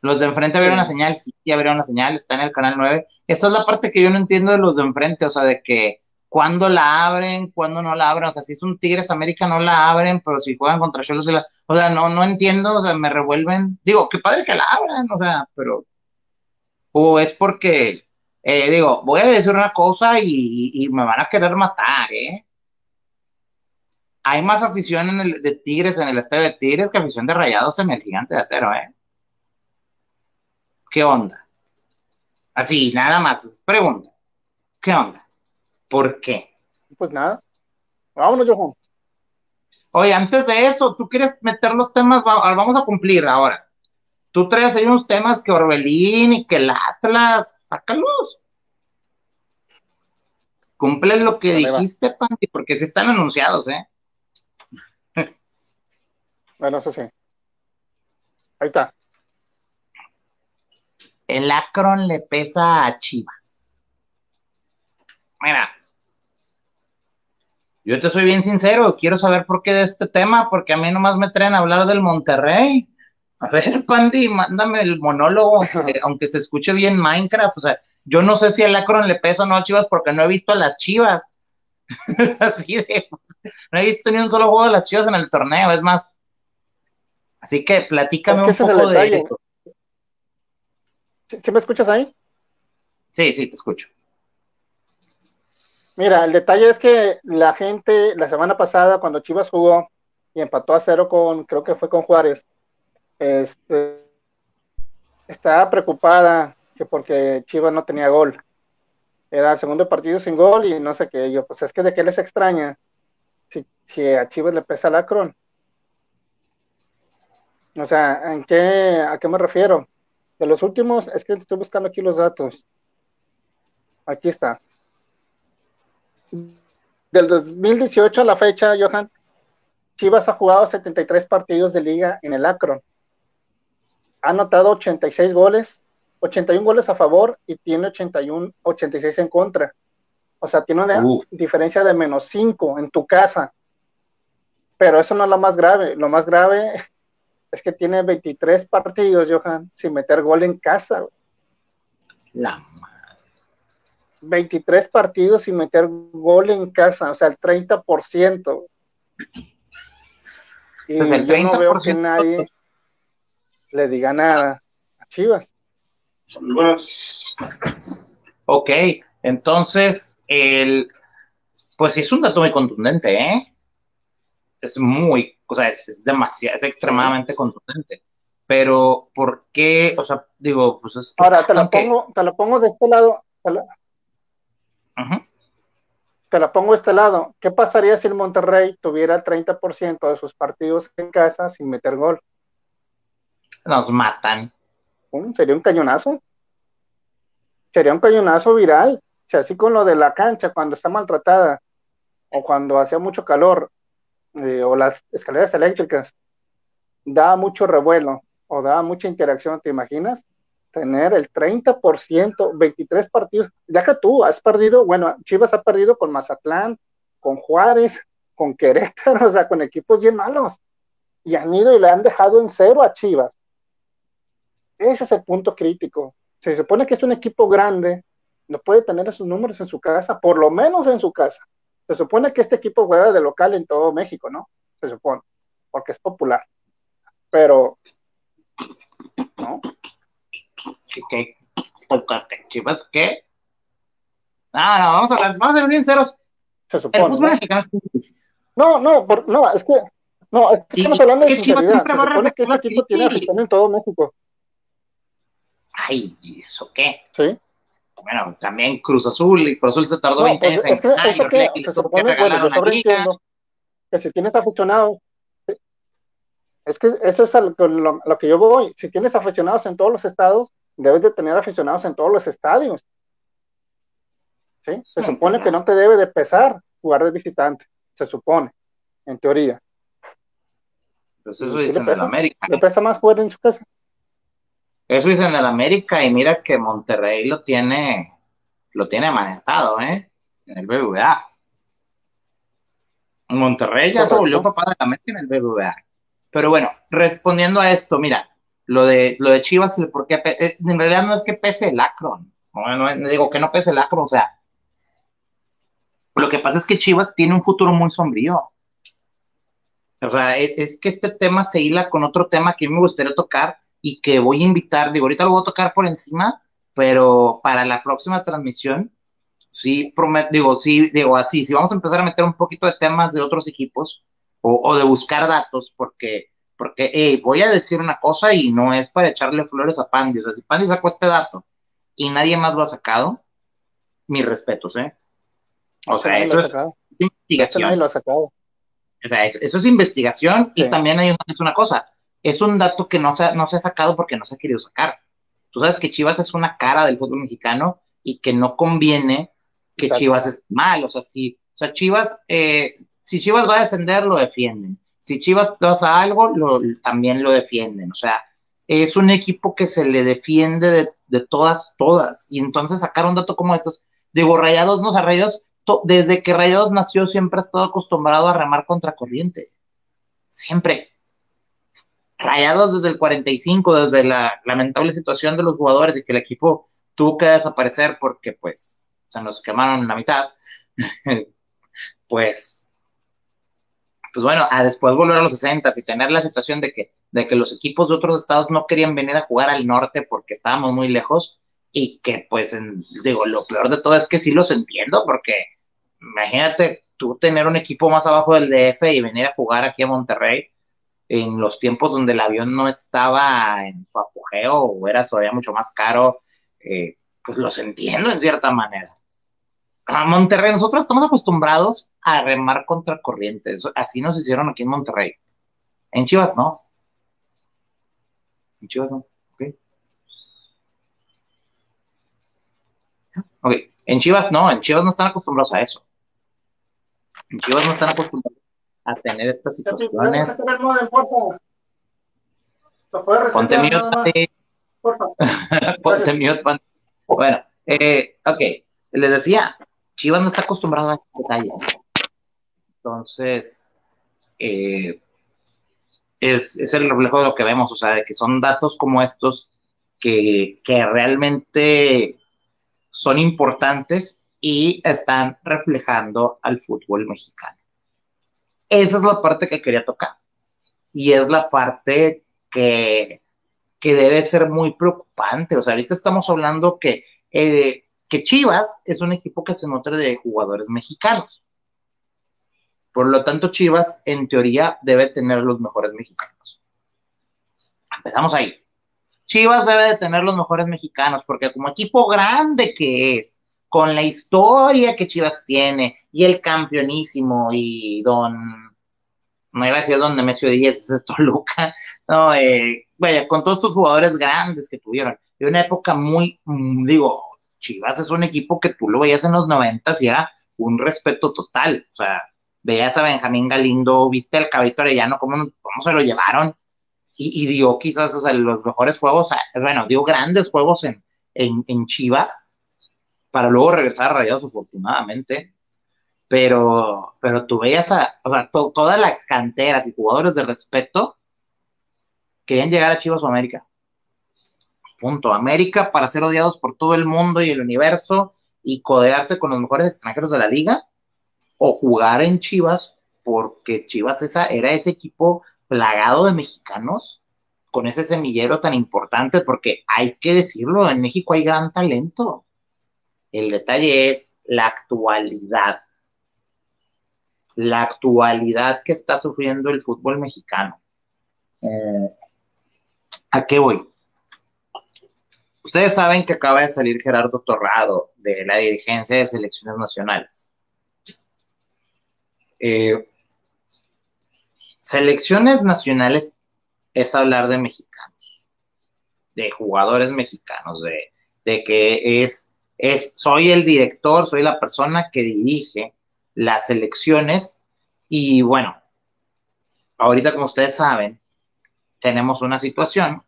Los de enfrente abrieron la señal, sí, ya abrieron la señal, está en el canal 9. Esa es la parte que yo no entiendo de los de enfrente, o sea, de que cuándo la abren, cuándo no la abren, o sea, si es un Tigres América no la abren, pero si juegan contra Cholos, la... o sea, no, no entiendo, o sea, me revuelven, digo, qué padre que la abran, o sea, pero, o es porque eh, digo, voy a decir una cosa y, me van a querer matar, ¿eh? Hay más afición de Tigres en el estadio de Tigres que afición de Rayados en el Gigante de Acero, ¿eh? ¿Qué onda? Así, nada más, pregunta. ¿Qué onda? ¿Por qué? Pues nada. Vámonos, Jojo. Oye, antes de eso, tú quieres meter los temas, vamos a cumplir ahora. Tú traes ahí unos temas que Orbelín y que el Atlas, sácalos. Cumple lo que dijiste, Panti, porque sí están anunciados, ¿eh? bueno, eso sí. Ahí está. El Acron le pesa a Chivas. Mira, yo te soy bien sincero, quiero saber por qué de este tema, porque a mí nomás me traen a hablar del Monterrey. A ver, Pandy, mándame el monólogo, aunque se escuche bien Minecraft. O sea, yo no sé si el Acron le pesa o no a Chivas porque no he visto a las Chivas. Así de. No he visto ni un solo juego de las Chivas en el torneo, es más. Así que platícame un poco de. ¿Sí, me escuchas ahí? Sí, sí, te escucho. Mira, el detalle es que la gente, la semana pasada, cuando Chivas jugó y empató a cero con, creo que fue con Juárez, este, estaba preocupada que porque Chivas no tenía gol. Era el segundo partido sin gol y no sé qué. Yo, pues es que de qué les extraña si, si a Chivas le pesa el Acron. O sea, ¿en qué, ¿a qué me refiero? De los últimos, es que estoy buscando aquí los datos. Aquí está. Del 2018 a la fecha, Johan, Chivas ha jugado 73 partidos de liga en el Acron ha anotado 86 goles, 81 goles a favor y tiene 81, 86 en contra. O sea, tiene una diferencia de menos 5 en tu casa. Pero eso no es lo más grave. Lo más grave es que tiene 23 partidos, Johan, sin meter gol en casa. La madre. 23 partidos sin meter gol en casa, o sea, el 30%. Y pues el 30%. yo no veo que nadie le diga nada a Chivas. Ok, entonces, el, pues sí es un dato muy contundente, ¿eh? Es muy, o sea, es, demasiado, es extremadamente contundente. Pero, ¿por qué? O sea, digo, pues es. Ahora, te lo, pongo, te lo pongo de este lado. Te lo, te la pongo de este lado. ¿Qué pasaría si el Monterrey tuviera el 30% de sus partidos en casa sin meter gol? nos matan. sería un cañonazo. Sería un cañonazo viral. Sea, así con lo de la cancha, cuando está maltratada o cuando hacía mucho calor, eh, o las escaleras eléctricas, da mucho revuelo o da mucha interacción, ¿te imaginas? Tener el 30%, 23 partidos, ya que tú has perdido, bueno, Chivas ha perdido con Mazatlán, con Juárez, con Querétaro, o sea, con equipos bien malos, y han ido y le han dejado en cero a Chivas. Ese es el punto crítico. Se supone que es un equipo grande, no puede tener esos números en su casa, por lo menos en su casa. Se supone que este equipo juega de local en todo México, ¿no? Se supone, porque es popular. Pero. ¿Qué? ¿Chivas qué? No, no, vamos a hablar, vamos a ser sinceros. Se supone. El fútbol ¿no? mexicano es un crisis. No, no, por- no, es que, no, es que estamos hablando es de que Chivas siempre va a supone que este equipo tiene afición en todo México, Ay, ¿y eso qué? ¿sí? Bueno, pues también Cruz Azul, y Cruz Azul se tardó No, 20 pues, años en es que ganar, y eso que se que supone, bueno, yo una que si tienes aficionados, es que eso es lo, lo- lo que yo voy. Si tienes aficionados en todos los estados, debes de tener aficionados en todos los estadios. ¿Sí? Se Sí, supone que no te debe de pesar jugar de visitante, se supone, en teoría. Pues ¿Sí eso dicen en pesa? América. ¿Le pesa más jugar en su casa? Eso dicen en América, y mira que Monterrey lo tiene, lo tiene manejado, ¿eh? En el BBVA. Monterrey ya se volvió papá de América en el BBVA. Pero bueno, respondiendo a esto, mira, lo de, lo de Chivas, y el por qué eh, en realidad no es que pese el Akron. No, no, no digo que no pese el Akron, o sea, lo que pasa es que Chivas tiene un futuro muy sombrío. O sea, es, es que este tema se hila con otro tema que me gustaría tocar y que voy a invitar, digo, ahorita lo voy a tocar por encima, pero para la próxima transmisión, sí, prometo, digo, sí, digo así, si vamos a empezar a meter un poquito de temas de otros equipos o, o de buscar datos, porque, porque, hey, voy a decir una cosa y no es para echarle flores a Pandy, o sea, si Pandy sacó este dato y nadie más lo ha sacado, mis respetos, ¿eh? O sea, eso es investigación. lo ha sacado. O sea, eso, eso es investigación y también hay una, es una cosa, es un dato que no se, ha- no se ha sacado porque no se ha querido sacar. Tú sabes que Chivas es una cara del fútbol mexicano y que no conviene que Exacto. Chivas es mal. O sea, si, o sea, Chivas, eh, si Chivas va a descender, lo defienden. Si Chivas pasa algo, también lo defienden. O sea, es un equipo que se le defiende de, todas, todas. Y entonces sacar un dato como estos, digo, Rayados, no, o sea, Rayados, desde que Rayados nació siempre ha estado acostumbrado a remar contra corriente. Siempre. Rayados desde el 45, desde la lamentable situación de los jugadores y que el equipo tuvo que desaparecer porque pues se nos quemaron la mitad, pues, pues bueno, a después volver a los 60 y tener la situación de que, de que los equipos de otros estados no querían venir a jugar al norte porque estábamos muy lejos y que pues, en- digo, lo peor de todo es que sí los entiendo porque imagínate tú tener un equipo más abajo del DF y venir a jugar aquí a Monterrey en los tiempos donde el avión no estaba en su apogeo o era todavía mucho más caro, eh, pues los entiendo en cierta manera. A Monterrey, nosotros estamos acostumbrados a remar contra corrientes, así nos hicieron aquí en Monterrey. En Chivas no. En Chivas no. Ok. Ok. En Chivas no, en Chivas no están acostumbrados a eso. En Chivas no están acostumbrados a tener estas situaciones. Ponte mute. Ponte mute. Bueno, eh, ok. Les decía, Chivas no está acostumbrado a detalles. Entonces, eh, es, es el reflejo de lo que vemos, o sea, de que son datos como estos que, que realmente son importantes y están reflejando al fútbol mexicano. Esa es la parte que quería tocar. Y es la parte que, que debe ser muy preocupante. O sea, ahorita estamos hablando que, eh, que Chivas es un equipo que se nutre de jugadores mexicanos. Por lo tanto, Chivas, en teoría, debe tener los mejores mexicanos. Empezamos ahí. Chivas debe de tener los mejores mexicanos, porque como equipo grande que es, con la historia que Chivas tiene, y el campeonísimo, y don, no iba a decir don Nemesio Díaz, es Toluca, no, eh, vaya, con todos estos jugadores grandes que tuvieron, de una época muy, mm, digo, Chivas es un equipo que tú lo veías en los noventas y era un respeto total, o sea, veías a Benjamín Galindo, viste al Cabito Arellano, cómo, cómo se lo llevaron, y, dio quizás los mejores juegos, bueno, dio grandes juegos en, en, Chivas, para luego regresar a Rayados afortunadamente, pero, pero tú veías a, o sea, todas las canteras y jugadores de respeto querían llegar a Chivas o América. Punto. América para ser odiados por todo el mundo y el universo y codearse con los mejores extranjeros de la liga o jugar en Chivas porque Chivas esa, era ese equipo plagado de mexicanos con ese semillero tan importante porque hay que decirlo, en México hay gran talento. El detalle es la actualidad. La actualidad que está sufriendo el fútbol mexicano. Eh, ¿A qué voy? Ustedes saben que acaba de salir Gerardo Torrado de la dirigencia de selecciones nacionales. Eh, selecciones nacionales es hablar de mexicanos, de jugadores mexicanos, de, de que es, es, soy el director, soy la persona que dirige las selecciones y bueno, ahorita como ustedes saben, tenemos una situación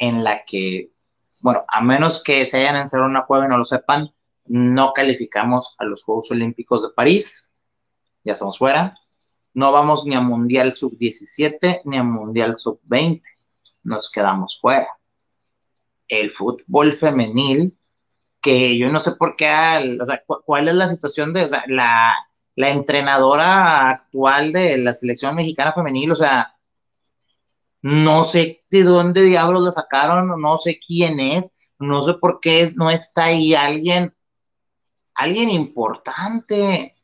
en la que, bueno, a menos que se hayan encerrado en una cueva y no lo sepan, no calificamos a los Juegos Olímpicos de París, ya estamos fuera, no vamos ni a Mundial Sub-17 ni a Mundial Sub-20, nos quedamos fuera. El fútbol femenil, que yo no sé por qué, o sea, cuál es la situación de, la, la entrenadora actual de la selección mexicana femenil, o sea, no sé de dónde diablos la sacaron, no sé quién es, no sé por qué no está ahí alguien, alguien importante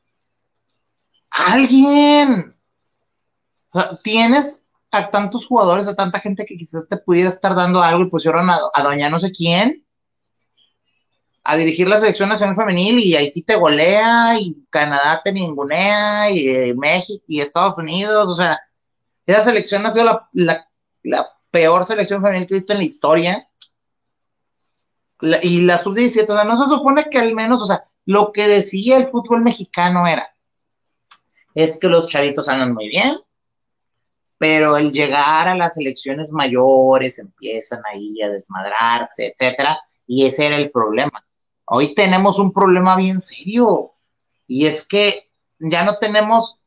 alguien. tienes a tantos jugadores, a tanta gente que quizás te pudiera estar dando algo y pusieron a, a doña no sé quién a dirigir la selección nacional femenil y Haití te golea y Canadá te ningunea y eh, México y Estados Unidos, o sea, esa selección ha sido la, peor selección femenil que he visto en la historia. y la sub-17, o sea, no se supone que al menos, o sea, lo que decía el fútbol mexicano era, es que los chavitos andan muy bien, pero el llegar a las elecciones mayores empiezan ahí a desmadrarse, etcétera, y ese era el problema. Hoy tenemos un problema bien serio, y es que ya no tenemos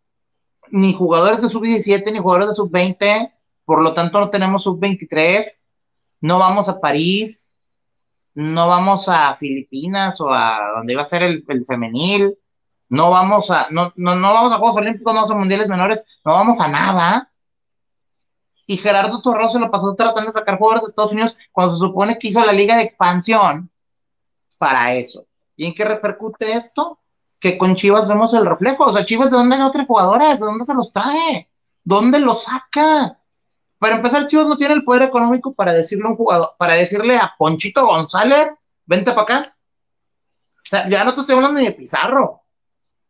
ni jugadores de sub-17 ni jugadores de sub-20, por lo tanto no tenemos sub-23, no vamos a París, no vamos a Filipinas o a donde iba a ser el, femenil, no vamos a, no, no, no vamos a Juegos Olímpicos, no vamos a Mundiales Menores, no vamos a nada. Y Gerardo Torrado se lo pasó tratando de sacar jugadores de Estados Unidos cuando se supone que hizo la liga de expansión para eso. ¿Y en qué repercute esto? Que con Chivas vemos el reflejo. O sea, Chivas, ¿de dónde hay otros jugadores? ¿De dónde se los trae? ¿Dónde los saca? Para empezar, Chivas no tiene el poder económico para decirle a un jugador, para decirle a Ponchito González, vente para acá. O sea, ya no te estoy hablando ni de Pizarro.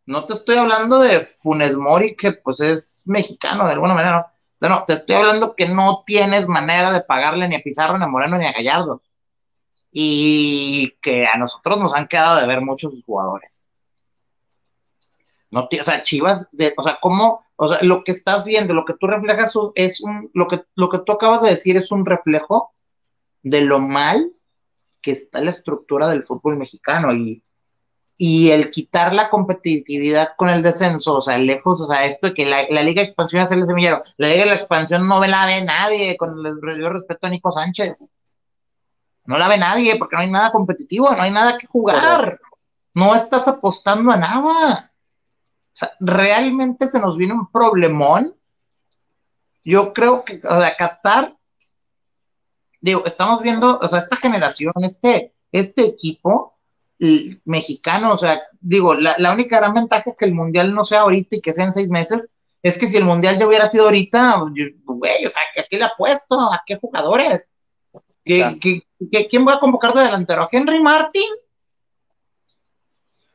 No te estoy hablando de Funes Mori, que pues es mexicano de alguna manera. O sea, no, te estoy hablando que no tienes manera de pagarle ni a Pizarro, ni a Moreno, ni a Gallardo. Y que a nosotros nos han quedado de ver muchos jugadores. No, o sea, Chivas, o sea, ¿cómo? O sea, lo que estás viendo, lo que tú reflejas es un, lo que, lo que tú acabas de decir es un reflejo de lo mal que está la estructura del fútbol mexicano y y el quitar la competitividad con el descenso, o sea, lejos, o sea, esto de que la, Liga de Expansión hace el semillero, la Liga de la Expansión no la ve nadie, con el respeto a Nico Sánchez. No la ve nadie porque no hay nada competitivo, no hay nada que jugar. No estás apostando a nada. O sea, realmente se nos viene un problemón. Yo creo que, o sea, Qatar, digo, estamos viendo, o sea, esta generación, este, este equipo, mexicano, o sea, digo, la, única gran ventaja que el mundial no sea ahorita y que sea en seis meses, es que si el mundial ya hubiera sido ahorita, güey, o sea, ¿a qué le apuesto? ¿A qué jugadores? ¿Qué, quién voy a convocar de delantero? ¿A Henry Martin?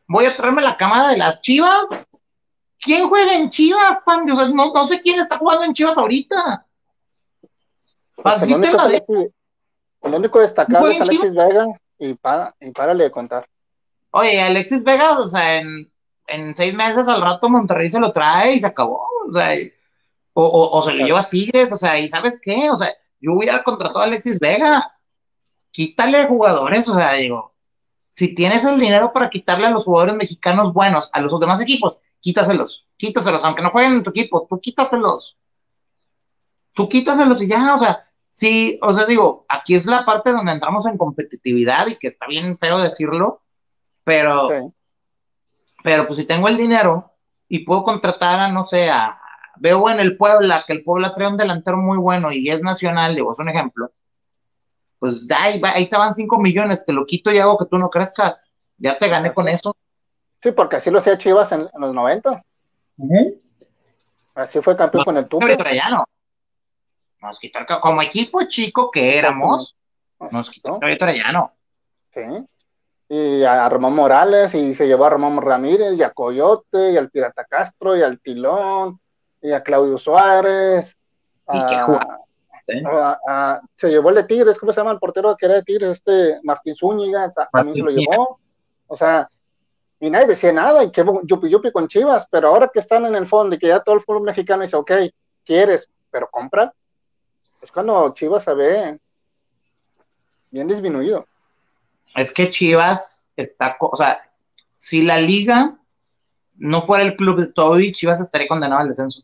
¿Voy a traerme la camada de las chivas? ¿Quién juega en Chivas, Pandi? O sea, no, sé quién está jugando en Chivas ahorita. Pues el, único, destacado es Alexis Vega y, para, y párale de contar. Oye, Alexis Vega, o sea, en seis meses al rato Monterrey se lo trae y se acabó. O sea, o, se lo lleva a Tigres, o sea, y ¿sabes qué? O sea, yo hubiera contratado a Alexis Vega. Quítale jugadores, o sea, digo, si tienes el dinero para quitarle a los jugadores mexicanos buenos a los demás equipos, quítaselos, quítaselos, aunque no jueguen en tu equipo, tú quítaselos. Tú quítaselos y ya, o sea, sí, o sea, digo, aquí es la parte donde entramos en competitividad y que está bien feo decirlo, pero, pero pues si tengo el dinero y puedo contratar a, no sé, a, veo en el Puebla que el Puebla trae un delantero muy bueno y es nacional, digo, es un ejemplo, pues ahí, ahí te van 5 millones, te lo quito y hago que tú no crezcas. Ya te gané con eso. Sí, porque así lo hacía Chivas en, los 90. Así fue campeón con el Tuca. Nos quitó como equipo chico que éramos, nos quitó el Torellano. Sí. Y a Ramón Morales, y se llevó a Ramón Ramírez, y a Coyote, y al Pirata Castro, y al Tilón, y a Claudio Suárez. Y qué se llevó el de Tigres, ¿cómo se llama el portero que era de Tigres? Este Martín Zúñiga, también se lo llevó. O sea, y nadie decía nada, y que yupi yupi con Chivas, pero ahora que están en el fondo y que ya todo el fútbol mexicano dice, ok, quieres, pero compra, es cuando Chivas se ve bien disminuido. Es que Chivas está, o sea, si la liga no fuera el club de Toby, Chivas estaría condenado al descenso.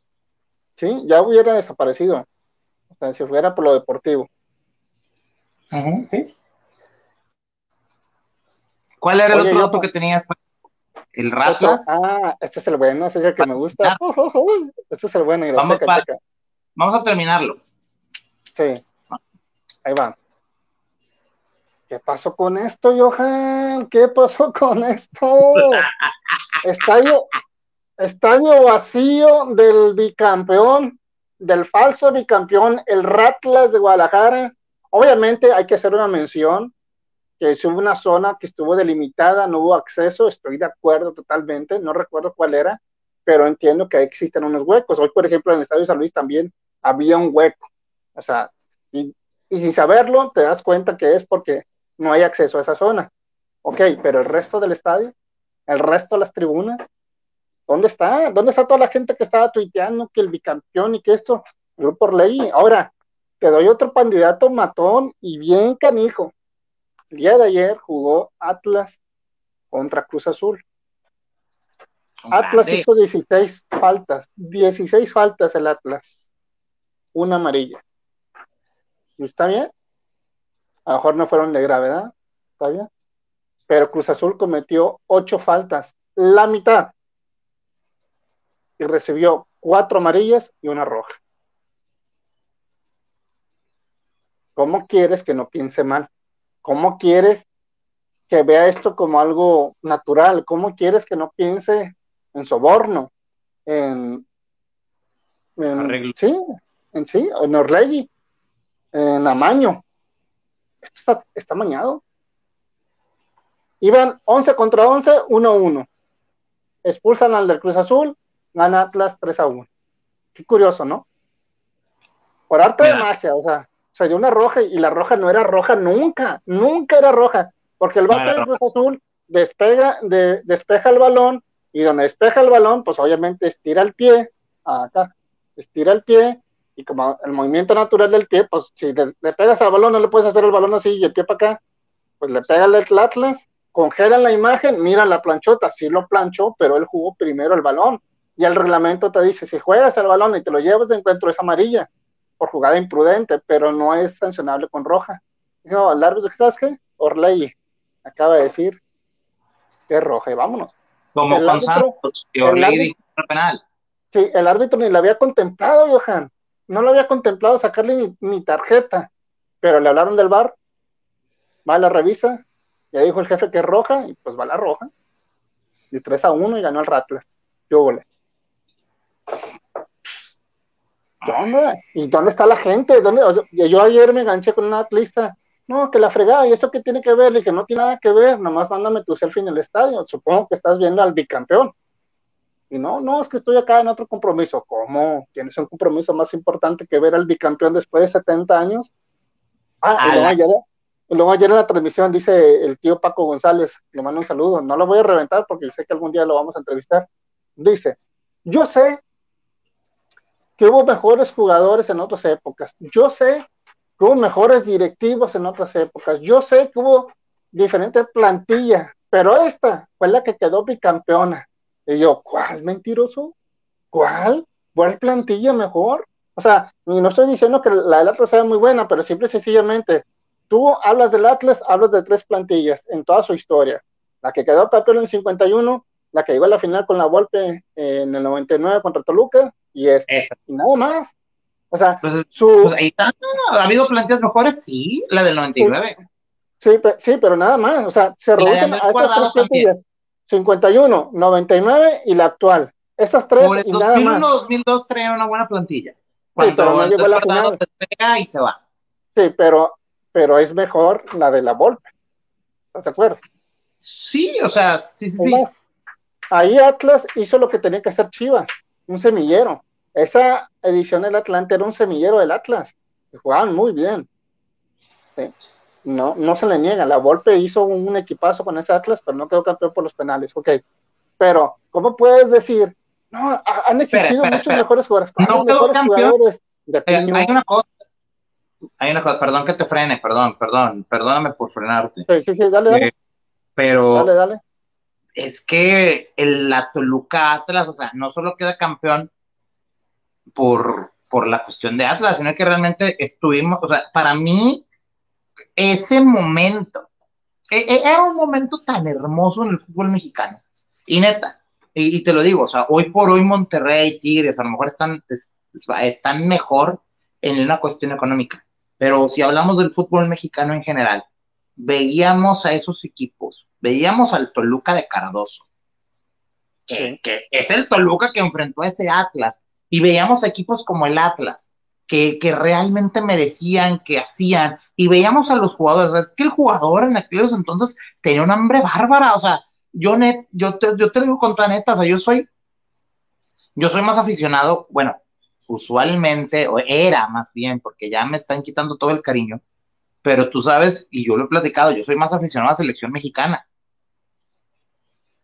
Sí, ya hubiera desaparecido. O sea, si fuera por lo deportivo. sí. ¿Cuál era el otro dato que tenías? ¿El Ratlas? Ah, este es el bueno, ese es el que me gusta. este es el bueno. Y vamos, vamos a terminarlo. Sí. Ahí va. ¿Qué pasó con esto, Johan? ¿Qué pasó con esto? Estadio, estadio vacío del bicampeón, del falso bicampeón, el Ratlas de Guadalajara. Obviamente hay que hacer una mención que hubo una zona que estuvo delimitada, no hubo acceso, estoy de acuerdo totalmente, no recuerdo cuál era, pero entiendo que existen unos huecos. Hoy, por ejemplo, en el Estadio San Luis también había un hueco. O sea, y, y sin saberlo, te das cuenta que es porque no hay acceso a esa zona. Ok, pero el resto del estadio, el resto de las tribunas, ¿dónde está? ¿Dónde está toda la gente que estaba tuiteando que el bicampeón y que esto? Yo por ley. Ahora, te doy otro candidato matón y bien canijo. El día de ayer jugó Atlas contra Cruz Azul. Atlas hizo 16 faltas, 16 faltas el Atlas, una amarilla. ¿Está bien? A lo mejor no fueron de gravedad, ¿está bien? Pero Cruz Azul cometió ocho faltas, la mitad. Y recibió cuatro amarillas y una roja. ¿Cómo quieres que no piense mal? ¿Cómo quieres que vea esto como algo natural? ¿Cómo quieres que no piense en soborno? En, sí, en sí, en Orlegui, en amaño esto está, mañado. Iban 11 contra 11, 1-1. Expulsan al del Cruz Azul, gana Atlas 3 a 1. Qué curioso, ¿no? Por arte de magia, o sea, se dio una roja y la roja no era roja nunca, nunca era roja, porque el bate del Cruz Azul despega, de, despeja el balón y donde despeja el balón, pues obviamente estira el pie, acá, estira el pie y como el movimiento natural del pie, pues si le, pegas al balón, no le puedes hacer el balón así y el pie para acá, pues le pega el Atlas, congelan la imagen, mira la planchota, sí lo planchó, pero él jugó primero el balón. Y el reglamento te dice, si juegas el balón y te lo llevas de encuentro es amarilla, por jugada imprudente, pero no es sancionable con roja. Dijo, el árbitro, ¿sabes qué? Orley acaba de decir que es roja y vámonos. Como el con Santos, que Orley penal. Sí, el árbitro ni lo había contemplado, Johan no lo había contemplado sacarle ni, tarjeta, pero le hablaron del bar, va a la revisa, ya dijo el jefe que es roja, y pues va la roja, y 3 a 1 y ganó el Ratlas. Yo volé. ¿Dónde? ¿Y dónde está la gente? ¿Dónde? yo ayer me enganché con una atlista. No, que la fregada, ¿y eso qué tiene que ver? Y que no tiene nada que ver, nomás mándame tu selfie en el estadio. Supongo que estás viendo al bicampeón. Y no, no, es que estoy acá en otro compromiso. ¿Cómo? ¿Tienes un compromiso más importante que ver al bicampeón después de 70 años? Ah, y Y luego ayer en la transmisión dice el tío Paco González, le mando un saludo, no lo voy a reventar porque sé que algún día lo vamos a entrevistar. Dice, yo sé que hubo mejores jugadores en otras épocas, yo sé que hubo mejores directivos en otras épocas, yo sé que hubo diferentes plantillas, pero esta fue la que quedó bicampeona. Y yo, ¿cuál mentiroso? ¿Cuál? ¿Cuál plantilla mejor? O sea, no estoy diciendo que la del Atlas sea muy buena, pero simple y sencillamente, tú hablas del Atlas, hablas de tres plantillas en toda su historia. La que quedó campeón en el 51, la que llegó a la final con la Volpe en el 99 contra Toluca, y esta. Y nada más. O sea, Pues, su, pues ahí está. ¿Ha habido plantillas mejores? Sí, la del 99. Sí, pe- sí, pero nada más, o sea, se reducen a estas tres plantillas, 51, 99 y la actual. Esas tres Por el y nada más. 2001-2002 traía una buena plantilla. pero Cuando no llegó a la final. despega y se va. Sí, pero, pero es mejor la de la Volpe. ¿Estás de acuerdo? Sí, o sea, sí, sí, sí. ahí Atlas hizo lo que tenía que hacer Chivas, un semillero. Esa edición del Atlante era un semillero del Atlas. Y jugaban muy bien. Sí. No, no se le niega. La Volpe hizo un equipazo con ese Atlas, pero no quedó campeón por los penales. Ok. Pero, ¿cómo puedes decir? No, ha- han existido espera, muchos espera. mejores jugadores. No ¿Cuáles quedó mejores campeón. jugadores de Eh, hay una cosa. Hay una cosa, perdón que te frene, perdón, perdón, perdóname por frenarte. Sí, sí, sí, dale, dale, Eh, pero dale, dale. Es que el, la Toluca Atlas, o sea, no solo queda campeón por, por la cuestión de Atlas, sino que realmente estuvimos, o sea, para mí, ese momento, e- e- era un momento tan hermoso en el fútbol mexicano. Y neta, y, y te lo digo, o sea, hoy por hoy Monterrey, Tigres, a lo mejor están, es- están mejor en una cuestión económica. Pero si hablamos del fútbol mexicano en general, veíamos a esos equipos, veíamos al Toluca de Cardoso, que, que es el Toluca que enfrentó a ese Atlas, y veíamos equipos como el Atlas, que, que realmente merecían, que hacían, y veíamos a los jugadores, es que el jugador en aquellos entonces tenía una hambre bárbara, o sea, yo, net, yo, te, yo te digo con toda neta, o sea, yo soy, yo soy más aficionado, bueno, usualmente, o era más bien, porque ya me están quitando todo el cariño, pero tú sabes, y yo lo he platicado, yo soy más aficionado a la selección mexicana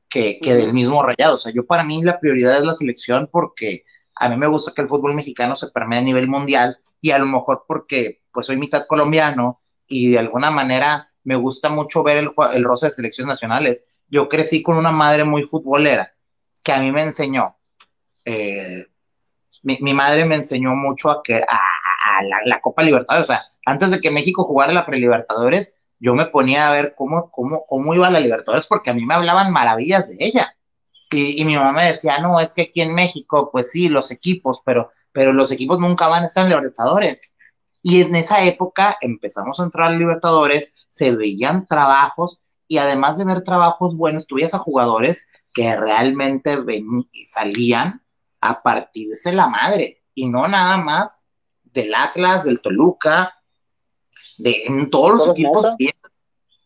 que, que del mismo rayado. O sea, yo para mí la prioridad es la selección porque a mí me gusta que el fútbol mexicano se permee a nivel mundial y a lo mejor porque pues soy mitad colombiano y de alguna manera me gusta mucho ver el, el roce de selecciones nacionales. Yo crecí con una madre muy futbolera que a mí me enseñó. Eh, mi, mi, madre me enseñó mucho a que a, a la, la, Copa Libertadores. O sea, antes de que México jugara la Prelibertadores, yo me ponía a ver cómo, cómo, cómo iba la Libertadores porque a mí me hablaban maravillas de ella. Y, mi mamá me decía, no, es que aquí en México, pues sí, los equipos, pero, pero los equipos nunca van a estar en Libertadores. Y en esa época empezamos a entrar a Libertadores, se veían trabajos y además de ver trabajos buenos, tuvías a jugadores que realmente ven, salían a partirse la madre y no nada más del Atlas, del Toluca, de en todos los ¿Todos equipos, veías,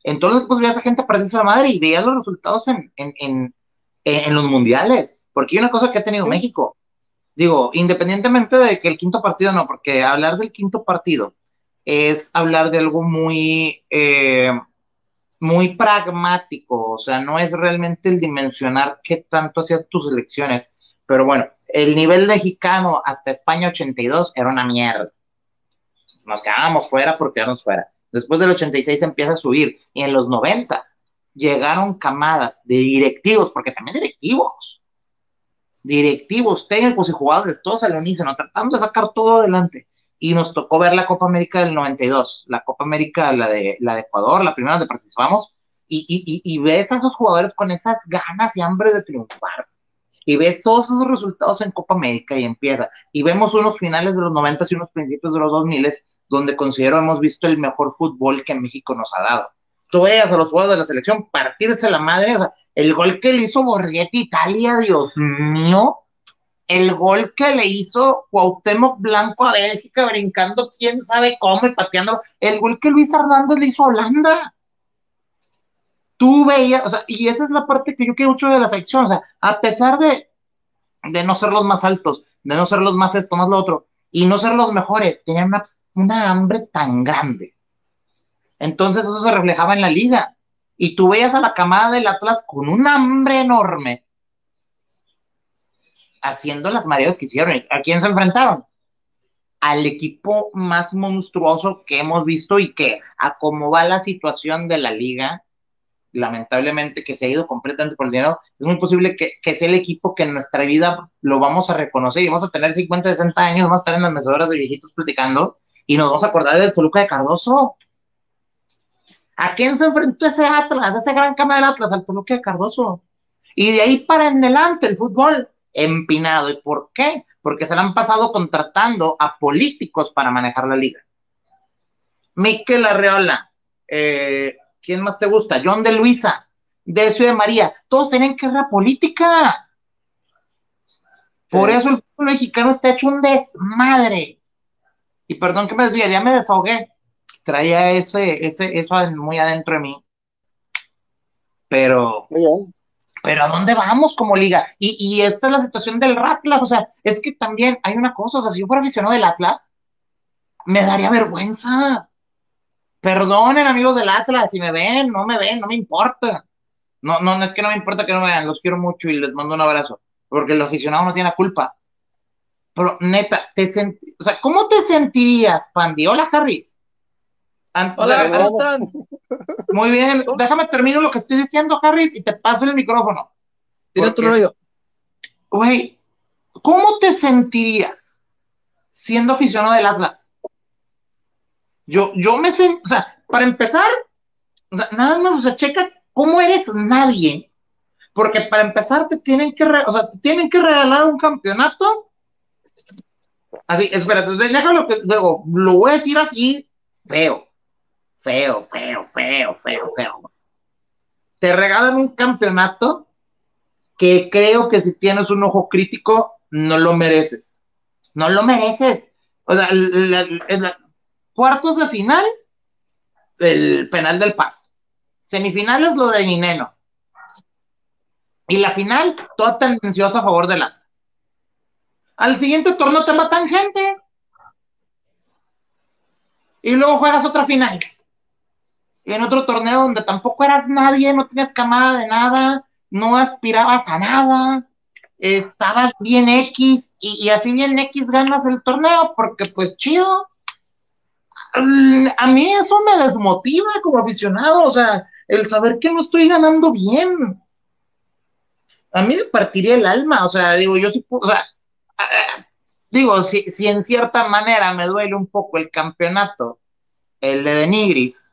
en todos los equipos veías a gente partirse la madre y veías los resultados en, en, en, en, los mundiales, porque hay una cosa que ha tenido sí. México, digo, independientemente de que el quinto partido no, porque hablar del quinto partido es hablar de algo muy, eh, muy pragmático, o sea, no es realmente el dimensionar qué tanto hacían tus elecciones, pero bueno, el nivel mexicano hasta España 82 era una mierda. Nos quedábamos fuera por quedarnos fuera. Después del 86 empieza a subir y en los 90 llegaron camadas de directivos, porque también directivos, directivos, técnicos y jugadores, todos al unísono, tratando de sacar todo adelante. Y nos tocó ver la Copa América del 92, la Copa América, la de, la de Ecuador, la primera donde participamos, y, y, y, y ves a esos jugadores con esas ganas y hambre de triunfar y ves todos esos resultados en Copa América y empieza. Y vemos unos finales de los 90 y unos principios de los 2000 donde considero hemos visto el mejor fútbol que México nos ha dado. Tú veas a los jugadores de la selección partirse la madre, o sea, el gol que le hizo Borghetti Italia, Dios mío, el gol que le hizo Cuauhtémoc Blanco a Bélgica brincando quién sabe cómo y pateando, el gol que Luis Hernández le hizo a Holanda tú veías, o sea, y esa es la parte que yo quiero mucho de la selección, o sea, a pesar de, de no ser los más altos, de no ser los más esto, más lo otro, y no ser los mejores, tenían una, una hambre tan grande, Entonces eso se reflejaba en la liga. Y tú veías a la camada del Atlas con un hambre enorme, haciendo las mareas que hicieron. ¿A quién se enfrentaron? Al equipo más monstruoso que hemos visto y que, a cómo va la situación de la liga, lamentablemente que se ha ido completamente por el dinero, es muy posible que, que, sea el equipo que en nuestra vida lo vamos a reconocer y vamos a tener 50, 60 años, vamos a estar en las mesadoras de viejitos platicando y nos vamos a acordar del Toluca de Cardoso. ¿A quién se enfrentó ese Atlas, ese gran cama del Atlas? Al Toluca de Cardoso. Y de ahí para en adelante el fútbol empinado. ¿Y por qué? Porque se le han pasado contratando a políticos para manejar la liga. Miquel Arreola, eh, ¿quién más te gusta? John de Luisa, de María, todos tienen guerra política. Por eso el fútbol mexicano está hecho un desmadre. Y perdón que me desvíe, ya me desahogué. Traía ese, ese, eso muy adentro de mí. Pero, pero ¿a dónde vamos como liga? Y, y esta es la situación del Atlas, o sea, es que también hay una cosa, o sea, si yo fuera aficionado del Atlas, me daría vergüenza. Perdonen, amigos del Atlas, si me ven, no me ven, no me importa. No, no, es que no me importa que no me vean, los quiero mucho y les mando un abrazo, porque el aficionado no tiene culpa. Pero neta, te o sea, ¿cómo te sentirías, Pandi? Hola, Harris. Hola, Muy bien, déjame termino lo que estoy diciendo, Harris, y te paso el micrófono. Tira tu rollo. Güey, ¿cómo te sentirías siendo aficionado del Atlas? Yo, yo me siento, o sea, para empezar, o sea, nada más, o sea, checa cómo eres nadie, porque para empezar te tienen que, o sea, te tienen que regalar un campeonato. Así, espérate, déjalo que luego, lo voy a decir así, feo, feo, feo, feo, feo, feo. Te regalan un campeonato que creo que si tienes un ojo crítico, no lo mereces. No lo mereces. O sea, la, la, Cuartos de final, el penal del paso. Semifinales, lo de Nineno. Y la final, toda tendenciosa a favor del Atlas. Al siguiente torneo te matan gente. Y luego juegas otra final. Y en otro torneo donde tampoco eras nadie, no tenías camada de nada, no aspirabas a nada, estabas bien X y, así bien X ganas el torneo porque pues chido a mí eso me desmotiva como aficionado, o sea, el saber que no estoy ganando bien. A mí me partiría el alma, o sea, digo, yo sí, o digo, si, si en cierta manera me duele un poco el campeonato, el de Denigris,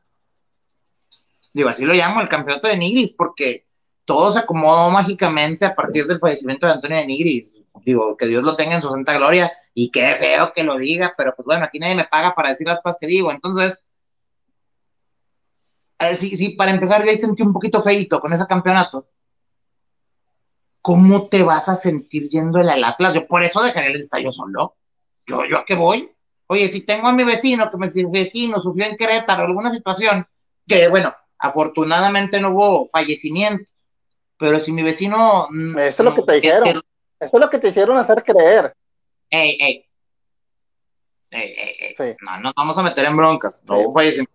digo, así lo llamo, el campeonato de Nigris, porque todo se acomodó mágicamente a partir del fallecimiento de Antonio de Nigris. Digo, que Dios lo tenga en su santa gloria y qué feo que lo diga, pero pues bueno, aquí nadie me paga para decir las cosas que digo. Entonces, eh, sí, sí, para empezar, yo sentí un poquito feito con ese campeonato. ¿Cómo te vas a sentir yendo al Atlas? Yo por eso dejaré el estadio solo. Yo, yo a qué voy. Oye, si tengo a mi vecino, que mi vecino sufrió en Querétaro alguna situación, que bueno, afortunadamente no hubo fallecimiento, pero si mi vecino. Mm, eso es lo que te dijeron. Eso es lo que te hicieron hacer creer. Ey, ey. Ey, ey, ey. No, no vamos a meter en broncas. No hubo fallecimiento.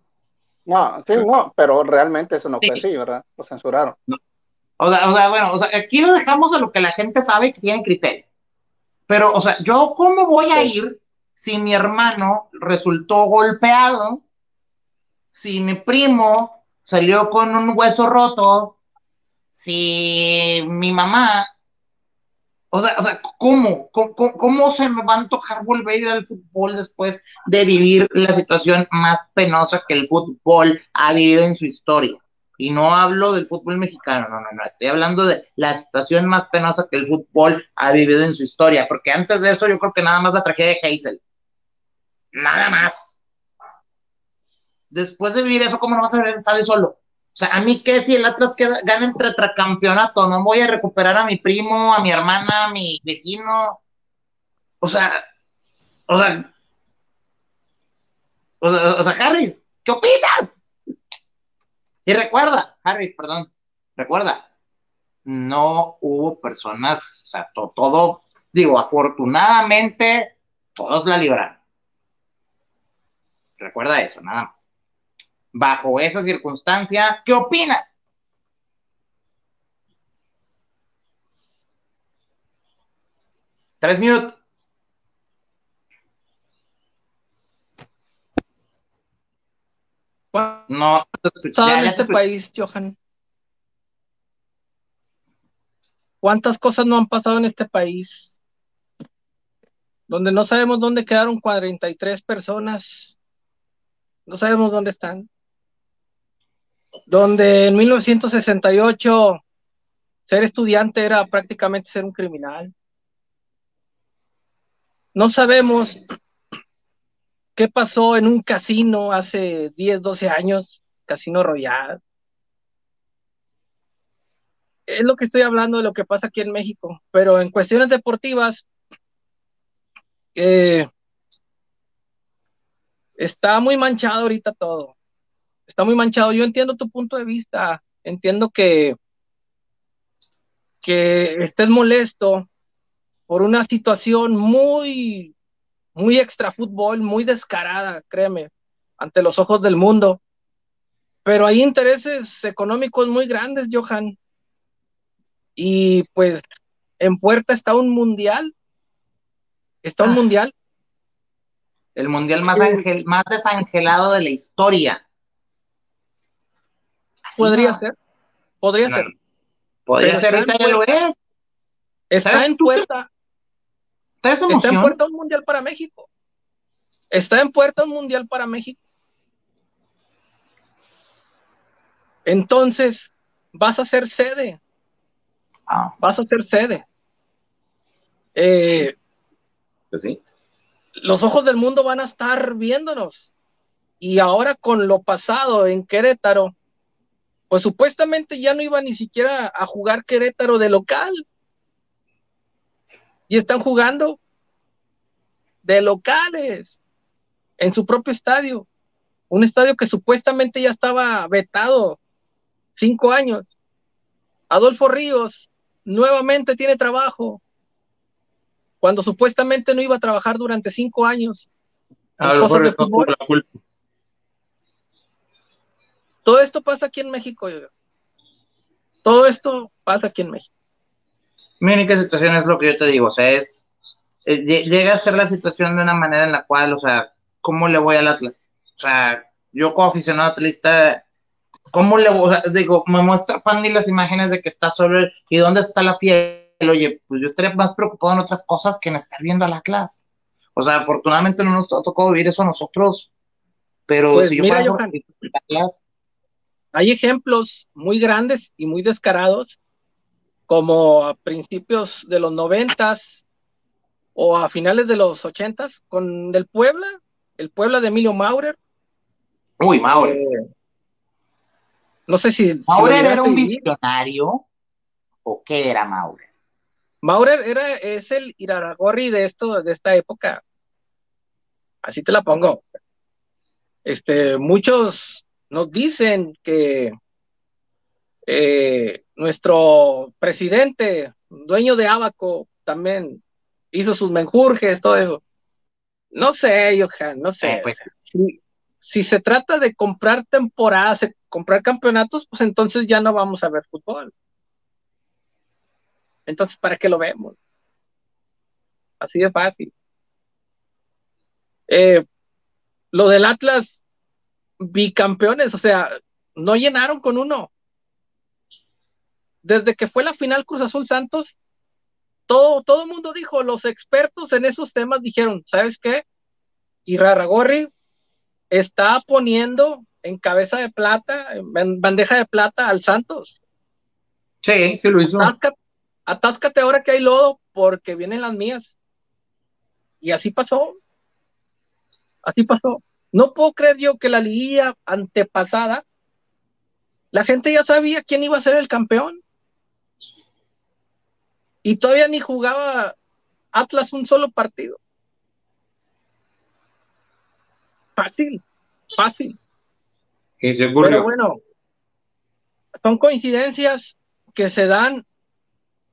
No, sí, no, pero realmente eso no fue así, ¿verdad? Lo censuraron. O, sea, o sea, bueno, o sea, aquí lo dejamos a lo que la gente sabe que tiene criterio. Pero, o sea, yo, ¿cómo voy a ir si mi hermano resultó golpeado? Si mi primo salió con un hueso roto, si mi mamá, o sea, o sea ¿cómo? ¿cómo? se me va a antojar volver a ir al fútbol después de vivir la situación más penosa que el fútbol ha vivido en su historia? Y no hablo del fútbol mexicano, no, no, no, estoy hablando de la situación más penosa que el fútbol ha vivido en su historia, porque antes de eso yo creo que nada más la tragedia de Hazel. Nada más. Después de vivir eso, ¿cómo no vas a ver el solo? O sea, a mí qué si el Atlas queda, gana el tetracampeonato, no voy a recuperar a mi primo, a mi hermana, a mi vecino. O sea, o sea, o sea, Harris, ¿qué opinas? Y recuerda, Harris, perdón, recuerda, no hubo personas, o sea, todo, digo, afortunadamente, todos la libraron. Recuerda eso, nada más. bajo esa circunstancia, ¿qué opinas? Tres minutos. No, ya, en este país, Johan? ¿Cuántas cosas no han pasado en este país? Donde no sabemos dónde quedaron 43 personas. No sabemos dónde están. Donde en 1968 ser estudiante era prácticamente ser un criminal. No sabemos ¿Qué pasó en un casino hace 10, 12 años? Casino Royal. Es lo que estoy hablando de lo que pasa aquí en México, pero en cuestiones deportivas, eh, está muy manchado ahorita todo. Está muy manchado. Yo entiendo tu punto de vista, entiendo que, que estés molesto por una situación muy muy extra fútbol, muy descarada, créeme, ante los ojos del mundo. Pero hay intereses económicos muy grandes, Johan. Y pues en puerta está un mundial. Está un ah. mundial. El mundial más, más desangelado de la historia. podría ser. Podría ser. Podría ser, ahorita ya lo es. Está en puerta. Está en puerta un mundial para México. Está en puerta un mundial para México. Entonces, vas a ser sede. Ah. Vas a ser sede. Eh, pues sí. Los ojos del mundo van a estar viéndonos. Y ahora con lo pasado en Querétaro, pues supuestamente ya no iba ni siquiera a jugar Querétaro de local y están jugando de locales en su propio estadio. Un estadio que supuestamente ya estaba vetado cinco años. Adolfo Ríos nuevamente tiene trabajo cuando supuestamente no iba a trabajar durante cinco años. Todo esto pasa aquí en México. Todo esto pasa aquí en México mi única situación es lo que yo te digo, o sea, es, eh, llega a ser la situación de una manera en la cual, o sea, ¿cómo le voy al Atlas? O sea, yo como aficionado atlista, ¿cómo le voy? digo, me muestra Pandy las imágenes de que está solo y dónde está la piel. Oye, pues yo estaría más preocupado en otras cosas que en estar viendo al Atlas. O sea, afortunadamente no nos tocó vivir eso a nosotros. Pero pues si yo fuera Atlas, hay ejemplos muy grandes y muy descarados como a principios de los noventas o a finales de los ochentas con el Puebla, el Puebla de Emilio Maurer. Uy, Maurer. Eh, no sé si. ¿Maurer era un visionario o qué era Maurer? Maurer era, es el Iraragorri de esto, de esta época. Así te la pongo. Este, muchos nos dicen que eh, nuestro presidente, dueño de Abaco, también hizo sus menjurjes, todo eso. No sé, Johan, no sé. Eh, pues. si, se trata de comprar temporadas, comprar campeonatos, pues entonces ya no vamos a ver fútbol. Entonces, ¿para qué lo vemos? Así de fácil. Eh, lo del Atlas, bicampeones, o sea, no llenaron con uno desde que fue la final Cruz Azul Santos, todo, todo el mundo dijo, los expertos en esos temas dijeron, ¿sabes qué? Y Raragorri está poniendo en cabeza de plata, en bandeja de plata al Santos. Sí, sí lo hizo. Atáscate, ahora que hay lodo porque vienen las mías. Y así pasó. Así pasó. No puedo creer yo que la liguilla antepasada, la gente ya sabía quién iba a ser el campeón. Y todavía ni jugaba Atlas un solo partido. Fácil, fácil. Y seguro. Pero bueno, son coincidencias que se dan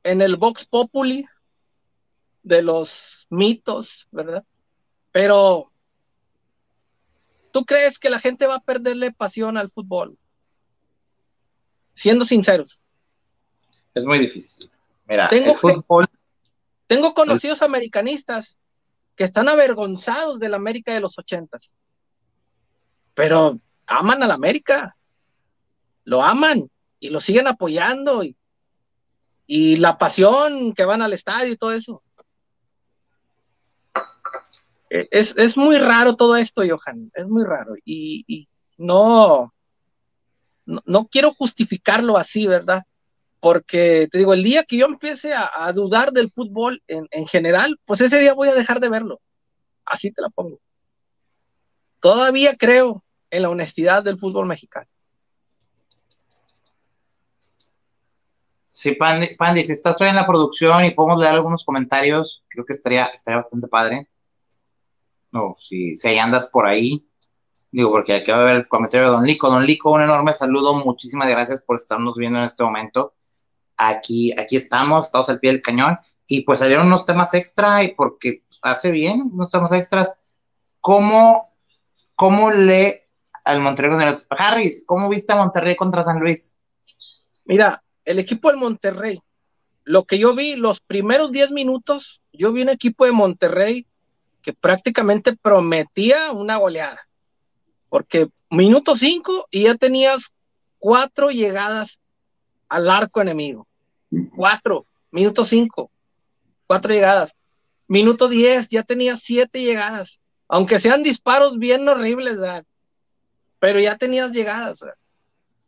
en el Vox Populi de los mitos, ¿verdad? Pero ¿Tú crees que la gente va a perderle pasión al fútbol? Siendo sinceros. Es muy difícil. Mira, tengo, fútbol... tengo conocidos americanistas que están avergonzados de la América de los ochentas. Pero aman a la América. Lo aman y lo siguen apoyando y, y la pasión que van al estadio y todo eso. Eh, es, es, muy raro todo esto, Johan, es muy raro. Y, y no, no, no, quiero justificarlo así, ¿verdad? Porque te digo, el día que yo empiece a, dudar del fútbol en, en, general, pues ese día voy a dejar de verlo. Así te la pongo. Todavía creo en la honestidad del fútbol mexicano. Sí, Pandy, Pandy, si estás en la producción y podemos leer algunos comentarios, creo que estaría, estaría bastante padre. No, si, si ahí andas por ahí, digo, porque aquí va a ver el comentario de Don Lico. Don Lico, un enorme saludo, muchísimas gracias por estarnos viendo en este momento. Aquí, aquí estamos, estamos al pie del cañón, y pues salieron unos temas extra, y porque hace bien, unos temas extras. ¿Cómo, cómo lee al Monterrey contra Harris? ¿Cómo viste a Monterrey contra San Luis? Mira, el equipo del Monterrey, lo que yo vi, los primeros 10 minutos, yo vi un equipo de Monterrey que prácticamente prometía una goleada. Porque minuto 5 y ya tenías cuatro llegadas al arco enemigo. Cuatro, minuto 5, cuatro llegadas. Minuto 10 ya tenías siete llegadas. Aunque sean disparos bien horribles, pero ya tenías llegadas.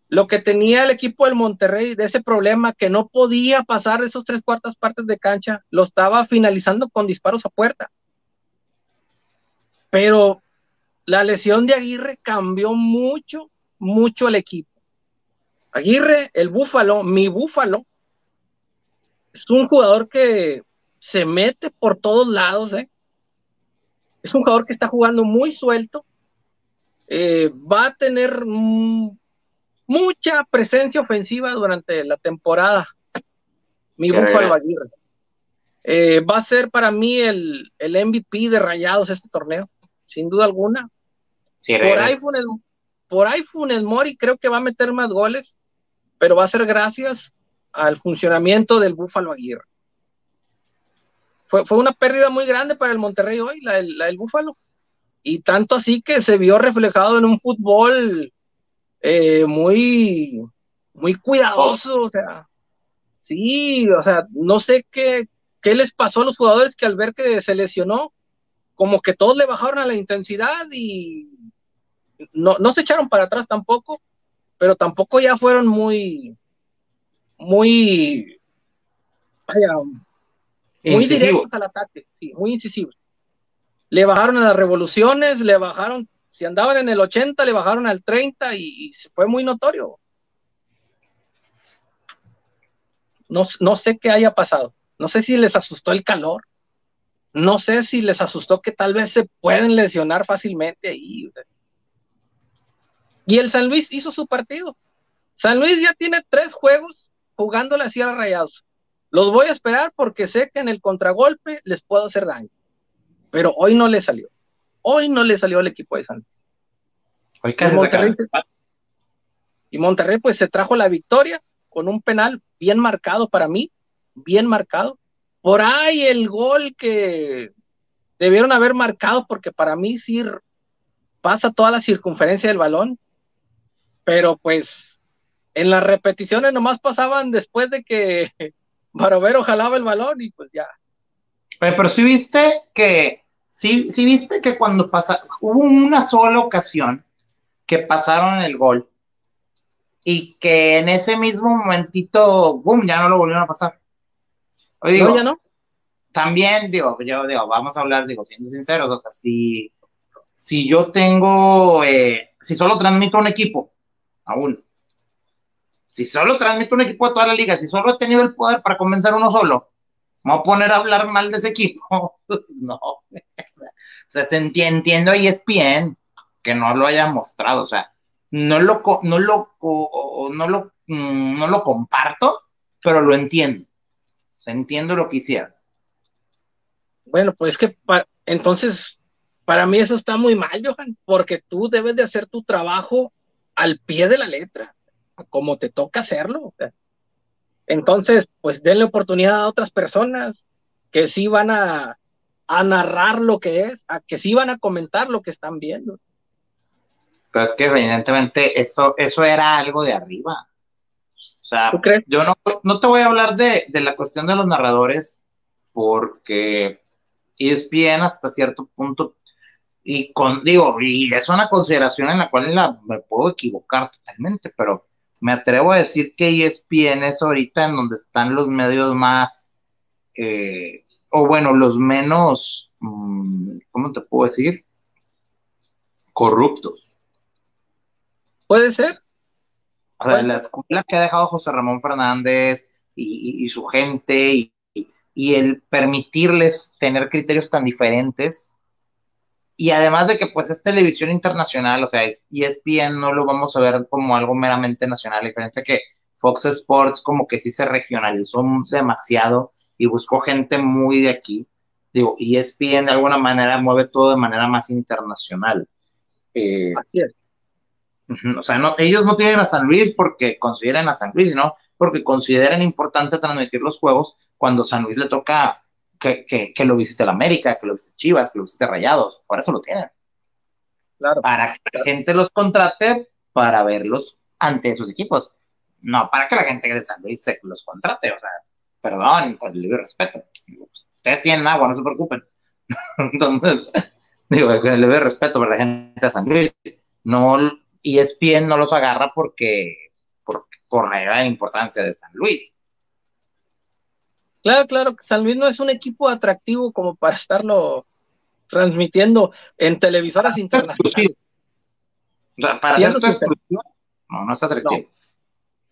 Lo que tenía el equipo del Monterrey de ese problema que no podía pasar de esos tres cuartas partes de cancha, lo estaba finalizando con disparos a puerta. Pero la lesión de Aguirre cambió mucho, mucho el equipo. Aguirre, el búfalo, mi búfalo, es un jugador que se mete por todos lados, ¿eh? Es un jugador que está jugando muy suelto. Eh, va a tener mm, mucha presencia ofensiva durante la temporada. Mi búfalo Aguirre. Eh, va a ser para mí el, el, MVP de Rayados este torneo, sin duda alguna. Sí, por, ahí Funes, por ahí Funes Mori creo que va a meter más goles, pero va a ser gracias al funcionamiento del Búfalo Aguirre. Fue, fue una pérdida muy grande para el Monterrey hoy, la, del Búfalo. Y tanto así que se vio reflejado en un fútbol eh, muy, muy cuidadoso, o sea, sí, o sea, no sé qué, qué les pasó a los jugadores que al ver que se lesionó, como que todos le bajaron a la intensidad y no, no se echaron para atrás tampoco, pero tampoco ya fueron muy, muy, vaya, muy directos al ataque, sí, muy incisivos. Le bajaron a las revoluciones, le bajaron si andaban en el 80, le bajaron al 30 y, y fue muy notorio. No, no, sé qué haya pasado. No sé si les asustó el calor. No sé si les asustó que tal vez se pueden lesionar fácilmente ahí. Y el San Luis hizo su partido. San Luis ya tiene tres juegos jugándole así a Rayados. Los voy a esperar porque sé que en el contragolpe les puedo hacer daño. Pero hoy no le salió. Hoy no le salió al equipo de Santos. Hoy casi y, Monterrey, y Monterrey pues se trajo la victoria con un penal bien marcado para mí, bien marcado. Por ahí el gol que debieron haber marcado porque para mí sí pasa toda la circunferencia del balón, pero pues en las repeticiones nomás pasaban después de que Barovero jalaba el balón y pues ya. Pero, pero sí viste que Sí, sí viste que cuando pasa, hubo una sola ocasión que pasaron el gol y que en ese mismo momentito, boom, ya no lo volvieron a pasar. Hoy digo, no, ya no. También, digo, yo digo, vamos a hablar, digo, siendo sinceros, o sea, si, si yo tengo, eh, si solo transmito un equipo, a uno, si solo transmito un equipo a toda la liga, si solo he tenido el poder para convencer uno solo, me voy a poner a hablar mal de ese equipo. Pues no. O sea, se entiende, entiendo y es bien que no lo haya mostrado. O sea, no lo, no lo, no lo, no lo comparto, pero lo entiendo. Entiendo lo que hicieron. Bueno, pues que entonces Para mí eso está muy mal, Johan, porque tú debes de hacer tu trabajo al pie de la letra, como te toca hacerlo. Entonces, pues denle oportunidad a otras personas que sí van a, a narrar lo que es, a que sí van a comentar lo que están viendo. Pero es que evidentemente eso, eso era algo de arriba. O sea, yo no, no, te voy a hablar de, de, la cuestión de los narradores porque ESPN hasta cierto punto y con, digo, y es una consideración en la cual la, me puedo equivocar totalmente, pero me atrevo a decir que ESPN es ahorita en donde están los medios más, eh, o bueno, los menos, mm, ¿cómo te puedo decir? Corruptos. Puede ser. O sea, la escuela que ha dejado José Ramón Fernández y, su gente y, y, el permitirles tener criterios tan diferentes. Y además de que pues es televisión internacional, o sea, es ESPN no lo vamos a ver como algo meramente nacional, a diferencia que Fox Sports como que sí se regionalizó demasiado y buscó gente muy de aquí. Digo, ESPN de alguna manera mueve todo de manera más internacional. Eh, Así es. O sea, no, ellos no tienen a San Luis porque consideran a San Luis, sino porque consideran importante transmitir los juegos cuando San Luis le toca que, que, lo visite la América, que lo visite Chivas, que lo visite Rayados. Por eso lo tienen. Claro. Para que la gente los contrate para verlos ante esos equipos. No para que la gente de San Luis se los contrate. O sea, perdón, con el libre respeto. Ustedes tienen agua, no se preocupen. Entonces, digo, con el libre respeto para la gente de San Luis. No ESPN no los agarra porque, por, por la importancia de San Luis. Claro, claro, San Luis no es un equipo atractivo como para estarlo transmitiendo en televisoras internacionales. O sea, para hacer no, no es atractivo.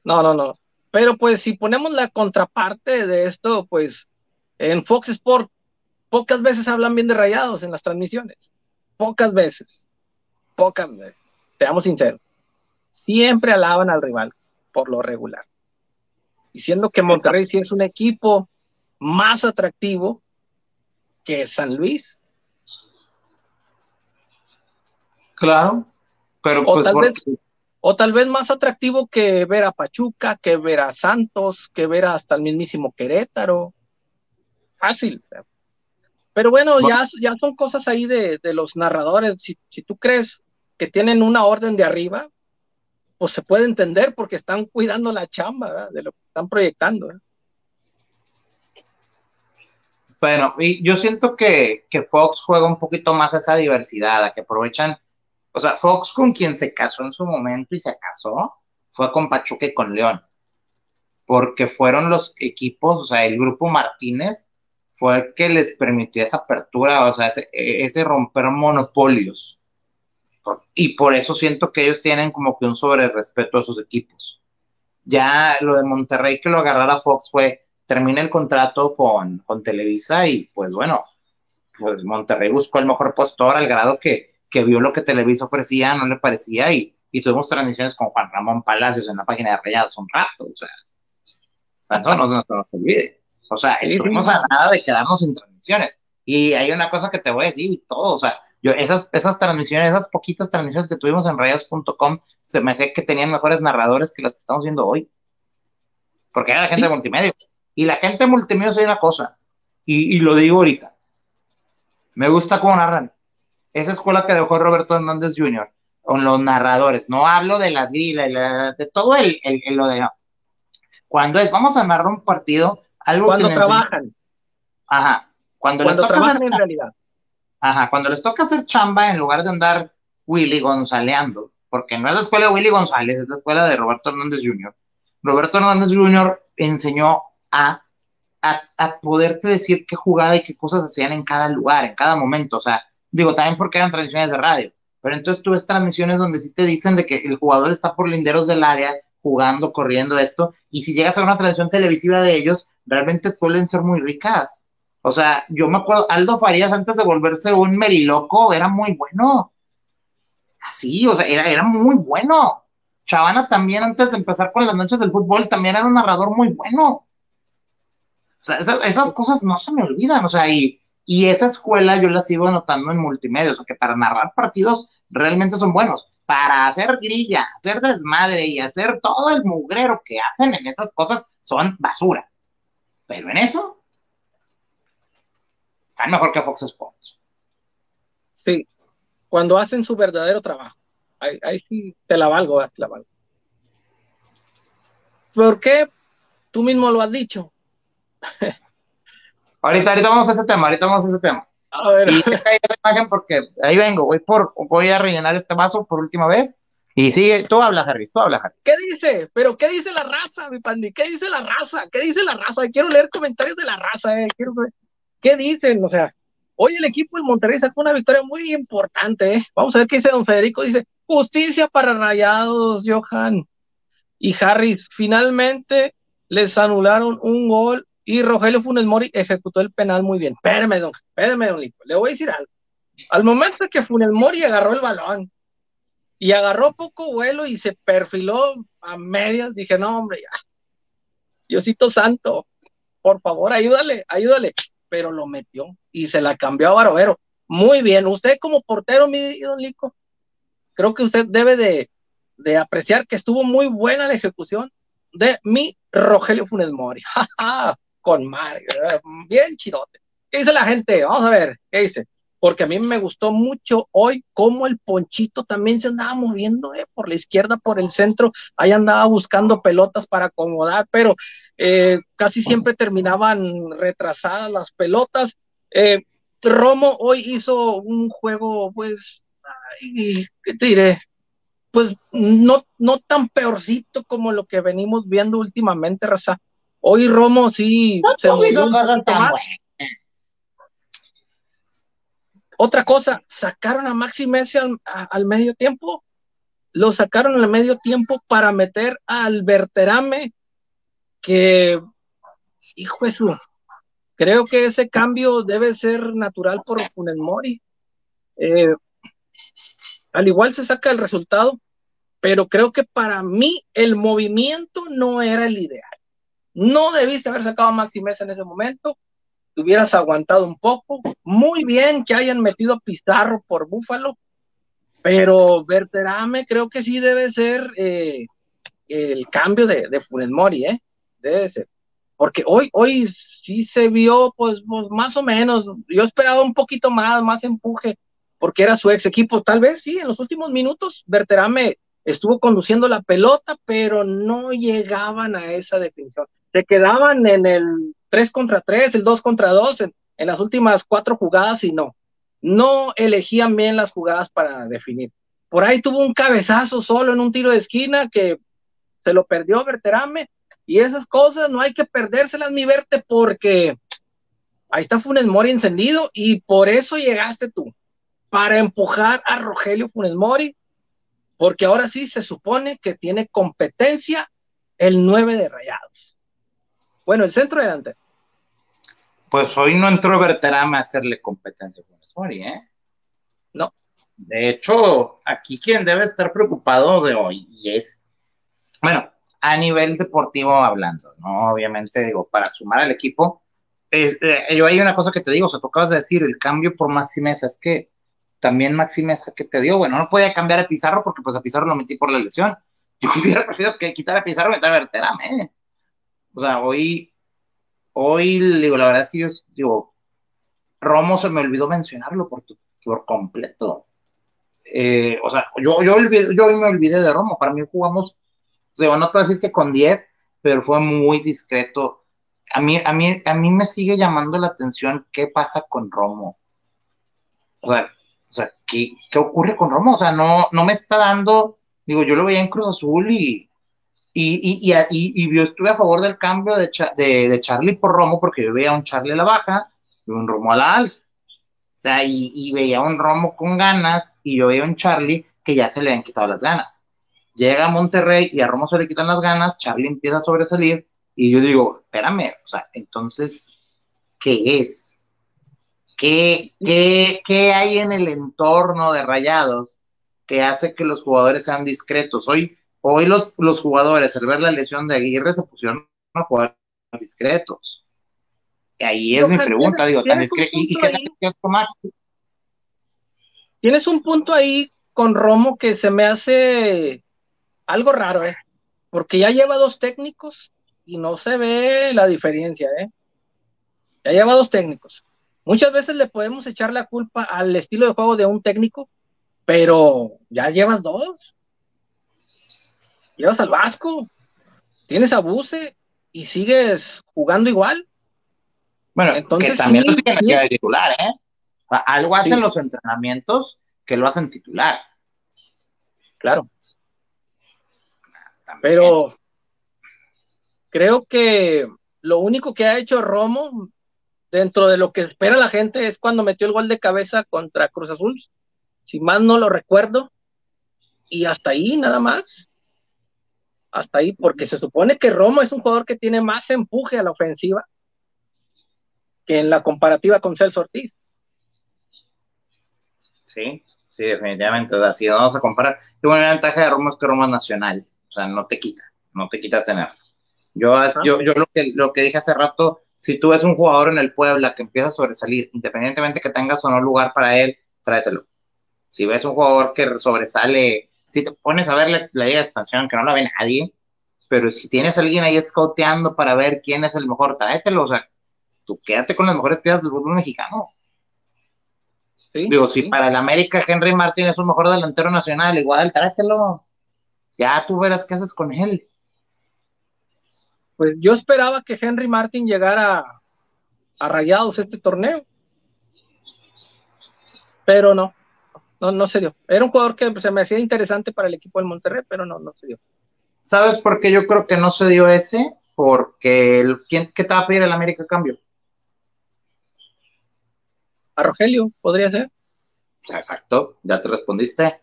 No. no, no, Pero pues si ponemos la contraparte de esto, pues en Fox Sport pocas veces hablan bien de rayados en las transmisiones. Pocas veces. Pocas veces seamos sinceros, siempre alaban al rival por lo regular. Diciendo que Monterrey sí es un equipo más atractivo que San Luis. Claro, pero o, pues tal vez, o tal vez más atractivo que ver a Pachuca, que ver a Santos, que ver hasta el mismísimo Querétaro. Fácil. Pero bueno, Ya, ya son cosas ahí de, los narradores. Si, si tú crees que tienen una orden de arriba, pues se puede entender porque están cuidando la chamba de lo que están proyectando. Bueno, y yo siento que, que, Fox juega un poquito más esa diversidad, a que aprovechan, o sea, Fox con quien se casó en su momento y se casó fue con Pachuca y con León, porque fueron los equipos, o sea, el grupo Martínez fue el que les permitió esa apertura, o sea, ese, ese romper monopolios y por eso siento que ellos tienen como que un sobre respeto a sus equipos. Ya lo de Monterrey que lo agarrara Fox fue, termina el contrato con, con Televisa y pues bueno, pues Monterrey buscó el mejor postor al grado que, que vio lo que Televisa ofrecía, no le parecía y, y tuvimos transmisiones con Juan Ramón Palacios en la página de Rayados un rato, o sea, eso no, se nos olvide. O sea, estuvimos a nada de quedarnos sin transmisiones. Y hay una cosa que te voy a decir, y todo, o sea, yo, esas, esas transmisiones, esas poquitas transmisiones que tuvimos en rayos.com, se me hacía que tenían mejores narradores que las que estamos viendo hoy. Porque era la gente de multimedia. Y la gente multimedia es una cosa, y, lo digo ahorita. Me gusta cómo narran. Esa escuela que dejó Roberto Hernández Jr., con los narradores. No hablo de las grilas, de todo el, el, lo de. Cuando es, vamos a narrar un partido, algo Cuando trabajan. Ajá. Cuando, Cuando trabajan en realidad Ajá, cuando les toca hacer chamba, en lugar de andar Willy Gonzaleando, porque no es la escuela de Willy González, es la escuela de Roberto Hernández Jr. Roberto Hernández Jr. enseñó a, a, a poderte decir qué jugada y qué cosas hacían en cada lugar, en cada momento. O sea, digo, también porque eran transmisiones de radio. Pero entonces tú ves transmisiones donde sí te dicen de que el jugador está por linderos del área, jugando, corriendo esto, y si llegas a una transmisión televisiva de ellos, realmente suelen ser muy ricas. O sea, yo me acuerdo, Aldo Farías antes de volverse un meriloco era muy bueno. Así, o sea, era, era muy bueno. Chavana también antes de empezar con las noches del fútbol también era un narrador muy bueno. O sea, esas, cosas no se me olvidan, o sea, y, Y esa escuela yo la sigo notando en multimedia, o sea que para narrar partidos realmente son buenos. Para hacer grilla, hacer desmadre y hacer todo el mugrero que hacen en esas cosas son basura. Pero en eso están mejor que Fox Sports. Sí, cuando hacen su verdadero trabajo. Ahí, ahí sí te la valgo, te la valgo. ¿Por qué? Tú mismo lo has dicho. ahorita, ahorita vamos a ese tema, ahorita vamos a ese tema. A ver. Y la imagen porque ahí vengo, voy, por, voy a rellenar este vaso por última vez. Y sigue, tú hablas, Harris, tú hablas, Harris. ¿Qué dice? ¿Pero qué dice la raza, mi pandi? ¿Qué dice la raza? ¿Qué dice la raza? Quiero leer comentarios de la raza, eh. Quiero ver. ¿Qué dicen? O sea, hoy el equipo del Monterrey sacó una victoria muy importante, eh. Vamos a ver qué dice don Federico. Dice, justicia para rayados, Johan. Y Harris, finalmente les anularon un gol y Rogelio Funes Mori ejecutó el penal muy bien. Espérame, don, espérame, don Lico. Le voy a decir algo. Al momento que Funes Mori agarró el balón y agarró poco vuelo y se perfiló a medias, dije, no, hombre, ya. Diosito Santo, por favor, ayúdale, ayúdale. Pero lo metió y se la cambió a Barovero. Muy bien. Usted como portero, mi don Lico, creo que usted debe de, de apreciar que estuvo muy buena la ejecución de mi Rogelio Funes Mori. Con Mario, bien chidote. ¿Qué dice la gente? Vamos a ver, ¿qué dice? Porque a mí me gustó mucho hoy cómo el Ponchito también se andaba moviendo eh, por la izquierda, por el centro, ahí andaba buscando pelotas para acomodar, pero eh, casi siempre terminaban retrasadas las pelotas. Eh, Romo hoy hizo un juego, pues, ay, ¿qué te diré? Pues no, no tan peorcito como lo que venimos viendo últimamente, Raza. Hoy Romo sí no, se hizo cosas tan buenas. Otra cosa, sacaron a Maxi Messi al, a, al, medio tiempo. Lo sacaron al medio tiempo para meter al Berterame, que, hijo de su, creo que ese cambio debe ser natural por Funes Mori. Eh, al igual se saca el resultado, pero creo que para mí el movimiento no era el ideal. No debiste haber sacado a Maxi Mesa en ese momento, te hubieras aguantado un poco. Muy bien que hayan metido Pizarro por Búfalo, pero Berterame creo que sí debe ser eh, el cambio de, de Funes Mori, ¿eh? Debe ser. Porque hoy, hoy sí se vio, pues, pues más o menos. Yo esperaba un poquito más, más empuje porque era su ex equipo. Tal vez sí, en los últimos minutos Berterame estuvo conduciendo la pelota, pero no llegaban a esa definición. Se quedaban en el 3 contra 3, el 2 contra 2, en, las últimas cuatro jugadas y no. No elegían bien las jugadas para definir. Por ahí tuvo un cabezazo solo en un tiro de esquina que se lo perdió Berterame y esas cosas no hay que perdérselas, mi Verte, porque ahí está Funes Mori encendido y por eso llegaste tú para empujar a Rogelio Funes Mori, porque ahora sí se supone que tiene competencia el 9 de Rayados. Bueno, el centro delante. Pues hoy no entró Berterame a hacerle competencia Funes Mori, ¿eh? No. De hecho, aquí quien debe estar preocupado de hoy y es, bueno, a nivel deportivo hablando, ¿no? Obviamente, digo, para sumar al equipo, es, eh, yo hay una cosa que te digo, o sea, tú acabas de decir, el cambio por Maxi Mesa, es que también Maxi Mesa que te dio, bueno, no podía cambiar a Pizarro porque pues a Pizarro lo metí por la lesión. Yo hubiera preferido que quitar a Pizarro y meter a Berterame. ¿eh? O sea, hoy, hoy, digo, la verdad es que yo, digo, Romo se me olvidó mencionarlo por, por completo. Eh, o sea, yo, yo, yo hoy me olvidé de Romo, para mí jugamos, digo, no te voy a decir que con 10, pero fue muy discreto. A mí, a, mí, a mí me sigue llamando la atención qué pasa con Romo. O sea, o sea, ¿qué, ¿qué, ocurre con Romo? O sea, no, no me está dando, digo, yo lo veía en Cruz Azul y, y, y, y, y yo estuve a favor del cambio de, de, de, Charlie por Romo porque yo veía un Charlie a la baja y un Romo a la alza. O sea, y, veía un Romo con ganas y yo veía un Charlie que ya se le han quitado las ganas. Llega a Monterrey y a Romo se le quitan las ganas, Charlie empieza a sobresalir y yo digo, espérame, o sea, entonces, ¿qué es? ¿Qué, qué, ¿Qué hay en el entorno de Rayados que hace que los jugadores sean discretos? Hoy, hoy los, los jugadores, al ver la lesión de Aguirre, se pusieron a jugar discretos. ahí es mi pregunta, digo, tan que, ¿y, qué? Tienes un punto ahí con Romo que se me hace algo raro, ¿eh? Porque ya lleva dos técnicos y no se ve la diferencia, ¿eh? Ya lleva dos técnicos. Muchas veces le podemos echar la culpa al estilo de juego de un técnico, pero ya llevas dos. Llevas al Vasco, tienes a Buse y sigues jugando igual. Bueno, Entonces, que también tiene que titular, ¿eh? algo hacen los entrenamientos que lo hacen titular. Claro. Pero creo que lo único que ha hecho Romo dentro de lo que espera la gente es cuando metió el gol de cabeza contra Cruz Azul, si más no lo recuerdo, y hasta ahí nada más. Hasta ahí, porque se supone que Romo es un jugador que tiene más empuje a la ofensiva que en la comparativa con Celso Ortiz. Sí, sí, definitivamente. O sea, si vamos a comparar, qué buena ventaja de Romo es que Romo es nacional. O sea, no te quita, no te quita tenerlo. Yo, yo, yo lo, que, lo que dije hace rato, si tú ves un jugador en el Puebla que empieza a sobresalir, independientemente que tengas o no lugar para él, tráetelo. Si ves un jugador que sobresale, si te pones a ver la, la de expansión, que no la ve nadie, pero si tienes a alguien ahí scouteando para ver quién es el mejor, tráetelo. O sea, tú quédate con las mejores piezas del fútbol mexicano. Digo, si para el América Henry Martín es un mejor delantero nacional, igual, tráetelo. Ya tú verás qué haces con él. Pues yo esperaba que Henry Martin llegara a Rayados este torneo. Pero no, no, no se dio. Era un jugador que se me hacía interesante para el equipo del Monterrey, pero no, no se dio. ¿Sabes por qué yo creo que no se dio ese? Porque el, ¿quién, ¿qué te va a pedir el América a cambio? A Rogelio, podría ser. Exacto, ya te respondiste.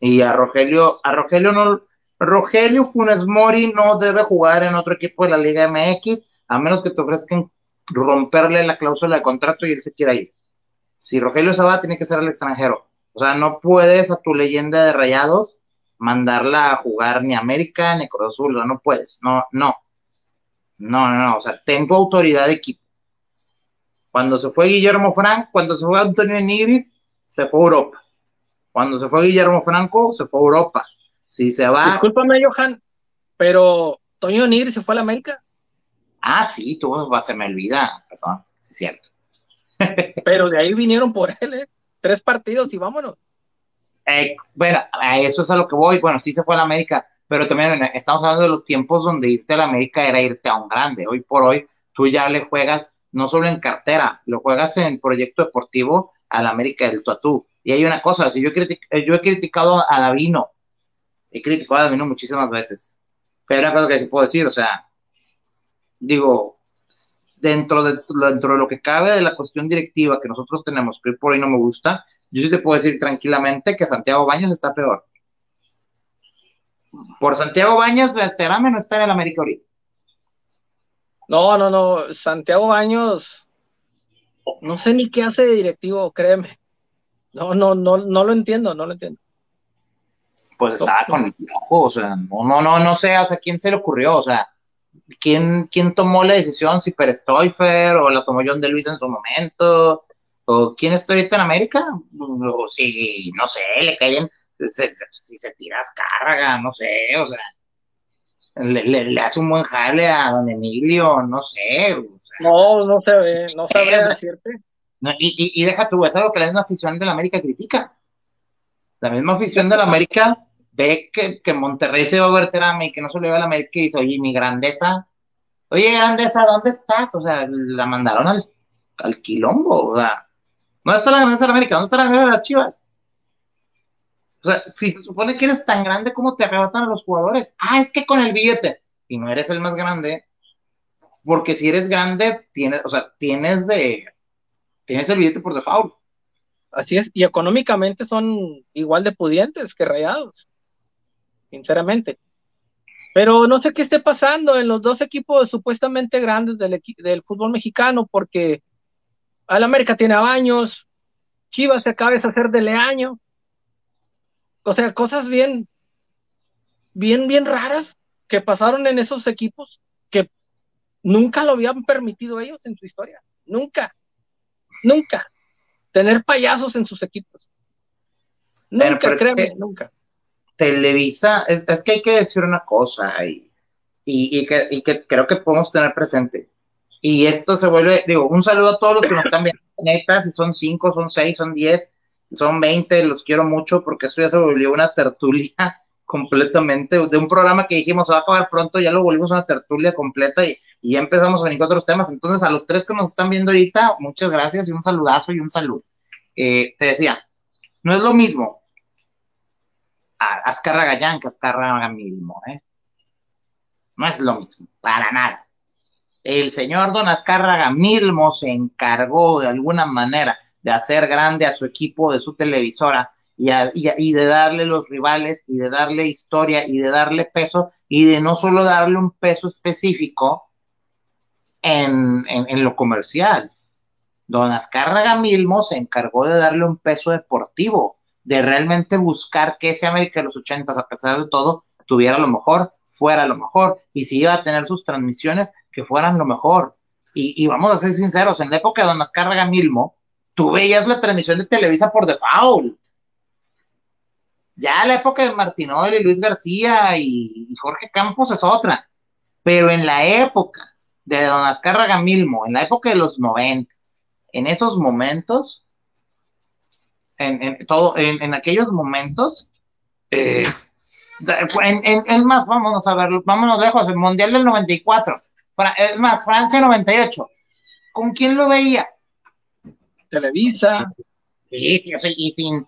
Y a Rogelio, a Rogelio no, Rogelio Funes Mori no debe jugar en otro equipo de la Liga MX, a menos que te ofrezcan romperle la cláusula de contrato y él se quiera ir. Si Rogelio se va, tiene que ser el extranjero. O sea, no puedes a tu leyenda de rayados mandarla a jugar ni América ni Cruz Azul, no puedes, no, no. No, no, no, o sea, tengo autoridad de equipo. Cuando se fue Guillermo Frank, cuando se fue Antonio Nigris, se fue a Europa. Cuando se fue Guillermo Franco, se fue a Europa. Si se va. Discúlpame, Johan, pero Toño Nigris se fue a la América. Ah, sí, tú se me olvida, perdón, es cierto. pero de ahí vinieron por él, ¿eh? Tres partidos y vámonos. Eh, bueno, eso es a lo que voy. Bueno, sí se fue a la América, pero también estamos hablando de los tiempos donde irte a la América era irte a un grande. Hoy por hoy, tú ya le juegas no solo en cartera, lo juegas en proyecto deportivo a la América del Tuatú. Y hay una cosa, si yo, yo he criticado a Davino, he criticado a Davino muchísimas veces, pero hay una cosa que sí puedo decir, o sea, digo, dentro de, dentro de lo que cabe de la cuestión directiva que nosotros tenemos, que por hoy no me gusta, yo sí te puedo decir tranquilamente que Santiago Baños está peor. Por Santiago Baños, Terame no está en el América ahorita. No, no, no. Santiago Baños, no sé ni qué hace de directivo, créeme. No, no, no, no lo entiendo, no lo entiendo. Pues estaba con el ojo, o sea, no, no, no, no sé, o sea, quién se le ocurrió, o sea, quién, quién tomó la decisión, si Per Stoifer o la tomó John de Luis en su momento, o quién está ahorita en América, o si, no sé, le caen, si se tiras carga, no sé, o sea, le, hace un buen jale a don Emilio, no sé. no, no se ve, no sabría decirte. y, y, deja tú, es algo que la misma afición de la América critica. La misma afición de la América ve que, Monterrey se va a ver y que no se le va a la América y dice, oye, mi grandeza, oye, grandeza, ¿dónde estás? O sea, la mandaron al, al quilombo, o sea, ¿dónde está la grandeza de la América? ¿Dónde está la grandeza de las chivas? O sea, si se supone que eres tan grande, ¿cómo te arrebatan a los jugadores? Ah, es que con el billete. Y no eres el más grande. Porque si eres grande, tienes, o sea, tienes de. Tienes el billete por default. Así es, y económicamente son igual de pudientes que rayados. Sinceramente. Pero no sé qué esté pasando en los dos equipos supuestamente grandes del, del fútbol mexicano, porque al América tiene a Baños, Chivas se acaba de hacer de Leaño, o sea, cosas bien, bien, bien raras que pasaron en esos equipos que nunca lo habían permitido ellos en su historia. nunca, nunca. Tener payasos en sus equipos. Nunca, créeme, nunca. Televisa, es, que hay que decir una cosa y, y, que, y, que, creo que podemos tener presente. Y esto se vuelve, digo, un saludo a todos los que nos están viendo, neta, si son cinco, son seis, son diez, son veinte, los quiero mucho porque esto ya se volvió una tertulia completamente de un programa que dijimos se va a acabar pronto, ya lo volvimos una tertulia completa y, y ya empezamos a venir con otros temas. Entonces, a los tres que nos están viendo ahorita, muchas gracias y un saludazo y un saludo. Eh, te decía, no es lo mismo Azcárraga Gallán que Azcárraga mismo, ¿eh? No es lo mismo, para nada. El señor Don Azcárraga Milmo se encargó de alguna manera de hacer grande a su equipo de su televisora y, de darle los rivales y de darle historia y de darle peso y de no solo darle un peso específico en, lo comercial. Don Azcárraga Milmo se encargó de darle un peso deportivo, de realmente buscar que ese América de los ochentas, a pesar de todo, tuviera lo mejor, fuera lo mejor, y si iba a tener sus transmisiones, que fueran lo mejor. Y, y vamos a ser sinceros, en la época de Don Azcárraga Milmo, tú veías la transmisión de Televisa por default ya la época de Martinol y Luis García y, Jorge Campos es otra. Pero en la época de Don Azcárraga Milmo, en la época de los noventas, en esos momentos, en, todo, en, aquellos momentos, eh, en, más, vámonos a ver, vámonos lejos, el Mundial del 94, es más, Francia 98, ¿con quién lo veías? Televisa. Sí, sí, y sin,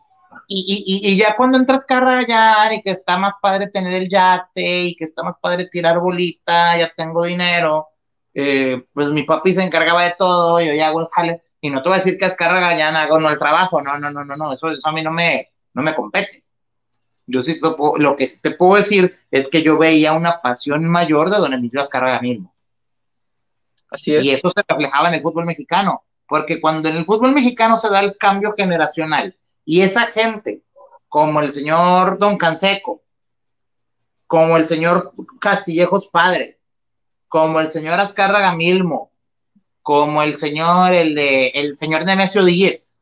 y, y, y, ya cuando entras carrayar y que está más padre tener el yate y que está más padre tirar bolita, ya tengo dinero, eh, pues mi papi se encargaba de todo, yo ya hago el jale, y no te voy a decir que Azcárraga ya no el trabajo, no, no, no, no, no, eso, eso a mí no me, no me compete. Yo sí, lo, que te puedo decir es que yo veía una pasión mayor de don Emilio Azcárraga mismo. Así es. Y eso se reflejaba en el fútbol mexicano, porque cuando en el fútbol mexicano se da el cambio generacional, y esa gente, como el señor Don Canseco, como el señor Castillejos Padre, como el señor Azcárraga Milmo, como el señor, el de, el señor Nemesio Díez,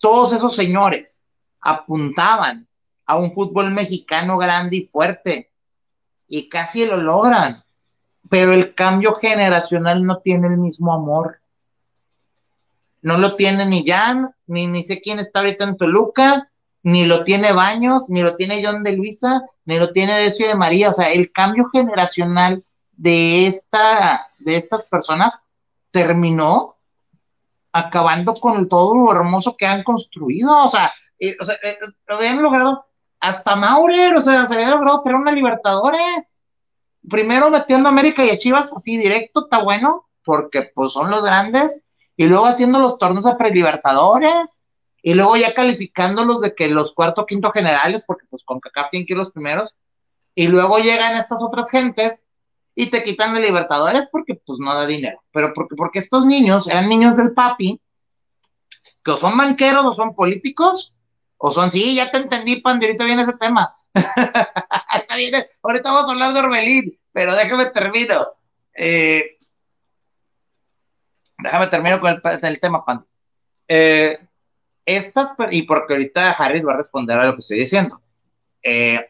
todos esos señores apuntaban a un fútbol mexicano grande y fuerte y casi lo logran, pero el cambio generacional no tiene el mismo amor no lo tiene ni Jan, ni, ni sé quién está ahorita en Toluca, ni lo tiene Baños, ni lo tiene John de Luisa, ni lo tiene Decio de María. O sea, el cambio generacional de, esta, de estas personas terminó acabando con todo lo hermoso que han construido. O sea, eh, o sea eh, habían logrado hasta Maurer, o sea, se había logrado tener una Libertadores. Primero metiendo a América y a Chivas así directo, está bueno, porque pues son los grandes y luego haciendo los torneos a prelibertadores, y luego ya calificándolos de que los cuarto quinto generales, porque pues con CACAF tienen que ir los primeros, y luego llegan estas otras gentes y te quitan de libertadores porque pues no da dinero, pero porque, porque estos niños eran niños del papi, que o son banqueros o son políticos, o son, sí, ya te entendí, Pandi, ahorita viene ese tema. ahorita vamos a hablar de Orbelín, pero déjame termino. Eh, déjame terminar con el, tema, Pan. Eh, estas, y porque ahorita Harris va a responder a lo que estoy diciendo. Eh,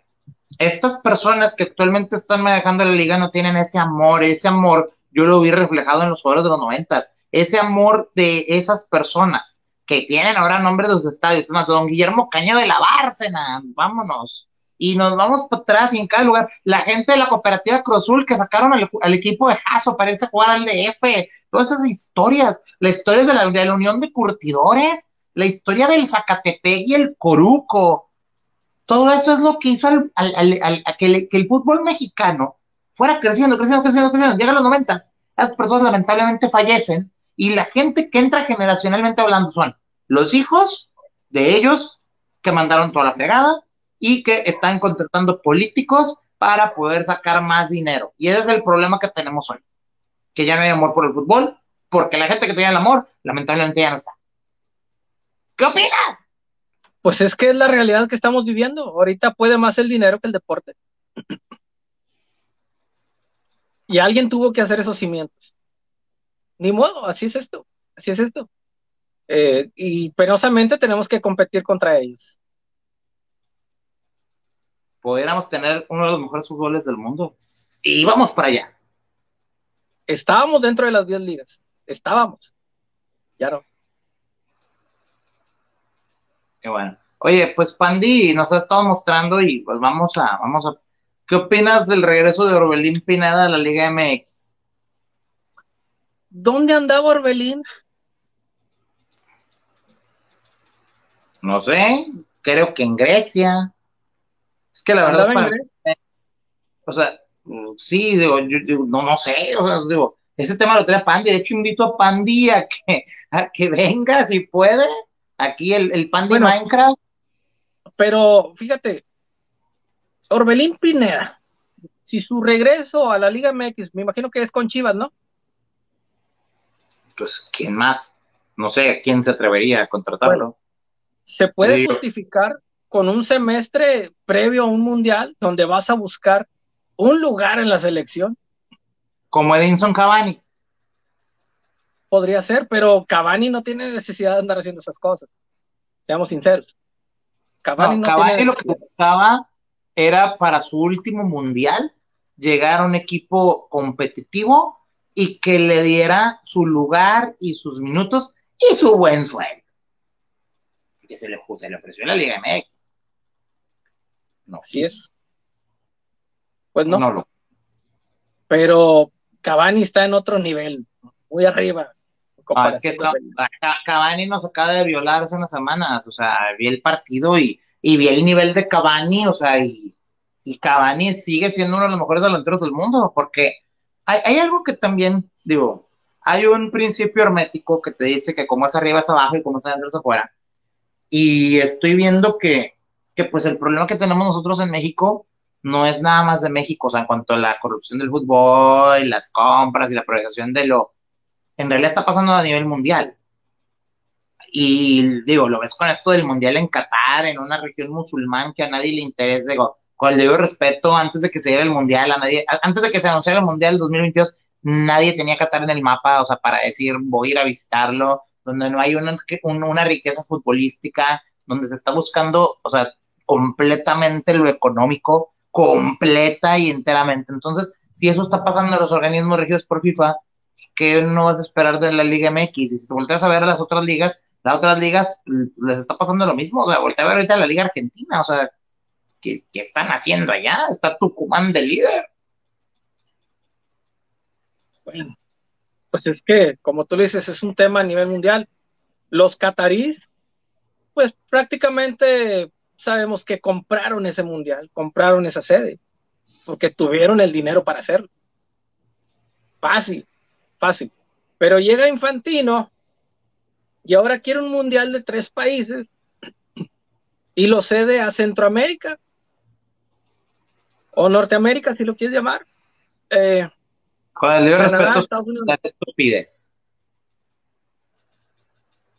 estas personas que actualmente están manejando la liga no tienen ese amor, ese amor, yo lo vi reflejado en los jugadores de los noventas, ese amor de esas personas que tienen ahora nombres de los estadios, es más, don Guillermo Caña de la Bárcena, vámonos, y nos vamos para atrás y en cada lugar. La gente de la cooperativa Cruzul que sacaron al, equipo de Jaso para irse a jugar al DF, todas esas historias, las historias de la, de la Unión de Curtidores, la historia del Zacatepec y el Coruco. Todo eso es lo que hizo al, que, el fútbol mexicano fuera creciendo, creciendo, creciendo, creciendo. Llega a los noventas, las personas lamentablemente fallecen y la gente que entra generacionalmente hablando son los hijos de ellos que mandaron toda la fregada, y que están contratando políticos para poder sacar más dinero. Y ese es el problema que tenemos hoy, que ya no hay amor por el fútbol, porque la gente que tenía el amor, lamentablemente ya no está. ¿Qué opinas? Pues es que es la realidad que estamos viviendo. Ahorita puede más el dinero que el deporte. Y alguien tuvo que hacer esos cimientos. ni modo, así es esto, así es esto. Eh, y penosamente tenemos que competir contra ellos. Pudiéramos tener uno de los mejores fútboles del mundo. Y vamos para allá. Estábamos dentro de las 10 ligas. Estábamos. Ya no. Qué bueno. Oye, pues Pandi nos ha estado mostrando y pues vamos a, vamos a. ¿Qué opinas del regreso de Orbelín Pineda a la Liga MX? ¿Dónde andaba Orbelín? No sé, creo que en Grecia. Es que la verdad, para, o sea, sí, digo, yo, no, no sé, o sea, digo, ese tema lo trae Pandi. De hecho, invito a Pandi a que, a que venga si puede. Aquí el, el Pandi Minecraft. Pero fíjate, Orbelín Pineda, si su regreso a la Liga MX, me imagino que es con Chivas, ¿no? Pues, ¿quién más? No sé, ¿quién se atrevería a contratarlo? se puede justificar con un semestre previo a un mundial donde vas a buscar un lugar en la selección. Como Edinson Cavani. Podría ser, pero Cavani no tiene necesidad de andar haciendo esas cosas. Seamos sinceros. Cavani, no, lo que buscaba era para su último mundial llegar a un equipo competitivo y que le diera su lugar y sus minutos y su buen sueldo. Que se le, se le ofreció la Liga MX. No. Así es. Pues no. no lo. Pero Cavani está en otro nivel, muy arriba. Ah, es que Cavani nos acaba de violar hace unas semanas, o sea, vi el partido y, vi el nivel de Cavani, o sea, y, y, Cavani sigue siendo uno de los mejores delanteros del mundo, porque hay, hay, algo que también, digo, hay un principio hermético que te dice que como es arriba es abajo y como es adentro es afuera, y estoy viendo que, que pues el problema que tenemos nosotros en México no es nada más de México, o sea, en cuanto a la corrupción del fútbol, las compras y la priorización de lo, en realidad está pasando a nivel mundial. Y digo, lo ves con esto del mundial en Qatar, en una región musulmán que a nadie le interesa, digo, con el debido respeto, antes de que se diera el mundial, a nadie, antes de que se anunciara el mundial 2022, nadie tenía Qatar en el mapa, o sea, para decir, voy a ir a visitarlo, donde no hay una, una riqueza futbolística, donde se está buscando, o sea, completamente lo económico, completa y enteramente. Entonces, si eso está pasando en los organismos regidos por FIFA, ¿qué no vas a esperar de la Liga MX? Y si te volteas a ver a las otras ligas, las otras ligas les está pasando lo mismo. O sea, voltea a ver ahorita la Liga Argentina, o sea, ¿qué, están haciendo allá? Está Tucumán de líder. Bueno, pues es que, como tú dices, es un tema a nivel mundial. Los cataríes, pues prácticamente sabemos que compraron ese mundial, compraron esa sede, porque tuvieron el dinero para hacerlo. Fácil, fácil. Pero llega Infantino y ahora quiere un mundial de tres países y lo cede a Centroamérica o Norteamérica, si lo quieres llamar. Eh, Con el respeto, estupidez.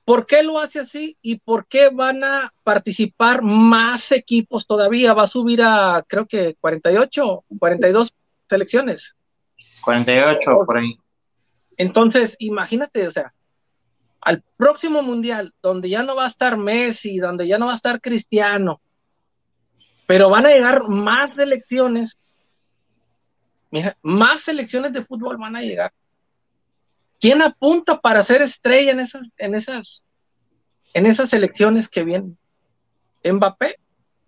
¿Por qué lo hace así y por qué van a participar más equipos todavía? Va a subir a, creo que 48, 42 selecciones. 48, por ahí. Entonces, imagínate, o sea, al próximo mundial, donde ya no va a estar Messi, donde ya no va a estar Cristiano, pero van a llegar más selecciones, más selecciones de fútbol van a llegar. ¿Quién apunta para ser estrella en esas, en esas, en esas elecciones que vienen? Mbappé,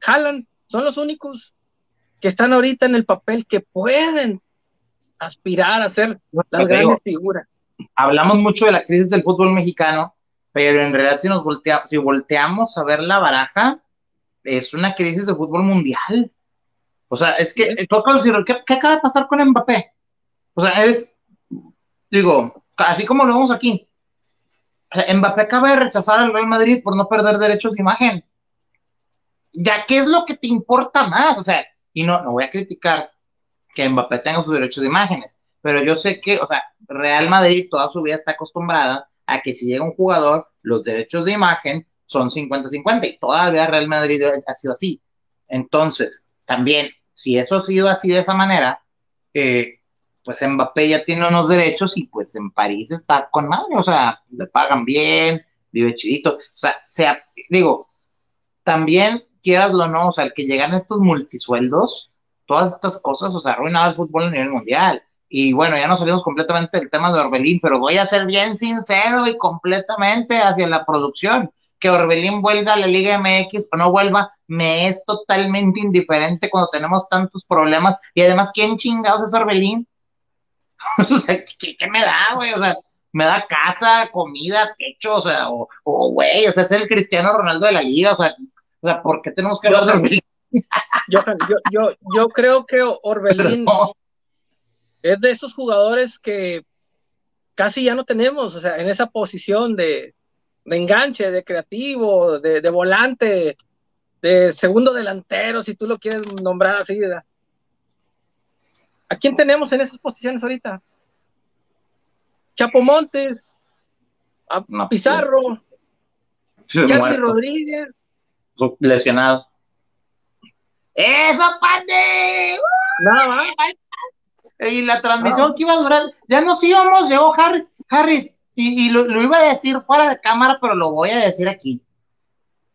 Haaland, son los únicos que están ahorita en el papel que pueden aspirar a ser las grandes figuras. Hablamos mucho de la crisis del fútbol mexicano, pero en realidad si nos voltea, si volteamos a ver la baraja, es una crisis de fútbol mundial. O sea, es que, ¿qué, ¿qué acaba de pasar con Mbappé? O sea, eres, digo, así como lo vemos aquí. Mbappé acaba de rechazar al Real Madrid por no perder derechos de imagen. Ya, ¿qué es lo que te importa más? O sea, y no, no voy a criticar que Mbappé tenga sus derechos de imágenes, pero yo sé que, o sea, Real Madrid toda su vida está acostumbrada a que si llega un jugador, los derechos de imagen son 50-50 y todavía Real Madrid ha sido así. Entonces, también, si eso ha sido así de esa manera, eh, pues Mbappé ya tiene unos derechos y pues en París está con madre, o sea, le pagan bien, vive chidito, o sea, sea, digo, también quieras o no, o sea, el que llegan estos multisueldos, todas estas cosas, o sea, arruinaba el fútbol a nivel mundial. Y bueno, ya no salimos completamente del tema de Orbelín, pero voy a ser bien sincero y completamente hacia la producción. Que Orbelín vuelva a la Liga MX o no vuelva, me es totalmente indiferente cuando tenemos tantos problemas. Y además, ¿quién chingados es Orbelín? o sea, ¿qué, me da, güey? O sea, me da casa, comida, techo, o sea, o, güey, o sea, es el Cristiano Ronaldo de la liga, o sea, o sea ¿por qué tenemos que hablar de Orbelín? Yo, yo, yo, creo que Orbelín es de esos jugadores que casi ya no tenemos, o sea, en esa posición de, enganche, de creativo, de, volante, de segundo delantero, si tú lo quieres nombrar así. ¿A quién tenemos en esas posiciones ahorita? Chapo Montes, a, Pizarro, Charlie Rodríguez. Lesionado. ¡Eso, Pande! Nada más. Y la transmisión que iba a durar, ya nos íbamos, llegó Harris, Harris, y, lo, iba a decir fuera de cámara, pero lo voy a decir aquí.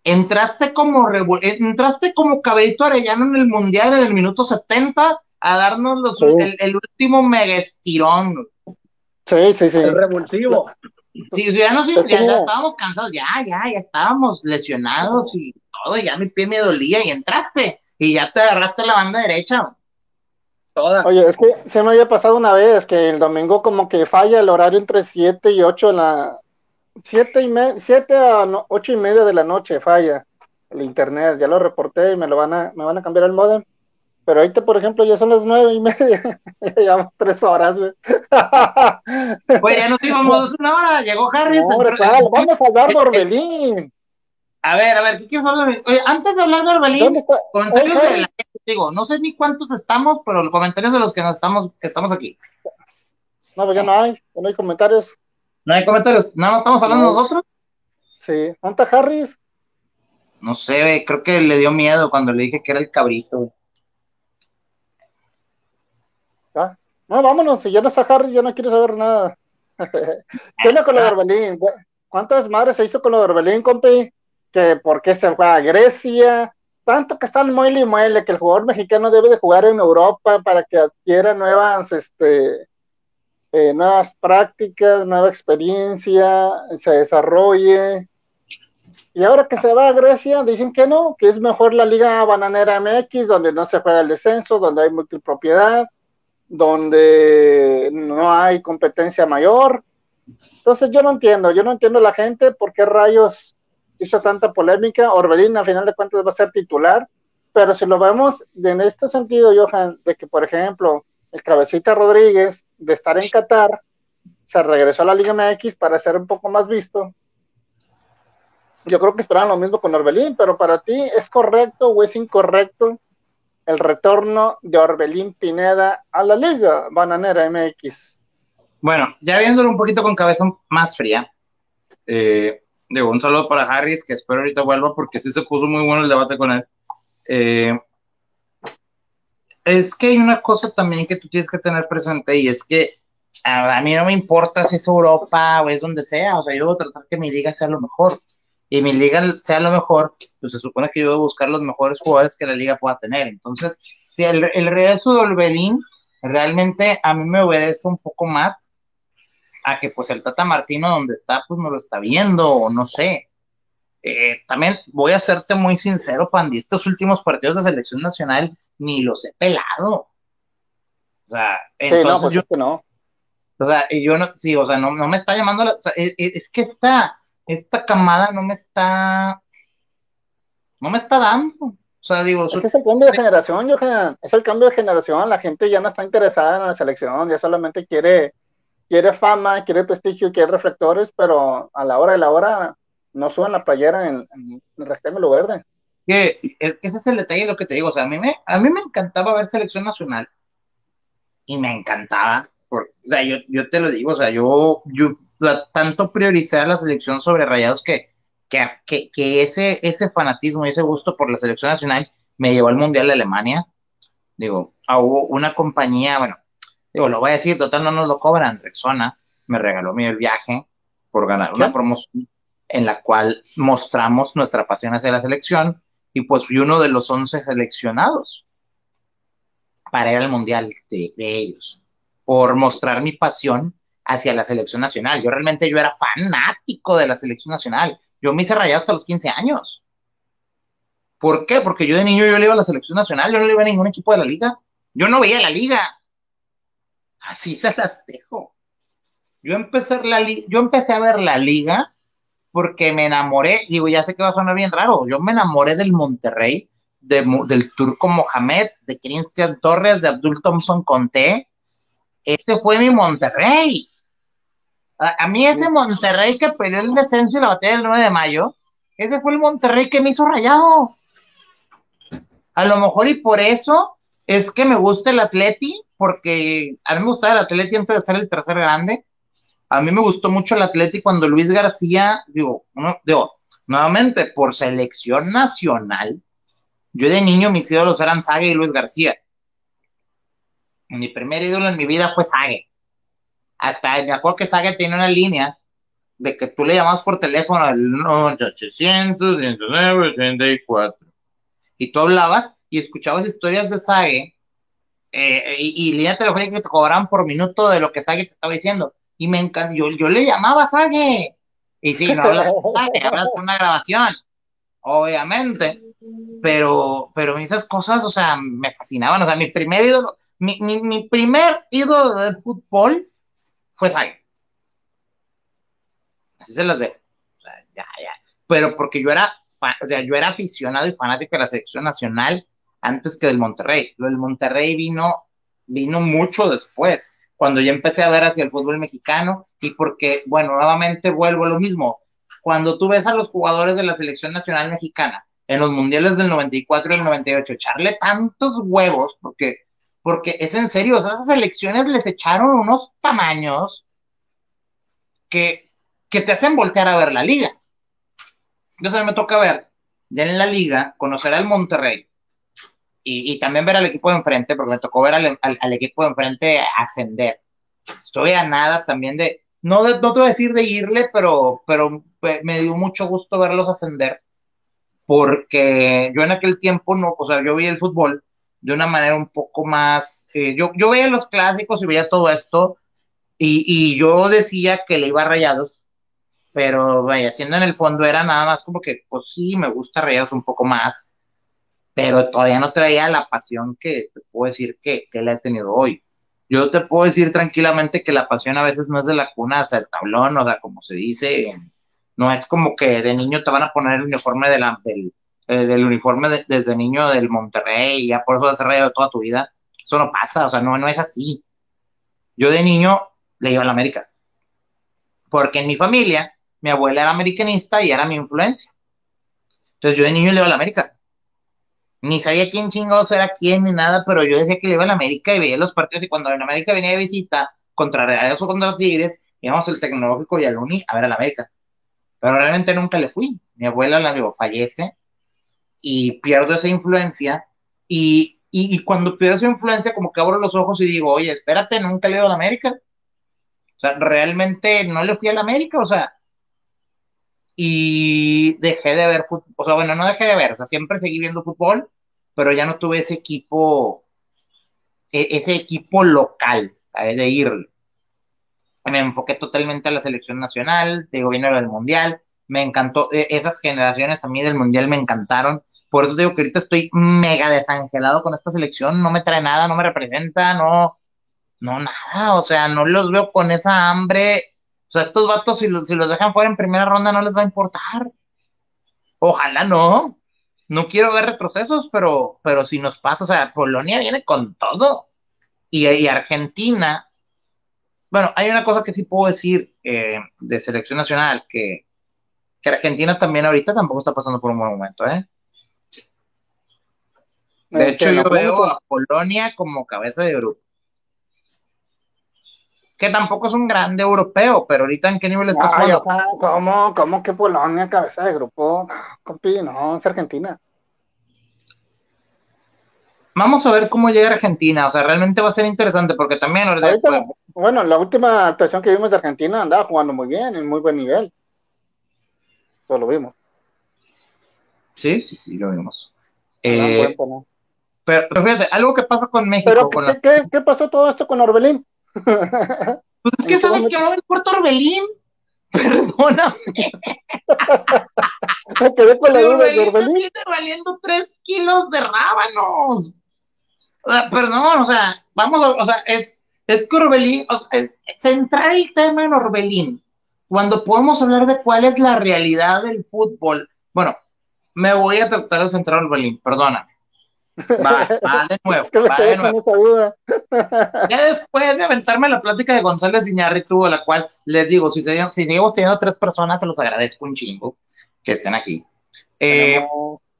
Entraste como entraste como cabellito arellano en el mundial en el minuto 70 a darnos los, el, último mega estirón. Sí, sí, sí. El revulsivo. Sí, ya, no, ya, ya, estábamos cansados, ya, ya, ya estábamos lesionados y todo, ya mi pie me dolía y entraste y ya te agarraste la banda derecha. Oye, es que se me había pasado una vez que el domingo como que falla el horario entre 7 y 8 en la... 7 y me... 7 a 8 y media de la noche falla el internet, ya lo reporté y me lo van a, me van a cambiar el modem. Pero ahorita, por ejemplo, ya son las nueve y media, ya llevamos tres horas, güey. Pues ya nos íbamos una hora, llegó Harris. vamos a hablar de Orbelín. A ver, a ver, ¿qué quieres hablar? Oye, antes de hablar de Orbelín, comentarios de la digo, no sé ni cuántos estamos, pero los comentarios de los que nos estamos, que estamos aquí. No, pues ya no hay, ya no hay comentarios. No hay comentarios, nada más estamos hablando nosotros. Sí, ¿dónde Harris? No sé, creo que le dio miedo cuando le dije que era el cabrito. Ah, no, vámonos, si ya no está Harris, ya no quiero saber nada. ¿Qué onda con lo de Orbelín? ¿Cuántas madres se hizo con lo de Orbelín, compi? Que por qué se fue a Grecia, tanto que están muele y muele que el jugador mexicano debe de jugar en Europa para que adquiera nuevas, este, eh, nuevas prácticas, nueva experiencia, se desarrolle. Y ahora que se va a Grecia, dicen que no, que es mejor la Liga Bananera MX, donde no se juega el descenso, donde hay multipropiedad, donde no hay competencia mayor. Entonces yo no entiendo, yo no entiendo la gente por qué rayos hizo tanta polémica. Orbelín, a final de cuentas, va a ser titular, pero si lo vemos en este sentido, Johan, de que, por ejemplo, el Cabecita Rodríguez, de estar en Qatar, se regresó a la Liga MX para ser un poco más visto. Yo creo que esperaban lo mismo con Orbelín, pero para ti, ¿es correcto o es incorrecto el retorno de Orbelín Pineda a la Liga Bananera MX? Bueno, ya viéndolo un poquito con cabeza más fría, eh, Digo, un saludo para Harris, que espero ahorita vuelva porque sí se puso muy bueno el debate con él. Eh, es que hay una cosa también que tú tienes que tener presente y es que a, mí no me importa si es Europa o es donde sea, o sea, yo a tratar que mi liga sea lo mejor y mi liga sea lo mejor, pues se supone que yo a buscar los mejores jugadores que la liga pueda tener. Entonces, si el, el regreso de Olbelín realmente a mí me obedece un poco más a que pues el Tata Martino donde está pues no lo está viendo o no sé. Eh, también voy a serte muy sincero, Pandi, estos últimos partidos de selección nacional ni los he pelado. O sea, entonces no, pues yo no. O sea, yo no, sí, o sea, no, me está llamando la, o sea, es, e, es, que esta, esta camada no me está, no me está dando. O sea, digo, es, que es el cambio de generación, Johan, es el cambio de generación, la gente ya no está interesada en la selección, ya solamente quiere quiere fama, quiere prestigio, quiere reflectores, pero a la hora de la hora no suban la playera en, el rectángulo verde. Que ese es el detalle de lo que te digo, o sea, a mí me, a mí me encantaba ver selección nacional y me encantaba, porque, o sea, yo, yo te lo digo, o sea, yo, yo tanto prioricé a la selección sobre rayados que, que, que, ese, ese fanatismo y ese gusto por la selección nacional me llevó al Mundial de Alemania. Digo, hubo una compañía, bueno, Digo, lo voy a decir, total no nos lo cobran. Rexona me regaló mi el viaje por ganar una promoción en la cual mostramos nuestra pasión hacia la selección y pues fui uno de los 11 seleccionados para ir al mundial de, de ellos, por mostrar mi pasión hacia la selección nacional. Yo realmente yo era fanático de la selección nacional. Yo me hice rayado hasta los 15 años. ¿Por qué? Porque yo de niño yo le iba a la selección nacional, yo no le iba a ningún equipo de la liga. Yo no veía la liga. Así se las dejo. Yo empecé, la yo empecé a ver la liga porque me enamoré, digo, ya sé que va a sonar bien raro, yo me enamoré del Monterrey, del turco Mohamed, de Cristian Torres, de Abdul Thompson Conté. Ese fue mi Monterrey. A, mí ese Monterrey que peleó el descenso y la batalla del 9 de mayo, ese fue el Monterrey que me hizo rayado. A lo mejor y por eso es que me gusta el Atleti, porque a mí me gustaba el Atleti antes de ser el tercer grande. A mí me gustó mucho el Atleti cuando Luis García, digo, digo, nuevamente, por selección nacional, yo de niño mis ídolos eran Sague y Luis García. Mi primer ídolo en mi vida fue Sague. Hasta me acuerdo que Sague tiene una línea de que tú le llamabas por teléfono al 800 109 84 y tú hablabas y escuchabas historias de Sage eh, y, y, línea telefónica que te cobraban por minuto de lo que Sage te estaba diciendo. Y me encantó, yo, yo le llamaba a Sage. Y sí, no hablas con Sage, hablas con una grabación, obviamente. Pero, pero esas cosas, o sea, me fascinaban. O sea, mi primer ídolo, mi, mi, mi primer ídolo del fútbol fue Sage. Así se las dejo. Ya, ya. Pero porque yo era o sea, yo era aficionado y fanático de la selección nacional antes que del Monterrey. Lo del Monterrey vino, vino mucho después, cuando ya empecé a ver hacia el fútbol mexicano y porque, bueno, nuevamente vuelvo a lo mismo. Cuando tú ves a los jugadores de la selección nacional mexicana en los mundiales del 94 y el 98, echarle tantos huevos, porque, porque es en serio, esas selecciones les echaron unos tamaños que, que te hacen voltear a ver la liga. Entonces me toca ver ya en la liga, conocer al Monterrey y, también ver al equipo de enfrente, porque me tocó ver al, equipo de enfrente ascender. Estoy a nada también de, no, de, no te voy a decir de irle, pero, pero me dio mucho gusto verlos ascender, porque yo en aquel tiempo no, o sea, yo vi el fútbol de una manera un poco más, eh, yo, yo veía los clásicos y veía todo esto, y, y yo decía que le iba a rayados, pero vaya, siendo en el fondo era nada más como que, pues sí, me gusta Rayados un poco más, pero todavía no traía la pasión que te puedo decir que, que él ha tenido hoy. Yo te puedo decir tranquilamente que la pasión a veces no es de la cuna hasta el tablón, o sea, como se dice, no es como que de niño te van a poner el uniforme de la, del, eh, del uniforme desde niño del Monterrey y ya por eso vas a rayado toda tu vida. Eso no pasa, o sea, no, no es así. Yo de niño le iba a la América. Porque en mi familia mi abuela era americanista y era mi influencia. Entonces yo de niño le iba a la América. Ni sabía quién chingados era quién ni nada, pero yo decía que le iba a la América y veía los partidos y cuando en América venía de visita contra Reales o contra Tigres, íbamos al Tecnológico y al Uni a ver a la América. Pero realmente nunca le fui. Mi abuela, la digo, fallece y pierdo esa influencia y, y, cuando pierdo esa influencia como que abro los ojos y digo, oye, espérate, nunca le he ido a la América. O sea, realmente no le fui a la América, o sea, y dejé de ver fútbol, o sea, bueno, no dejé de ver, o sea, siempre seguí viendo fútbol, pero ya no tuve ese equipo, e, ese equipo local de ir. Me enfoqué totalmente a la selección nacional, te digo, vino del mundial, me encantó, e, esas generaciones a mí del mundial me encantaron, por eso digo que ahorita estoy mega desangelado con esta selección, no me trae nada, no me representa, no, no nada, o sea, no los veo con esa hambre o sea, estos vatos, si los, si los dejan fuera en primera ronda, no les va a importar. Ojalá no. No quiero ver retrocesos, pero, pero si nos pasa, o sea, Polonia viene con todo. Y, Argentina, bueno, hay una cosa que sí puedo decir eh, de selección nacional, que, que Argentina también ahorita tampoco está pasando por un buen momento, ¿eh? De hecho, yo veo a Polonia como cabeza de grupo que tampoco es un grande europeo, pero ahorita en qué nivel está jugando. ¿Cómo, ¿Cómo que Polonia, cabeza de grupo? Compi, no, es Argentina. Vamos a ver cómo llega Argentina. O sea, realmente va a ser interesante porque también. Ahorita, bueno, la última actuación que vimos de Argentina andaba jugando muy bien, en muy buen nivel. Eso lo vimos. Sí, sí, sí, lo vimos. Eh, pero, fíjate, algo que pasa con México. Pero, ¿qué, ¿qué, pasó todo esto con Orbelín? Pues es que sabes que ahora el puerto Orbelín. Perdóname. Me quedé con la duda de Orbelín. Viene valiendo tres kilos de rábanos. O sea, perdón, o sea, vamos a, o sea, es, es que Orbelín, o sea, es centrar el tema en Orbelín, cuando podemos hablar de cuál es la realidad del fútbol. Bueno, me voy a tratar de centrar Orbelín, perdóname. Va, va de nuevo. va de nuevo. Ya después de aventarme la plática de González Iñárritu, la cual les digo, si, si seguimos teniendo tres personas, se los agradezco un chingo que estén aquí. Eh,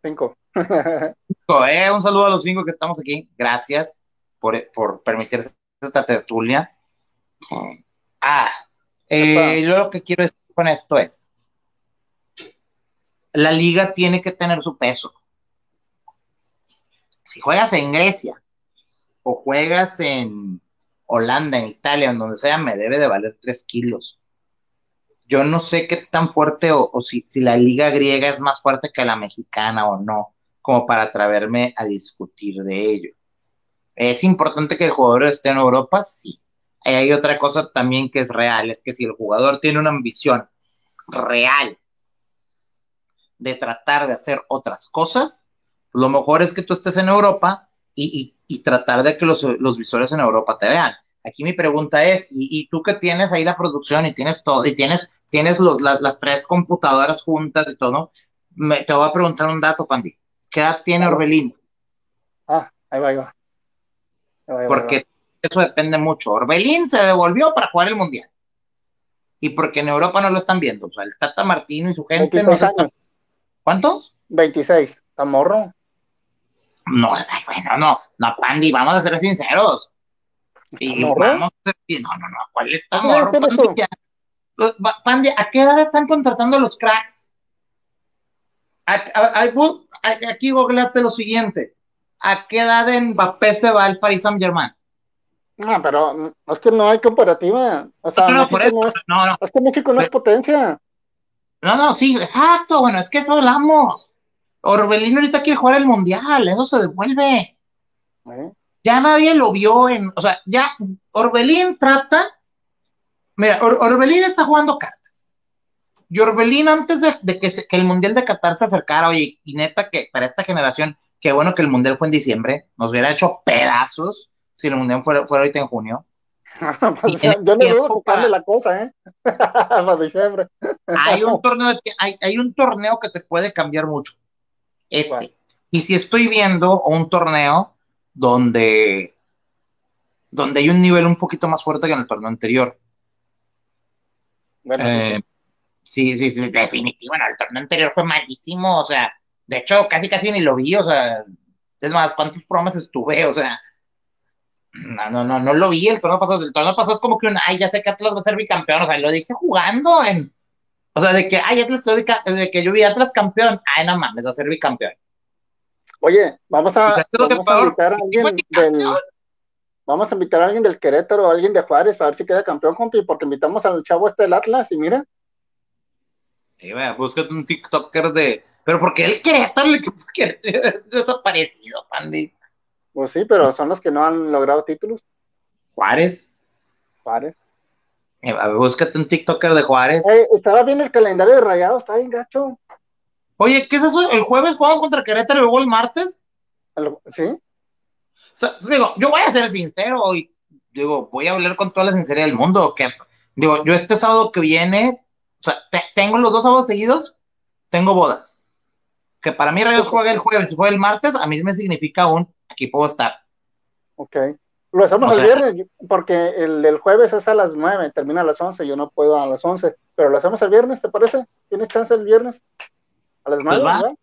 cinco. eh, un saludo a los cinco que estamos aquí. Gracias por, por permitirse esta tertulia. Ah, eh, lo que quiero decir con esto es, la liga tiene que tener su peso. Si juegas en Grecia o juegas en Holanda, en Italia, en donde sea, me debe de valer tres kilos. Yo no sé qué tan fuerte o, si, si, la liga griega es más fuerte que la mexicana o no, como para atreverme a discutir de ello. ¿Es importante que el jugador esté en Europa? Sí. Hay otra cosa también que es real, es que si el jugador tiene una ambición real de tratar de hacer otras cosas, lo mejor es que tú estés en Europa y, tratar de que los, visores en Europa te vean. Aquí mi pregunta es, ¿y, tú que tienes ahí la producción y tienes todo, y tienes, tienes las tres computadoras juntas y todo, me, te voy a preguntar un dato, Pandi. ¿Qué edad tiene Orbelín? Ah, ahí va, ahí va. Porque eso depende mucho. Orbelín se devolvió para jugar el Mundial. Y porque en Europa no lo están viendo. O sea, el Tata Martino y su gente no ¿Cuántos? 26, está morro. No, bueno, no, no, Pandi, vamos a ser sinceros. Y vamos a ser, no, no, no, ¿cuál está morro? Pandi, ¿a qué edad están contratando los cracks? Aquí googleate lo siguiente. ¿A qué edad en Mbappé se va el Paris Saint Germain? No, pero es que no hay comparativa. O sea, no, no, es, no, no. es que México no es potencia. No, no, sí, exacto, bueno, es que eso hablamos. Orbelín ahorita quiere jugar el mundial, eso se devuelve. ¿Eh? Ya nadie lo vio en, o sea, ya Orbelín trata, mira, Orbelín está jugando cartas. Y Orbelín antes de, que, el mundial de Qatar se acercara, oye, y neta que para esta generación, qué bueno que el mundial fue en diciembre, nos hubiera hecho pedazos si el mundial fuera, fuera ahorita en junio yo no dudo para... la cosa, ¿eh? para diciembre. hay, un torneo, hay, hay, un torneo que te puede cambiar mucho. Este. Y si estoy viendo un torneo donde, donde hay un nivel un poquito más fuerte que en el torneo anterior. Bueno, eh, sí, sí, sí, definitivo. Bueno, el torneo anterior fue malísimo, o sea, de hecho, casi casi ni lo vi, o sea, es más, ¿cuántos programas estuve? O sea, no, no, no, no lo vi el torneo pasado. El torneo pasado es como que un, ay, ya sé que Atlas va a ser bicampeón. O sea, lo dije jugando en. O sea, de que, ay, Atlas de que yo vi Atlas campeón. Ay, no mames, va a ser bicampeón. Oye, vamos a, vamos a invitar a alguien del. Vamos a invitar a alguien del Querétaro o alguien de Juárez a ver si queda campeón, compi, porque invitamos al chavo este del Atlas y mira. Sí, vea, búscate un TikToker de. Pero porque el Querétaro le desaparecido, Pandi. Pues sí, pero son los que no han logrado títulos. Juárez. Juárez. Eh, búscate un TikToker de Juárez. estaba bien el calendario de Rayados, está bien gacho. Oye, ¿qué es eso? ¿El jueves jugamos contra Querétaro y luego el martes? ¿Sí? O sea, digo, yo voy a ser sincero y digo, voy a hablar con toda la sinceridad del mundo. Que, digo, yo este sábado que viene, o sea, tengo los dos sábados seguidos, tengo bodas. Que para mí Rayos juega el jueves y juega el martes, a mí me significa un aquí puedo estar. Ok. Lo hacemos el viernes, porque el del jueves es a las 9, termina a las 11, yo no puedo a las 11, pero lo hacemos el viernes, ¿te parece? ¿Tienes chance el viernes? A las 9, pues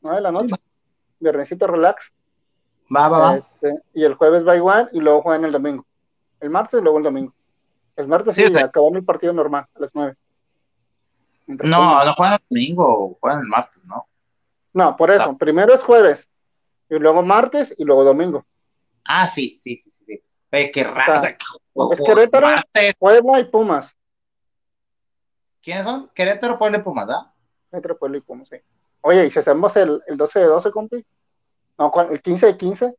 9 de la noche. Viernesito relax. Va, va, va. Este, y el jueves va igual y luego juegan el domingo. El martes y luego el domingo. El martes sí, acabando el partido normal a las 9. no, no juegan el domingo, juegan el martes, ¿no? No, por eso. Primero es jueves, y luego martes y luego domingo. Ah, sí, sí, sí, sí. Oye, qué raro. O sea, es Querétaro, martes. Puebla y Pumas. ¿Quiénes son? Querétaro, Puebla y Pumas, ¿verdad? Querétaro, Puebla y Pumas, sí. Oye, ¿y si hacemos el, el 12 de 12, compi? No, el 15 de 15.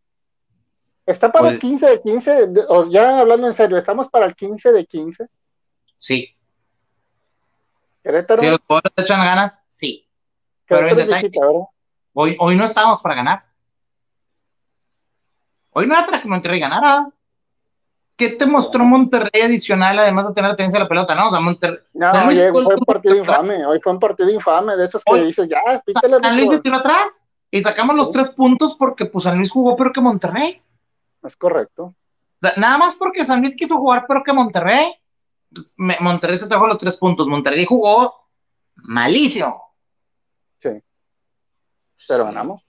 ¿Está para el Pues- 15 de 15? De- O ya hablando en serio, ¿estamos para el 15 de 15? Sí. Querétaro, Si los jugadores echan ganas, sí. pero Querétaro en detalle- visita. Hoy, hoy no estábamos para ganar. Hoy no era para que Monterrey ganara. ¿Qué te mostró Monterrey adicional, además de tener la tenencia de la pelota? No, o sea, Monterrey. No, San Luis oye, jugó fue un partido infame, hoy fue un partido infame, de esos que Hoy- dices, ya, pítale San Luis se tiró atrás y sacamos los Sí. tres puntos porque pues San Luis jugó peor que Monterrey. Es correcto. Nada más porque San Luis quiso jugar peor que Monterrey. pues, Monterrey se trajo los tres puntos. Monterrey jugó malísimo. pero ganamos.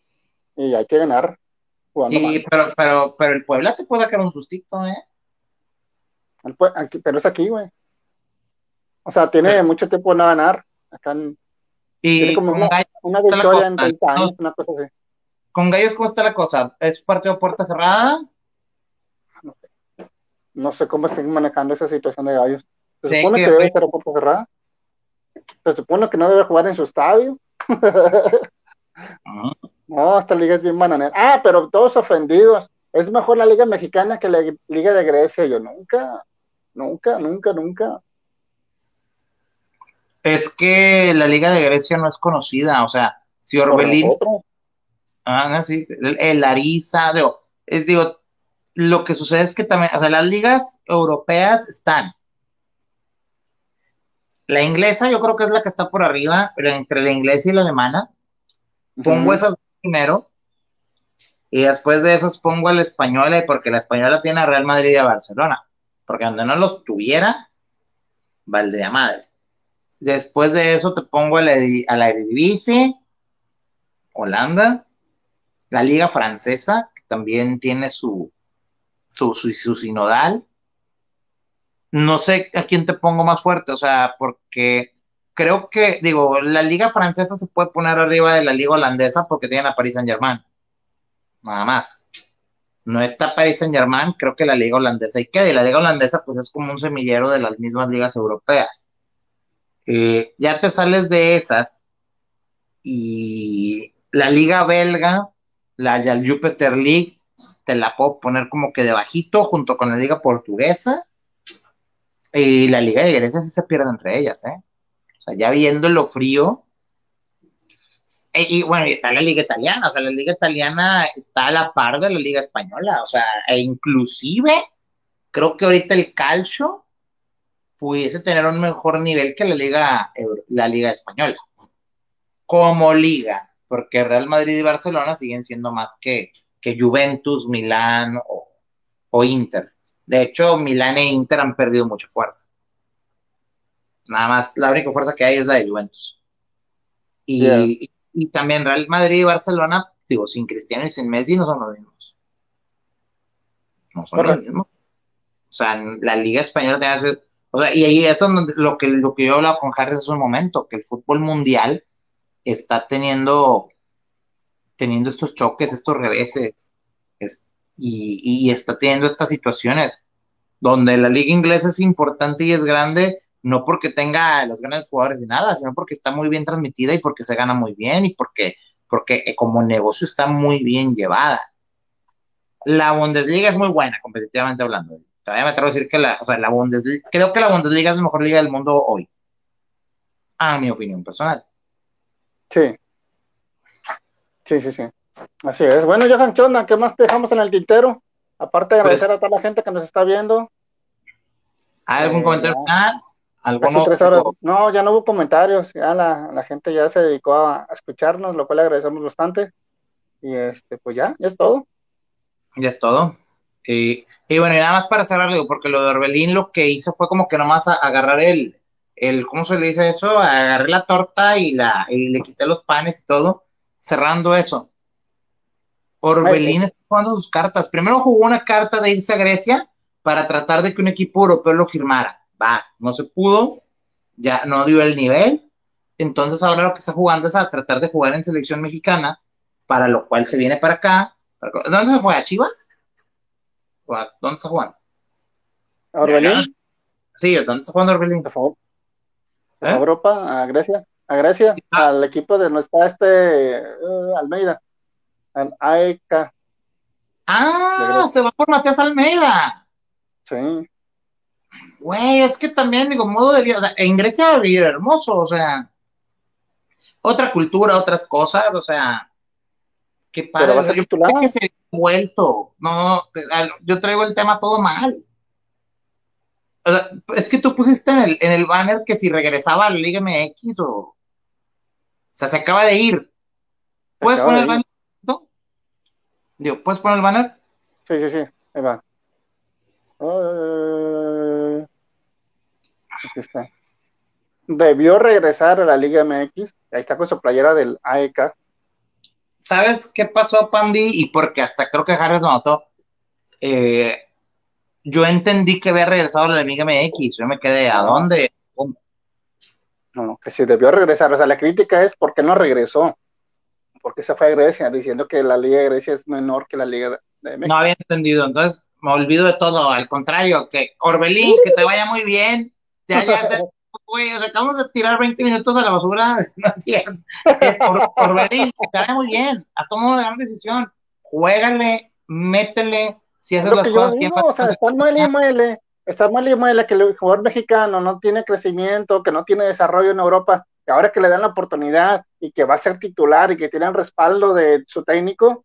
Y hay que ganar jugando mal. pero, pero, pero el Puebla te puede sacar un sustito, ¿eh? El aquí- pero es aquí, güey. O sea, tiene mucho tiempo de no ganar. Acá en- Y Tiene como una- Gallos, victoria en cosa, 30 años, una cosa así. con Gallos, ¿cómo está la cosa? ¿Es partido puerta cerrada? No sé cómo están manejando esa situación de gallos. Se Sí, supone que- que debe estar a puerta cerrada. Se supone que no debe jugar en su estadio. Ah, No, esta liga es bien bananera. Ah, pero todos ofendidos. Es mejor la liga mexicana que la liga de Grecia. Yo nunca, nunca, nunca, nunca. Es que la Liga de Grecia no es conocida, o sea, si Orbelín, ah, no, sí, el, el Ariza, digo, es digo, lo que sucede es que también, o sea, las ligas europeas están. La inglesa yo creo que es la que está por arriba, pero entre la inglesa y la alemana. Pongo Ujú. esas primero y después de esas pongo a la española, porque la española tiene a Real Madrid y a Barcelona, porque donde no los tuviera, valdría madre. Después de eso te pongo a la, a la Eredivisie, Holanda, la Liga Francesa, que también tiene su, su, su, su sinodal. No sé a quién te pongo más fuerte, o sea, porque creo que, digo, la Liga Francesa se puede poner arriba de la Liga Holandesa porque tienen a Paris Saint Germain. Nada más. No está Paris Saint Germain, creo que la Liga Holandesa y queda. Y la Liga Holandesa, pues es como un semillero de las mismas ligas europeas. Eh, ya te sales de esas y la liga belga, la, Jupiter League, te la puedo poner como que debajito junto con la liga portuguesa y la liga de Grecia sí se pierde entre ellas, ¿eh? Sea, ya viendo lo frío. E- y bueno, y está la liga italiana, o sea, la liga italiana está a la par de la liga española, o sea, e inclusive creo que ahorita el calcio pudiese tener un mejor nivel que la liga, la liga española. Como liga, porque Real Madrid y Barcelona siguen siendo más que, que Juventus, Milán o, o Inter. De hecho, Milán e Inter han perdido mucha fuerza. Nada más, la única fuerza que hay es la de Juventus. Y, Yeah. y, y también Real Madrid y Barcelona, digo, sin Cristiano y sin Messi no son los mismos. No son los Correcto. mismos. O sea, en la Liga Española que ser- o sea, y ahí eso es donde- lo que, lo que yo hablaba con Harris hace un momento, que el fútbol mundial está teniendo, teniendo estos choques, estos reveses, es- y, y está teniendo estas situaciones donde la liga inglesa es importante y es grande, no porque tenga los grandes jugadores y nada, sino porque está muy bien transmitida y porque se gana muy bien y porque, porque eh, como negocio está muy bien llevada. La Bundesliga es muy buena, competitivamente hablando. Todavía me atrevo a decir que la, o sea, la Bundesliga, creo que la Bundesliga es la mejor liga del mundo hoy. A mi opinión personal. Sí. Sí, sí, sí. Así es. Bueno, Johan Chona, ¿qué más te dejamos en el tintero? Aparte de Pues- agradecer a toda la gente que nos está viendo. ¿Hay algún Eh, comentario final? Casi tres horas. No, ya no hubo comentarios. Ya la, la gente ya se dedicó a, a escucharnos, lo cual le agradecemos bastante. Y este, pues ya, ya es todo. Ya es todo. Y, y bueno, y nada más para cerrar, digo, porque lo de Orbelín lo que hizo fue como que nomás a- agarrar el, el, ¿cómo se le dice eso? Agarré la torta y, la, y le quité los panes y todo, cerrando eso. Orbelín está jugando sus cartas. Primero jugó una carta de irse a Grecia para tratar de que un equipo europeo lo firmara. Va, no se pudo, ya no dio el nivel. Entonces ahora lo que está jugando es a tratar de jugar en selección mexicana, para lo cual se viene para acá ¿Dónde se fue? ¿A Chivas? ¿O a, ¿Dónde está jugando? ¿A Orbelín? Sí, ¿dónde está jugando Orbelín? Por favor. ¿Eh? A Europa, a Grecia. A Grecia, Sí, ah. al equipo de está este eh, Almeida. Al AEK. Ah, se va por Matías Almeida. Sí. Güey, es que también, digo, modo de vida, o sea, en Grecia vivir hermoso, o sea, otra cultura, otras cosas, o sea, qué padre. Pero va a ser Yo pensé que se había vuelto, no, al- yo traigo el tema todo mal. O sea, es que tú pusiste en el, en el banner que si regresaba a la Liga MX o, o sea, se acaba de ir. ¿Puedes poner el banner? Digo, ¿puedes poner el banner? Sí, sí, sí. Ahí va. Aquí está. Debió regresar a la Liga MX. Ahí está con su playera del AEK. ¿Sabes qué pasó, Pandy? Y porque hasta creo que Harris lo notó. Eh, yo entendí que había regresado a la Liga MX. Yo me quedé, ¿a dónde? ¿Cómo? No, que si debió regresar. O sea, la crítica es por qué no regresó. Porque se fue a Grecia, diciendo que la Liga de Grecia es menor que la Liga de, de México. No había entendido. Entonces me olvido de todo. Al contrario, que Orbelín, que te vaya muy bien. Ya, ya, güey, o sea, acabamos de tirar 20 minutos a la basura. No es cierto. Es Or- Orbelín, que te vaya muy bien. Has tomado una gran decisión. Juégale, métele. Si Es lo las que yo cosas digo, o sea, está muele y muele, está muele y muele que el jugador mexicano no tiene crecimiento, que no tiene desarrollo en Europa, y ahora que le dan la oportunidad y que va a ser titular y que tiene el respaldo de su técnico,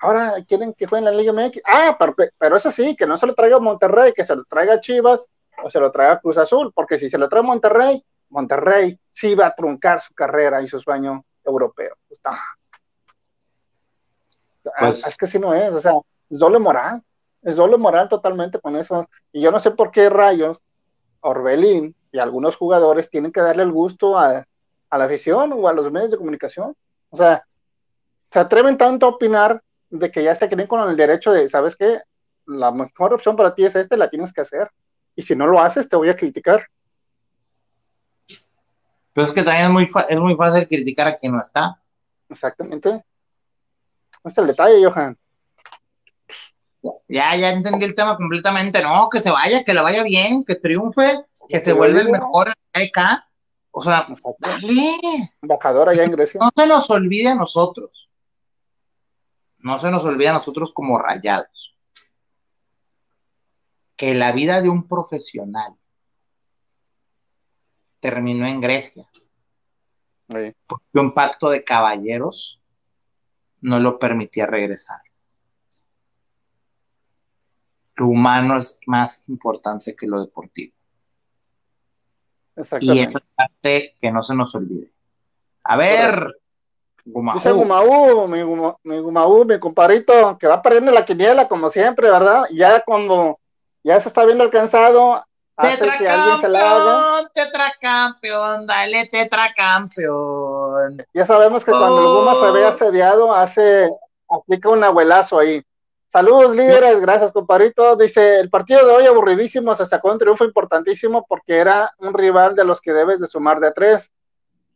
ahora quieren que juegue en la Liga MX. Ah, pero, pero eso sí, que no se lo traiga a Monterrey, que se lo traiga a Chivas o se lo traiga a Cruz Azul, porque si se lo trae a Monterrey, Monterrey sí va a truncar su carrera y su sueño europeo. Está. Pues- es que si no es, o sea, es doble moral, es doble moral totalmente con eso. Y yo no sé por qué rayos Orbelín y algunos jugadores tienen que darle el gusto a, a la afición o a los medios de comunicación. O sea, se atreven tanto a opinar de que ya se creen con el derecho de, ¿sabes qué? La mejor opción para ti es esta, la tienes que hacer. Y si no lo haces, te voy a criticar. Pero es que también es muy, es muy fácil criticar a quien no está. Exactamente. Este es el detalle, Johan. Ya, ya entendí el tema completamente. No, que se vaya, que le vaya bien, que triunfe, que se vuelva el mejor EK. O sea, Exacto. dale. Embajador allá en Grecia. No se nos olvide a nosotros. No se nos olvide a nosotros como rayados. Que la vida de un profesional terminó en Grecia. Sí. Porque un pacto de caballeros no lo permitía regresar. Lo humano es más importante que lo deportivo. Y esa parte que no se nos olvide. A ver. Dice Gumaú, mi, Guma- mi Gumaú, mi compadrito, que va perdiendo la quiniela como siempre, ¿verdad? Ya cuando ya se está viendo alcanzado. Tetracampeón, tetracampeón, dale tetracampeón. Ya sabemos que cuando el Guma se ve Oh. asediado, hace, aplica un abuelazo ahí. Saludos líderes, gracias compadrito. Dice, el partido de hoy aburridísimo, se sacó un triunfo importantísimo porque era un rival de los que debes de sumar de a tres.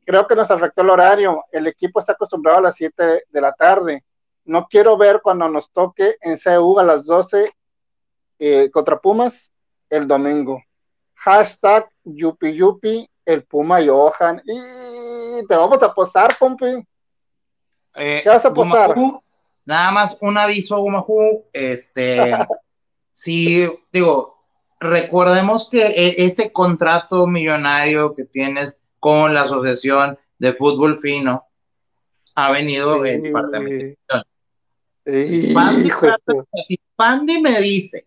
Creo que nos afectó el horario. El equipo está acostumbrado a las 7 de la tarde. No quiero ver cuando nos toque en CU a las 12 eh, contra Pumas el domingo. Hashtag Yupi Yupi, el Puma Johan. Y te vamos a apostar, compi. Eh, ¿Qué vas a apostar? Gumajú, nada más un aviso, Gumajú. Este, sí, digo, recordemos que e- ese contrato millonario que tienes con la Asociación de Fútbol Fino ha venido en parte de Sí. Si Sí, Pandy, si Pandy me dice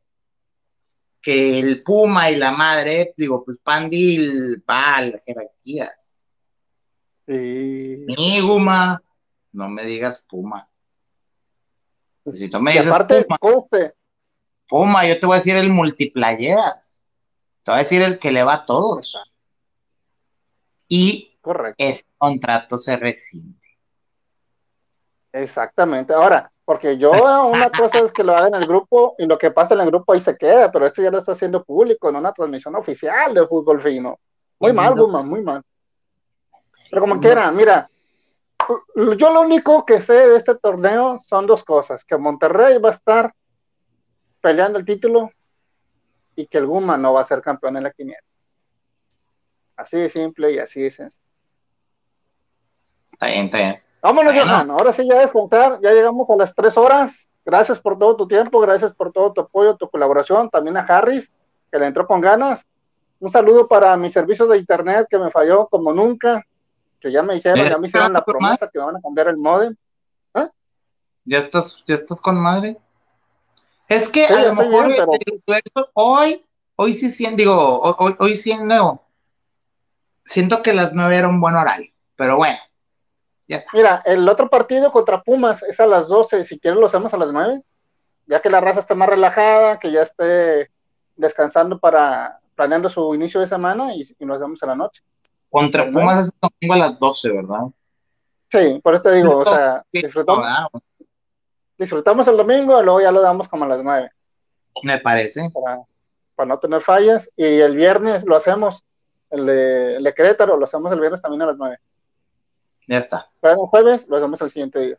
que el Puma y la madre, digo, pues Pandy va a las jerarquías. sí. Mi Guma, no me digas Puma. Pues si tú me Y dices aparte, Puma, yo te voy a decir el multiplayeras. Te voy a decir el que le va a todos. Y correcto. ese contrato se rescinde. Exactamente. Ahora, porque yo una cosa es que lo haga en el grupo y lo que pasa en el grupo ahí se queda, pero esto ya lo está haciendo público en una transmisión oficial de fútbol fino. Muy mal, Guma, muy mal. Pero como quiera, mira, yo lo único que sé de este torneo son dos cosas, que Monterrey va a estar peleando el título y que el Guma no va a ser campeón en la quiniela. Así de simple y así de sencillo. Está bien, está bien. Vámonos, Johan. Ahora sí, ya descansar. Ya llegamos a las tres horas. Gracias por todo tu tiempo, gracias por todo tu apoyo, tu colaboración. También a Harris, que le entró con ganas. Un saludo para mi servicio de internet que me falló como nunca. Que ya me dijeron, ya me hicieron la promesa que me van a cambiar el modem. ¿Eh? ¿Ya estás, ya estás con madre? Es que a lo mejor hoy, hoy sí siento, digo, hoy, hoy siendo, siento que las nueve era un buen horario, pero bueno, ya está. Mira, el otro partido contra Pumas es a las 12, si quieres lo hacemos a las nueve, ya que la raza esté más relajada, que ya esté descansando para planeando su inicio de semana y, y lo hacemos a la noche. Contra Pumas es domingo a las 12, ¿verdad? Sí, por eso te digo, o sea, disfrutamos, disfrutamos el domingo y luego ya lo damos como a las 9. Me parece. Para, para no tener fallas. Y el viernes lo hacemos, el de, el de Querétaro, lo hacemos el viernes también a las 9. Ya está. Pero el jueves lo hacemos el siguiente día.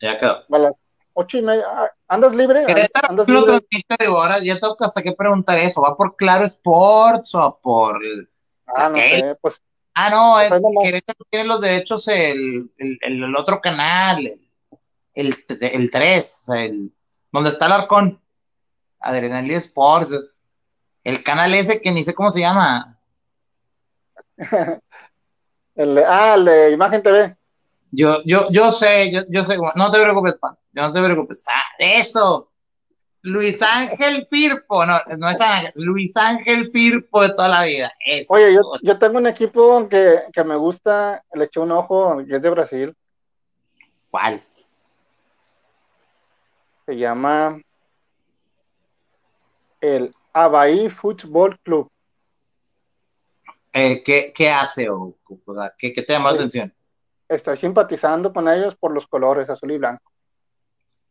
Ya quedó. A las ocho y media. Ah, ¿Andas libre? Querétaro ¿Andas lo libre? transmite, digo, ahora ya tengo que hasta que preguntar eso. ¿Va por Claro Sports o por Ah, no sé, pues Ah, no, es Pues nomás. Querétaro tiene los derechos el, el, el- el otro canal, el, el, el 3, o sea, el, donde está el arcón, Adrenalina Sports, el canal ese que ni sé cómo se llama. el de, ah, el de Imagen TV. Yo, yo, yo sé, yo, yo sé, no te preocupes, pan, yo no te preocupes. Ah, eso, Luis Ángel Firpo, no, no es Ángel, Luis Ángel Firpo de toda la vida. Eso. Oye, yo, yo tengo un equipo que, que me gusta, le eché un ojo, que es de Brasil, ¿Cuál? se llama el Avaí Football Club. Eh, ¿qué, ¿Qué hace o, o sea, ¿qué, qué te llama la atención? Estoy simpatizando con ellos por los colores azul y blanco.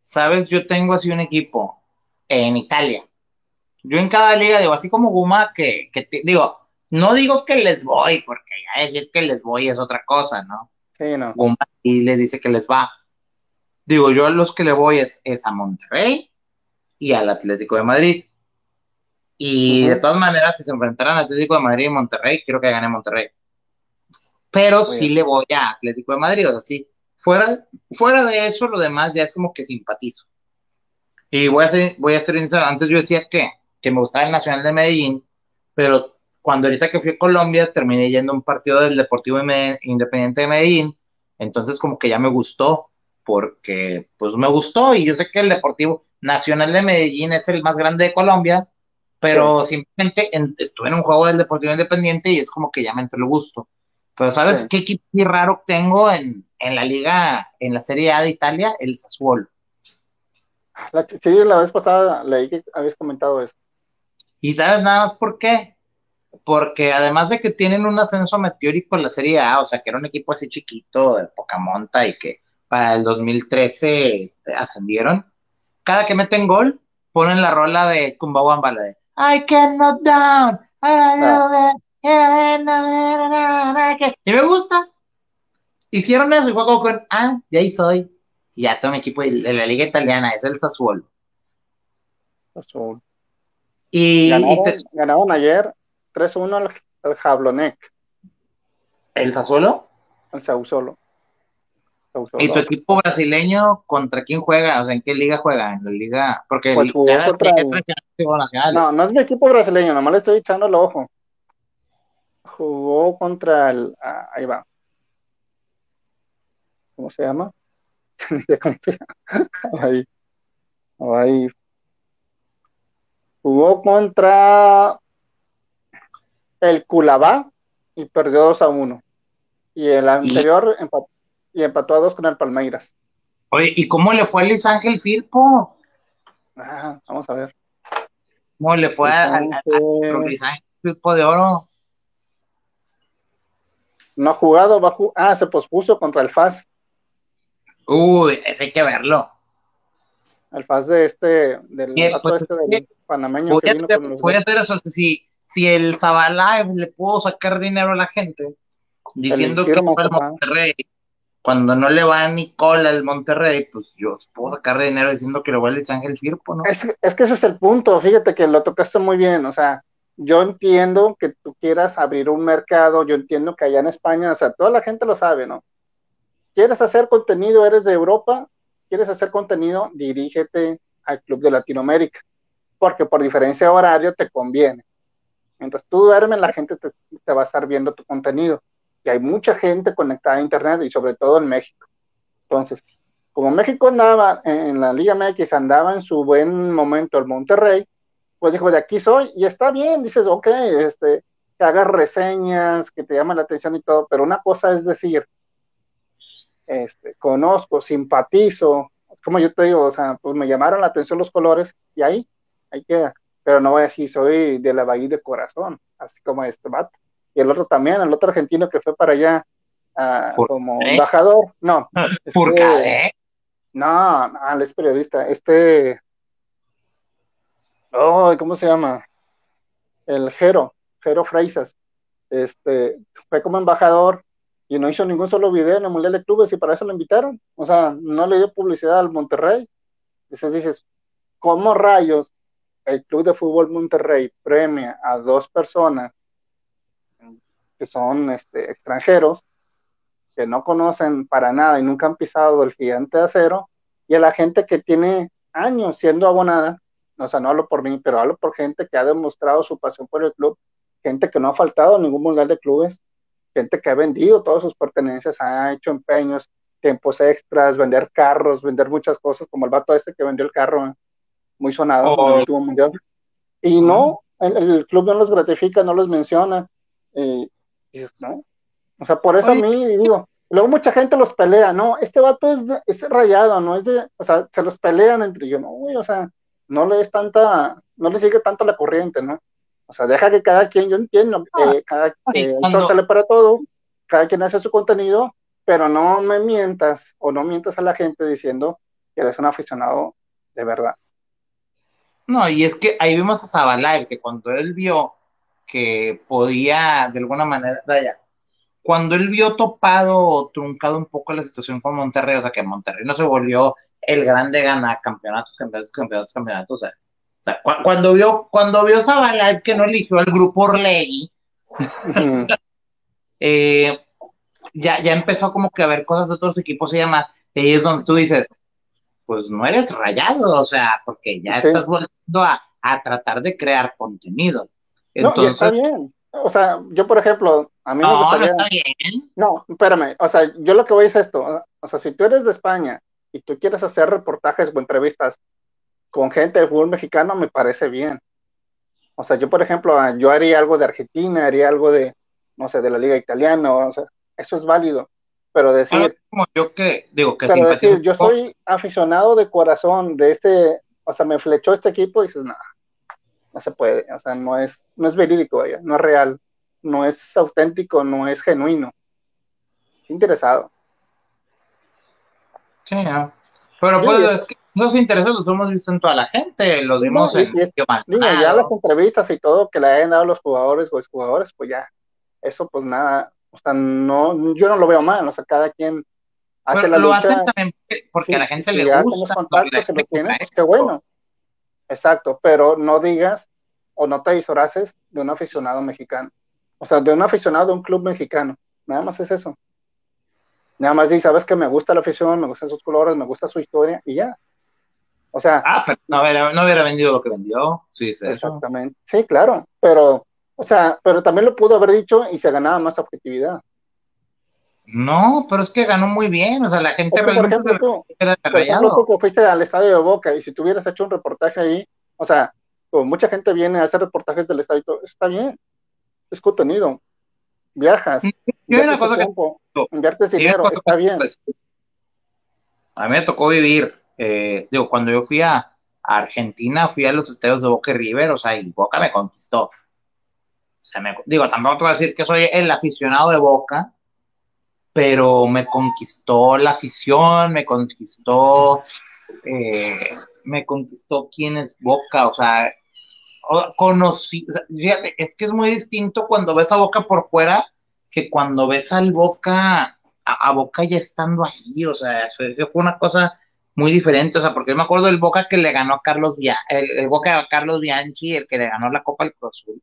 Sabes, yo tengo así un equipo en Italia. Yo en cada liga digo, así como Guma, que, que te- digo, no digo que les voy, porque ya decir que les voy es otra cosa, ¿no? Sí, no. Guma y les dice que les va. Digo, yo a los que le voy es, es a Monterrey y al Atlético de Madrid. Y Ujú. de todas maneras, si se enfrentaran Atlético de Madrid y Monterrey, quiero que gane Monterrey. Pero Muy sí bien. le voy a Atlético de Madrid, o sea, sí. Fuera, fuera de eso, lo demás ya es como que simpatizo. Y voy a ser, voy a ser sincero, antes yo decía que, que me gustaba el Nacional de Medellín, pero cuando ahorita que fui a Colombia terminé yendo a un partido del Deportivo Independiente de Medellín, entonces como que ya me gustó, porque pues me gustó y yo sé que el Deportivo Nacional de Medellín es el más grande de Colombia, pero simplemente en- estuve en un juego del Deportivo Independiente y es como que ya me entró el gusto. Pero ¿sabes Sí. qué equipo raro tengo en, en la liga, en la Serie A de Italia? El Sassuolo. La, sí, la vez pasada leí que habías comentado eso. ¿Y sabes nada más por qué? Porque además de que tienen un ascenso meteórico en la Serie A, o sea, que era un equipo así chiquito de poca monta y que para el 2013 este, ascendieron, cada que meten gol, ponen la rola de Kumbawamba, la de I cannot down, y me gusta. Hicieron eso y fue como con, ah, de ahí soy. Y ya tengo un equipo de, de la liga italiana, es el Sassuolo. Azul. Y, y Ganaron, te- ganaron ayer 3-1 al, al Jablonec, el Sassuolo. al Sausolo. ¿Y tu equipo brasileño contra quién juega? O sea, ¿en qué liga juega? En la liga, porque Pues jugó contra el-. No, no es mi equipo brasileño, nomás le estoy echando el ojo. Jugó contra el. ah, ahí va. ¿Cómo se llama? Ahí. Ahí. Jugó contra el Culabá y perdió 2 a 1. Y el anterior empató, y empató a 2 con el Palmeiras. Oye, ¿y cómo le fue a Luis Ángel Firpo? Ah, vamos a ver. ¿Cómo le fue a, Luis Ángel Firpo de Oro? no ha jugado, va a ju- ah, se pospuso contra el FAS. Uy, ese hay que verlo. El FAS de este, del vato pues, este del panameño Voy que a, vino hacer, con los voy a hacer eso. Si, si el Zabalaev le pudo sacar dinero a la gente diciendo que fue papá. Monterrey cuando no le va ni cola al Monterrey, pues yo puedo sacar dinero diciendo que lo va a Luis Ángel Firpo, ¿no? Es, es, que ese es el punto, fíjate que lo tocaste muy bien, o sea, yo entiendo que tú quieras abrir un mercado, yo entiendo que allá en España, o sea, toda la gente lo sabe, ¿no? ¿Quieres hacer contenido, eres de Europa? ¿Quieres hacer contenido? Dirígete al Club de Latinoamérica, porque por diferencia de horario te conviene. Mientras tú duermes, la gente te, te va a estar viendo tu contenido y hay mucha gente conectada a Internet y sobre todo en México. Entonces, como México andaba en la Liga MX, andaba en su buen momento el Monterrey, pues dijo, de aquí soy, y está bien, dices, ok, este, que hagas reseñas, que te llaman la atención y todo, pero una cosa es decir, este, conozco, simpatizo, como yo te digo, o sea, pues me llamaron la atención los colores, y ahí, ahí queda, pero no voy a decir, soy de la Bahía de corazón, así como este vato y el otro también, el otro argentino que fue para allá uh, como embajador, no. ¿Por este, no, no, él es periodista, este, oh, ¿cómo se llama? El Jero, Jero Freisas, este, fue como embajador y no hizo ningún solo video en el Mundial de Clubes y para eso lo invitaron, o sea, no le dio publicidad al Monterrey, entonces dices, ¿cómo rayos el Club de Fútbol Monterrey premia a dos personas que son este, extranjeros, que no conocen para nada y nunca han pisado el gigante de acero, y a la gente que tiene años siendo abonada, o sea, no hablo por mí, pero hablo por gente que ha demostrado su pasión por el club, gente que no ha faltado a ningún mundial de clubes, gente que ha vendido todas sus pertenencias, ha hecho empeños, tiempos extras, vender carros, vender muchas cosas, como el vato este que vendió el carro, muy sonado en el oh. último mundial. Y no, el, el, club no los gratifica, no los menciona. Eh, ¿no? O sea, por eso a mí digo, luego mucha gente los pelea, no, este vato es, es rayado, no es de, o sea, se los pelean entre yo, no, güey, o sea, no le es tanta, no le sigue tanto la corriente, ¿no? O sea, deja que cada quien, yo entiendo, ah, eh, cada eh, cuando... para todo, cada quien hace su contenido, pero no me mientas o no mientas a la gente diciendo que eres un aficionado de verdad. No, y es que ahí vimos a Zabalay, que cuando él vio que podía de alguna manera, cuando él vio topado o truncado un poco la situación con Monterrey, o sea, que Monterrey no se volvió el grande gana campeonatos, campeonatos, campeonatos, campeonatos, o sea, o sea cuando vio, cuando vio Zabalay que no eligió al grupo Orlegui, eh, ya, ya empezó como que a ver cosas de otros equipos y demás, y ahí es donde tú dices, pues no eres rayado, o sea, porque ya estás volviendo a, a tratar de crear contenido. Entonces, no, y está bien. O sea, yo, por ejemplo, a mí no, me gustaría... No, está bien. No, espérame. O sea, yo lo que voy es esto. O sea, si tú eres de España y tú quieres hacer reportajes o entrevistas con gente del fútbol mexicano, me parece bien. O sea, yo, por ejemplo, ah, yo haría algo de Argentina, haría algo de, no sé, de la Liga Italiana, o sea, eso es válido. Pero decir. Como yo que, digo, que pero decir, yo soy aficionado de corazón de este, o sea, me flechó este equipo y dices, nada, no se puede, o sea, no es, no es verídico, no es real, no es auténtico, no es genuino. Es interesado. Sí, pero pues es que esos intereses los hemos visto en toda la gente, los vimos en ya las entrevistas y todo que le hayan dado los jugadores o jugadores, pues ya, eso pues nada, o sea, no, yo no lo veo mal, o sea, cada quien hace la lo hacen también porque a la gente le gusta. Contactos, se lo tienen, qué bueno. Exacto, pero no digas o no te disoraces de un aficionado mexicano. O sea, de un aficionado de un club mexicano. Nada más es eso. Nada más di, sabes que me gusta la afición, me gustan sus colores, me gusta su historia y ya. O sea. Ah, pero no hubiera, no hubiera vendido lo que vendió. Sí, sí. Exactamente. Sí, claro. Pero, o sea, pero también lo pudo haber dicho y se ganaba más objetividad. No, pero es que ganó muy bien, o sea, la gente realmente por ejemplo, tú, era por ejemplo, tú fuiste al estadio de Boca y si tú hubieras hecho un reportaje ahí, o sea, pues mucha gente viene a hacer reportajes del estadio, está bien, es contenido, viajas, una cosa tiempo, inviertes dinero, está bien. A mí me tocó vivir, eh, digo, cuando yo fui a, Argentina, fui a los estadios de Boca y River, o sea, y Boca me conquistó. O sea, me, digo, tampoco te voy a decir que soy el aficionado de Boca, pero me conquistó la afición, me conquistó, eh, me conquistó quién es Boca, o sea, conocí, fíjate, es que es muy distinto cuando ves a Boca por fuera que cuando ves al Boca a, Boca ya estando ahí, o sea, fue, fue una cosa muy diferente, o sea, porque yo me acuerdo del Boca que le ganó a Carlos Bianchi, el, Boca a Carlos Bianchi, el que le ganó la Copa al Cruz Azul.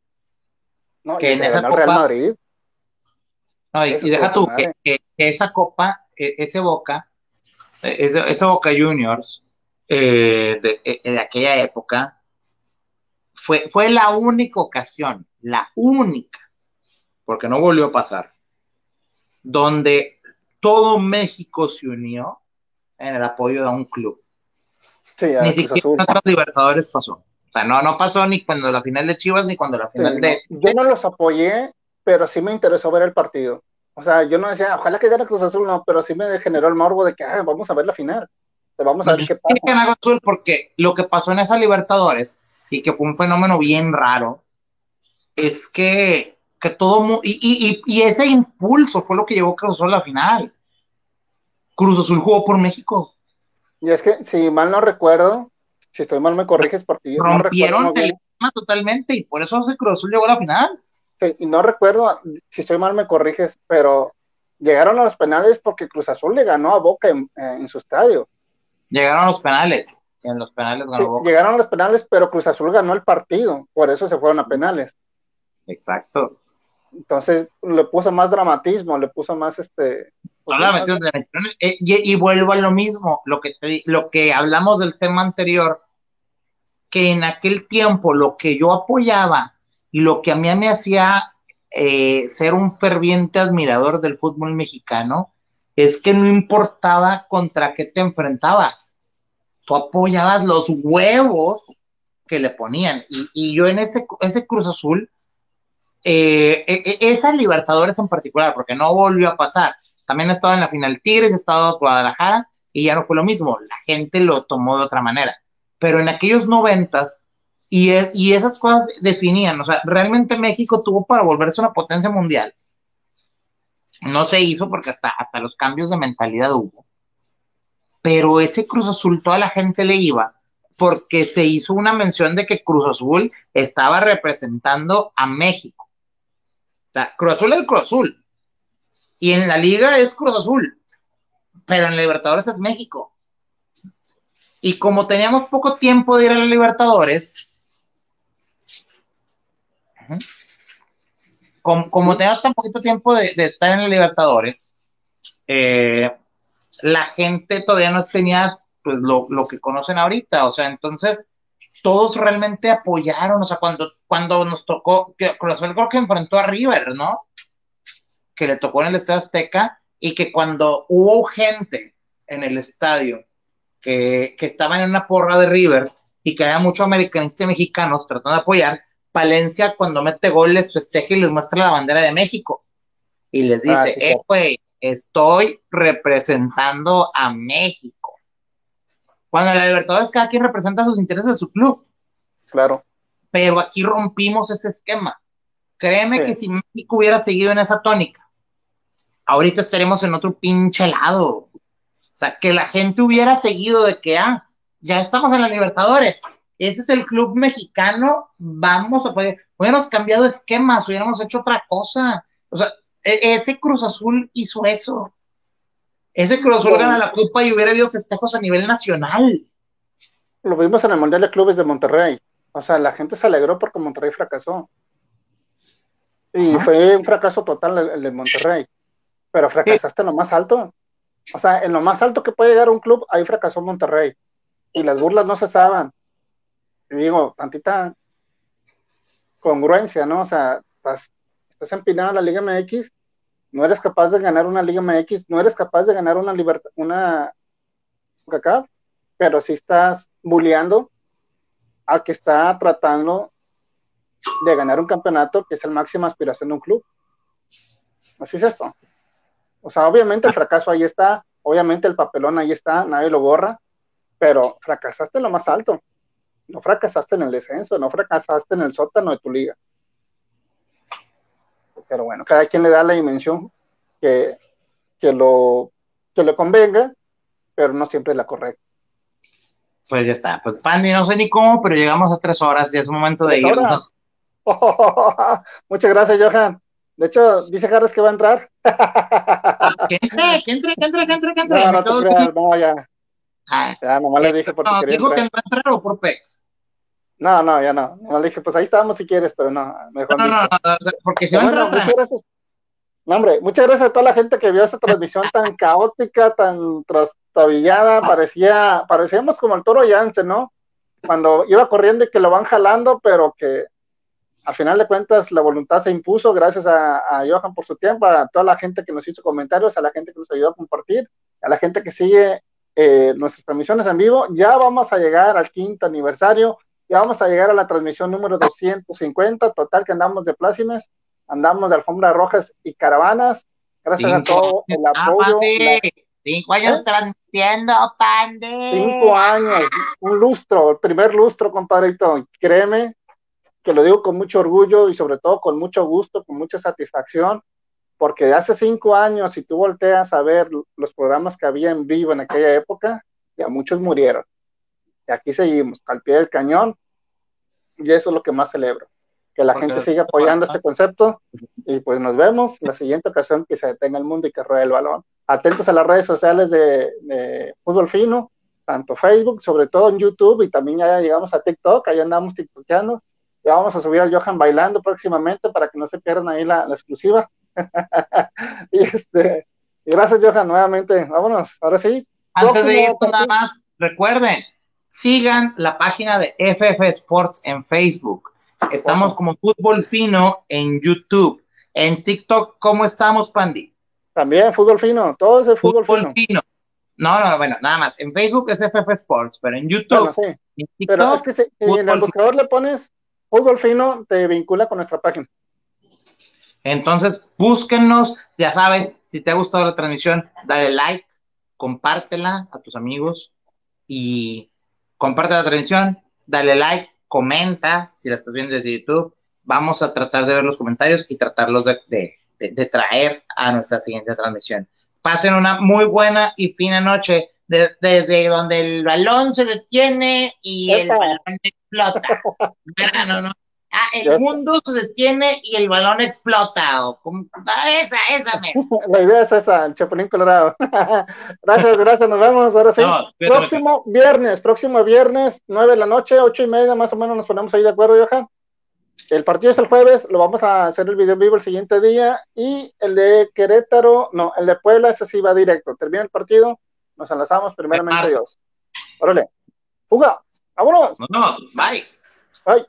No, que en esa Copa, Real Madrid. No, y, deja tú, que, esa Copa, e, ese Boca, e, ese, ese Boca Juniors eh, de, e, de, aquella época, fue, fue la única ocasión, la única, porque no volvió a pasar, donde todo México se unió en el apoyo de un club. Sí, ni siquiera en otros Libertadores pasó. O sea, no, no pasó ni cuando la final de Chivas ni cuando la final de. yo no los apoyé, pero sí me interesó ver el partido. O sea, yo no decía, ojalá que gane Cruz Azul, no, pero sí me generó el morbo de que ah, vamos a ver la final. Vamos a ver qué pasa. Azul porque lo que pasó en esa Libertadores, y que fue un fenómeno bien raro, es que, que todo. Y, y, y, ese impulso fue lo que llevó a Cruz Azul a la final. Cruz Azul jugó por México. Y es que, si mal no recuerdo, si estoy mal me corriges porque yo rompieron el tema totalmente y por eso ese Cruz Azul llegó a la final. Sí, y no recuerdo, si estoy mal me corriges, pero llegaron a los penales porque Cruz Azul le ganó a Boca en, su estadio. Llegaron a los penales, en los penales ganó Boca. Llegaron a los penales, pero Cruz Azul ganó el partido, por eso se fueron a penales. Exacto. Entonces le puso más dramatismo, le puso más este. Pues, eh, y, vuelvo a lo mismo, lo que, lo que hablamos del tema anterior, que en aquel tiempo lo que yo apoyaba y lo que a mí me hacía eh, ser un ferviente admirador del fútbol mexicano es que no importaba contra qué te enfrentabas, tú apoyabas los huevos que le ponían. Y, y yo en ese, ese Cruz Azul, eh, e, e, esa Libertadores en particular, porque no volvió a pasar. También ha estado en la final Tigres, en Guadalajara y ya no fue lo mismo. La gente lo tomó de otra manera. Pero en aquellos noventas, y, y esas cosas definían, o sea, realmente México tuvo para volverse una potencia mundial. No se hizo porque hasta, hasta los cambios de mentalidad hubo. Pero ese Cruz Azul, toda la gente le iba porque se hizo una mención de que Cruz Azul estaba representando a México sea, Cruz Azul es el Cruz Azul. Y en la liga es Cruz Azul. Pero en Libertadores es México. Y como teníamos poco tiempo de ir a la Libertadores, como, teníamos tan poquito tiempo de, estar en la Libertadores, eh, la gente todavía no tenía pues, lo, lo que conocen ahorita. O sea, entonces todos realmente apoyaron, o sea, cuando, cuando nos tocó, que Cruz Azul creo que enfrentó a River, ¿no? Que le tocó en el Estadio Azteca y que cuando hubo gente en el estadio que, que estaba en una porra de River y que había muchos americanistas mexicanos tratando de apoyar, Palencia cuando mete goles festeja y les muestra la bandera de México y les ah, dice, eh, güey, estoy representando a México. Cuando en la Libertadores cada quien representa sus intereses de su club. Claro. Pero aquí rompimos ese esquema. Créeme que si México hubiera seguido en esa tónica, ahorita estaremos en otro pinche lado. O sea, que la gente hubiera seguido de que, ah, ya estamos en la Libertadores, ese es el club mexicano, vamos a poder, hubiéramos cambiado esquemas, hubiéramos hecho otra cosa. O sea, e-, ese Cruz Azul hizo eso. Ese Cruz Azul gana la Copa y hubiera habido festejos a nivel nacional. Lo vimos en el Mundial de Clubes de Monterrey. O sea, la gente se alegró porque Monterrey fracasó. Y fue un fracaso total el, de Monterrey. Pero fracasaste en lo más alto. O sea, en lo más alto que puede llegar un club, ahí fracasó Monterrey. Y las burlas no cesaban. Digo, tantita congruencia, ¿no? O sea, estás, estás empinado en la Liga MX no eres capaz de ganar una Liga MX, no eres capaz de ganar una libertad, una CACAF, pero si estás bulleando al que está tratando de ganar un campeonato que es la máxima aspiración de un club. Así es esto. O sea, obviamente el fracaso ahí está, obviamente el papelón ahí está, nadie lo borra, pero fracasaste lo más alto. No fracasaste en el descenso, no fracasaste en el sótano de tu liga pero bueno, cada quien le da la dimensión que, que, lo, que le convenga, pero no siempre es la correcta. Pues ya está, pues Pandy, no sé ni cómo, pero llegamos a tres horas y es momento de irnos. Muchas gracias, Johan. De hecho, dice Harris que va a entrar. que entre, que entre, que entre, que entre, que entre. No, no, creas, no, ya. Ay, Ya, nomás le dije porque no, quería dijo que entrar. no entraron por PEX. No, no, ya no. No le dije, pues ahí estamos si quieres, pero no, mejor No, no, no, o sea, porque si va a Bueno, entrar muchas gracias. No, hombre, muchas gracias a toda la gente que vio esta transmisión tan caótica, tan trastabillada, parecía, parecíamos como el toro Yance, ¿no? Cuando iba corriendo y que lo van jalando, pero que al final de cuentas la voluntad se impuso, gracias a, a Johan por su tiempo, a toda la gente que nos hizo comentarios, a la gente que nos ayudó a compartir, a la gente que sigue eh, nuestras transmisiones en vivo. Ya vamos a llegar al quinto aniversario, ya vamos a llegar a la transmisión número 250, total que andamos de plácimes andamos de alfombras rojas y caravanas. Gracias a todo el apoyo. La- Cinco años ¿Eh? transmitiendo, Pande. cinco años, un lustro, el primer lustro, compadrito. Créeme que lo digo con mucho orgullo y sobre todo con mucho gusto, con mucha satisfacción, porque hace cinco años, si tú volteas a ver los programas que había en vivo en aquella época, ya muchos murieron. Y aquí seguimos, al pie del cañón, y eso es lo que más celebro. Que la Porque- gente siga apoyando este concepto y pues nos vemos la siguiente ocasión que se detenga el mundo y que ruede el balón. Atentos a las redes sociales de, de Fútbol Fino, tanto Facebook, sobre todo en YouTube y también ya llegamos a TikTok, ahí andamos tiktokeando. Ya vamos a subir al Johan bailando próximamente para que no se pierdan ahí la, la exclusiva. y este, y gracias Johan nuevamente. Vámonos, ahora sí. Antes de ir, nada más, recuerden, sigan la página de FF Sports en Facebook. Estamos como Fútbol Fino en YouTube. En TikTok, ¿cómo estamos, Pandi? También fútbol fino, todo es el fútbol, Fútbol fino. Fino. No, no, bueno, nada más. En Facebook es FF Sports, pero en YouTube, Bueno, sí, en pero es TikTok, que si, si en el buscador le pones fútbol fino, te vincula con nuestra página. Entonces, búsquennos, ya sabes, si te ha gustado la transmisión, dale like, compártela a tus amigos y comparte la transmisión, dale like, comenta si la estás viendo desde YouTube. Vamos a tratar de ver los comentarios y tratarlos de, de- de- de traer a nuestra siguiente transmisión. Pasen una muy buena y fina noche de- desde donde el balón se detiene y el balón explota. No, no, no. Ah, Ya el está. mundo se detiene y el balón explota. O como- ah, esa, esa, me. La idea es esa, el Chapulín Colorado. gracias, gracias, nos vemos. Ahora sí. No, próximo viernes, próximo viernes, nueve de la noche, ocho y media, más o menos nos ponemos ahí de acuerdo, Johan. El partido es el jueves, lo vamos a hacer el video vivo el siguiente día. Y el de Querétaro, no, el de Puebla, ese sí va directo. Termina el partido, nos enlazamos primeramente. Dios. Órale, fuga, vámonos. No, bye. Bye.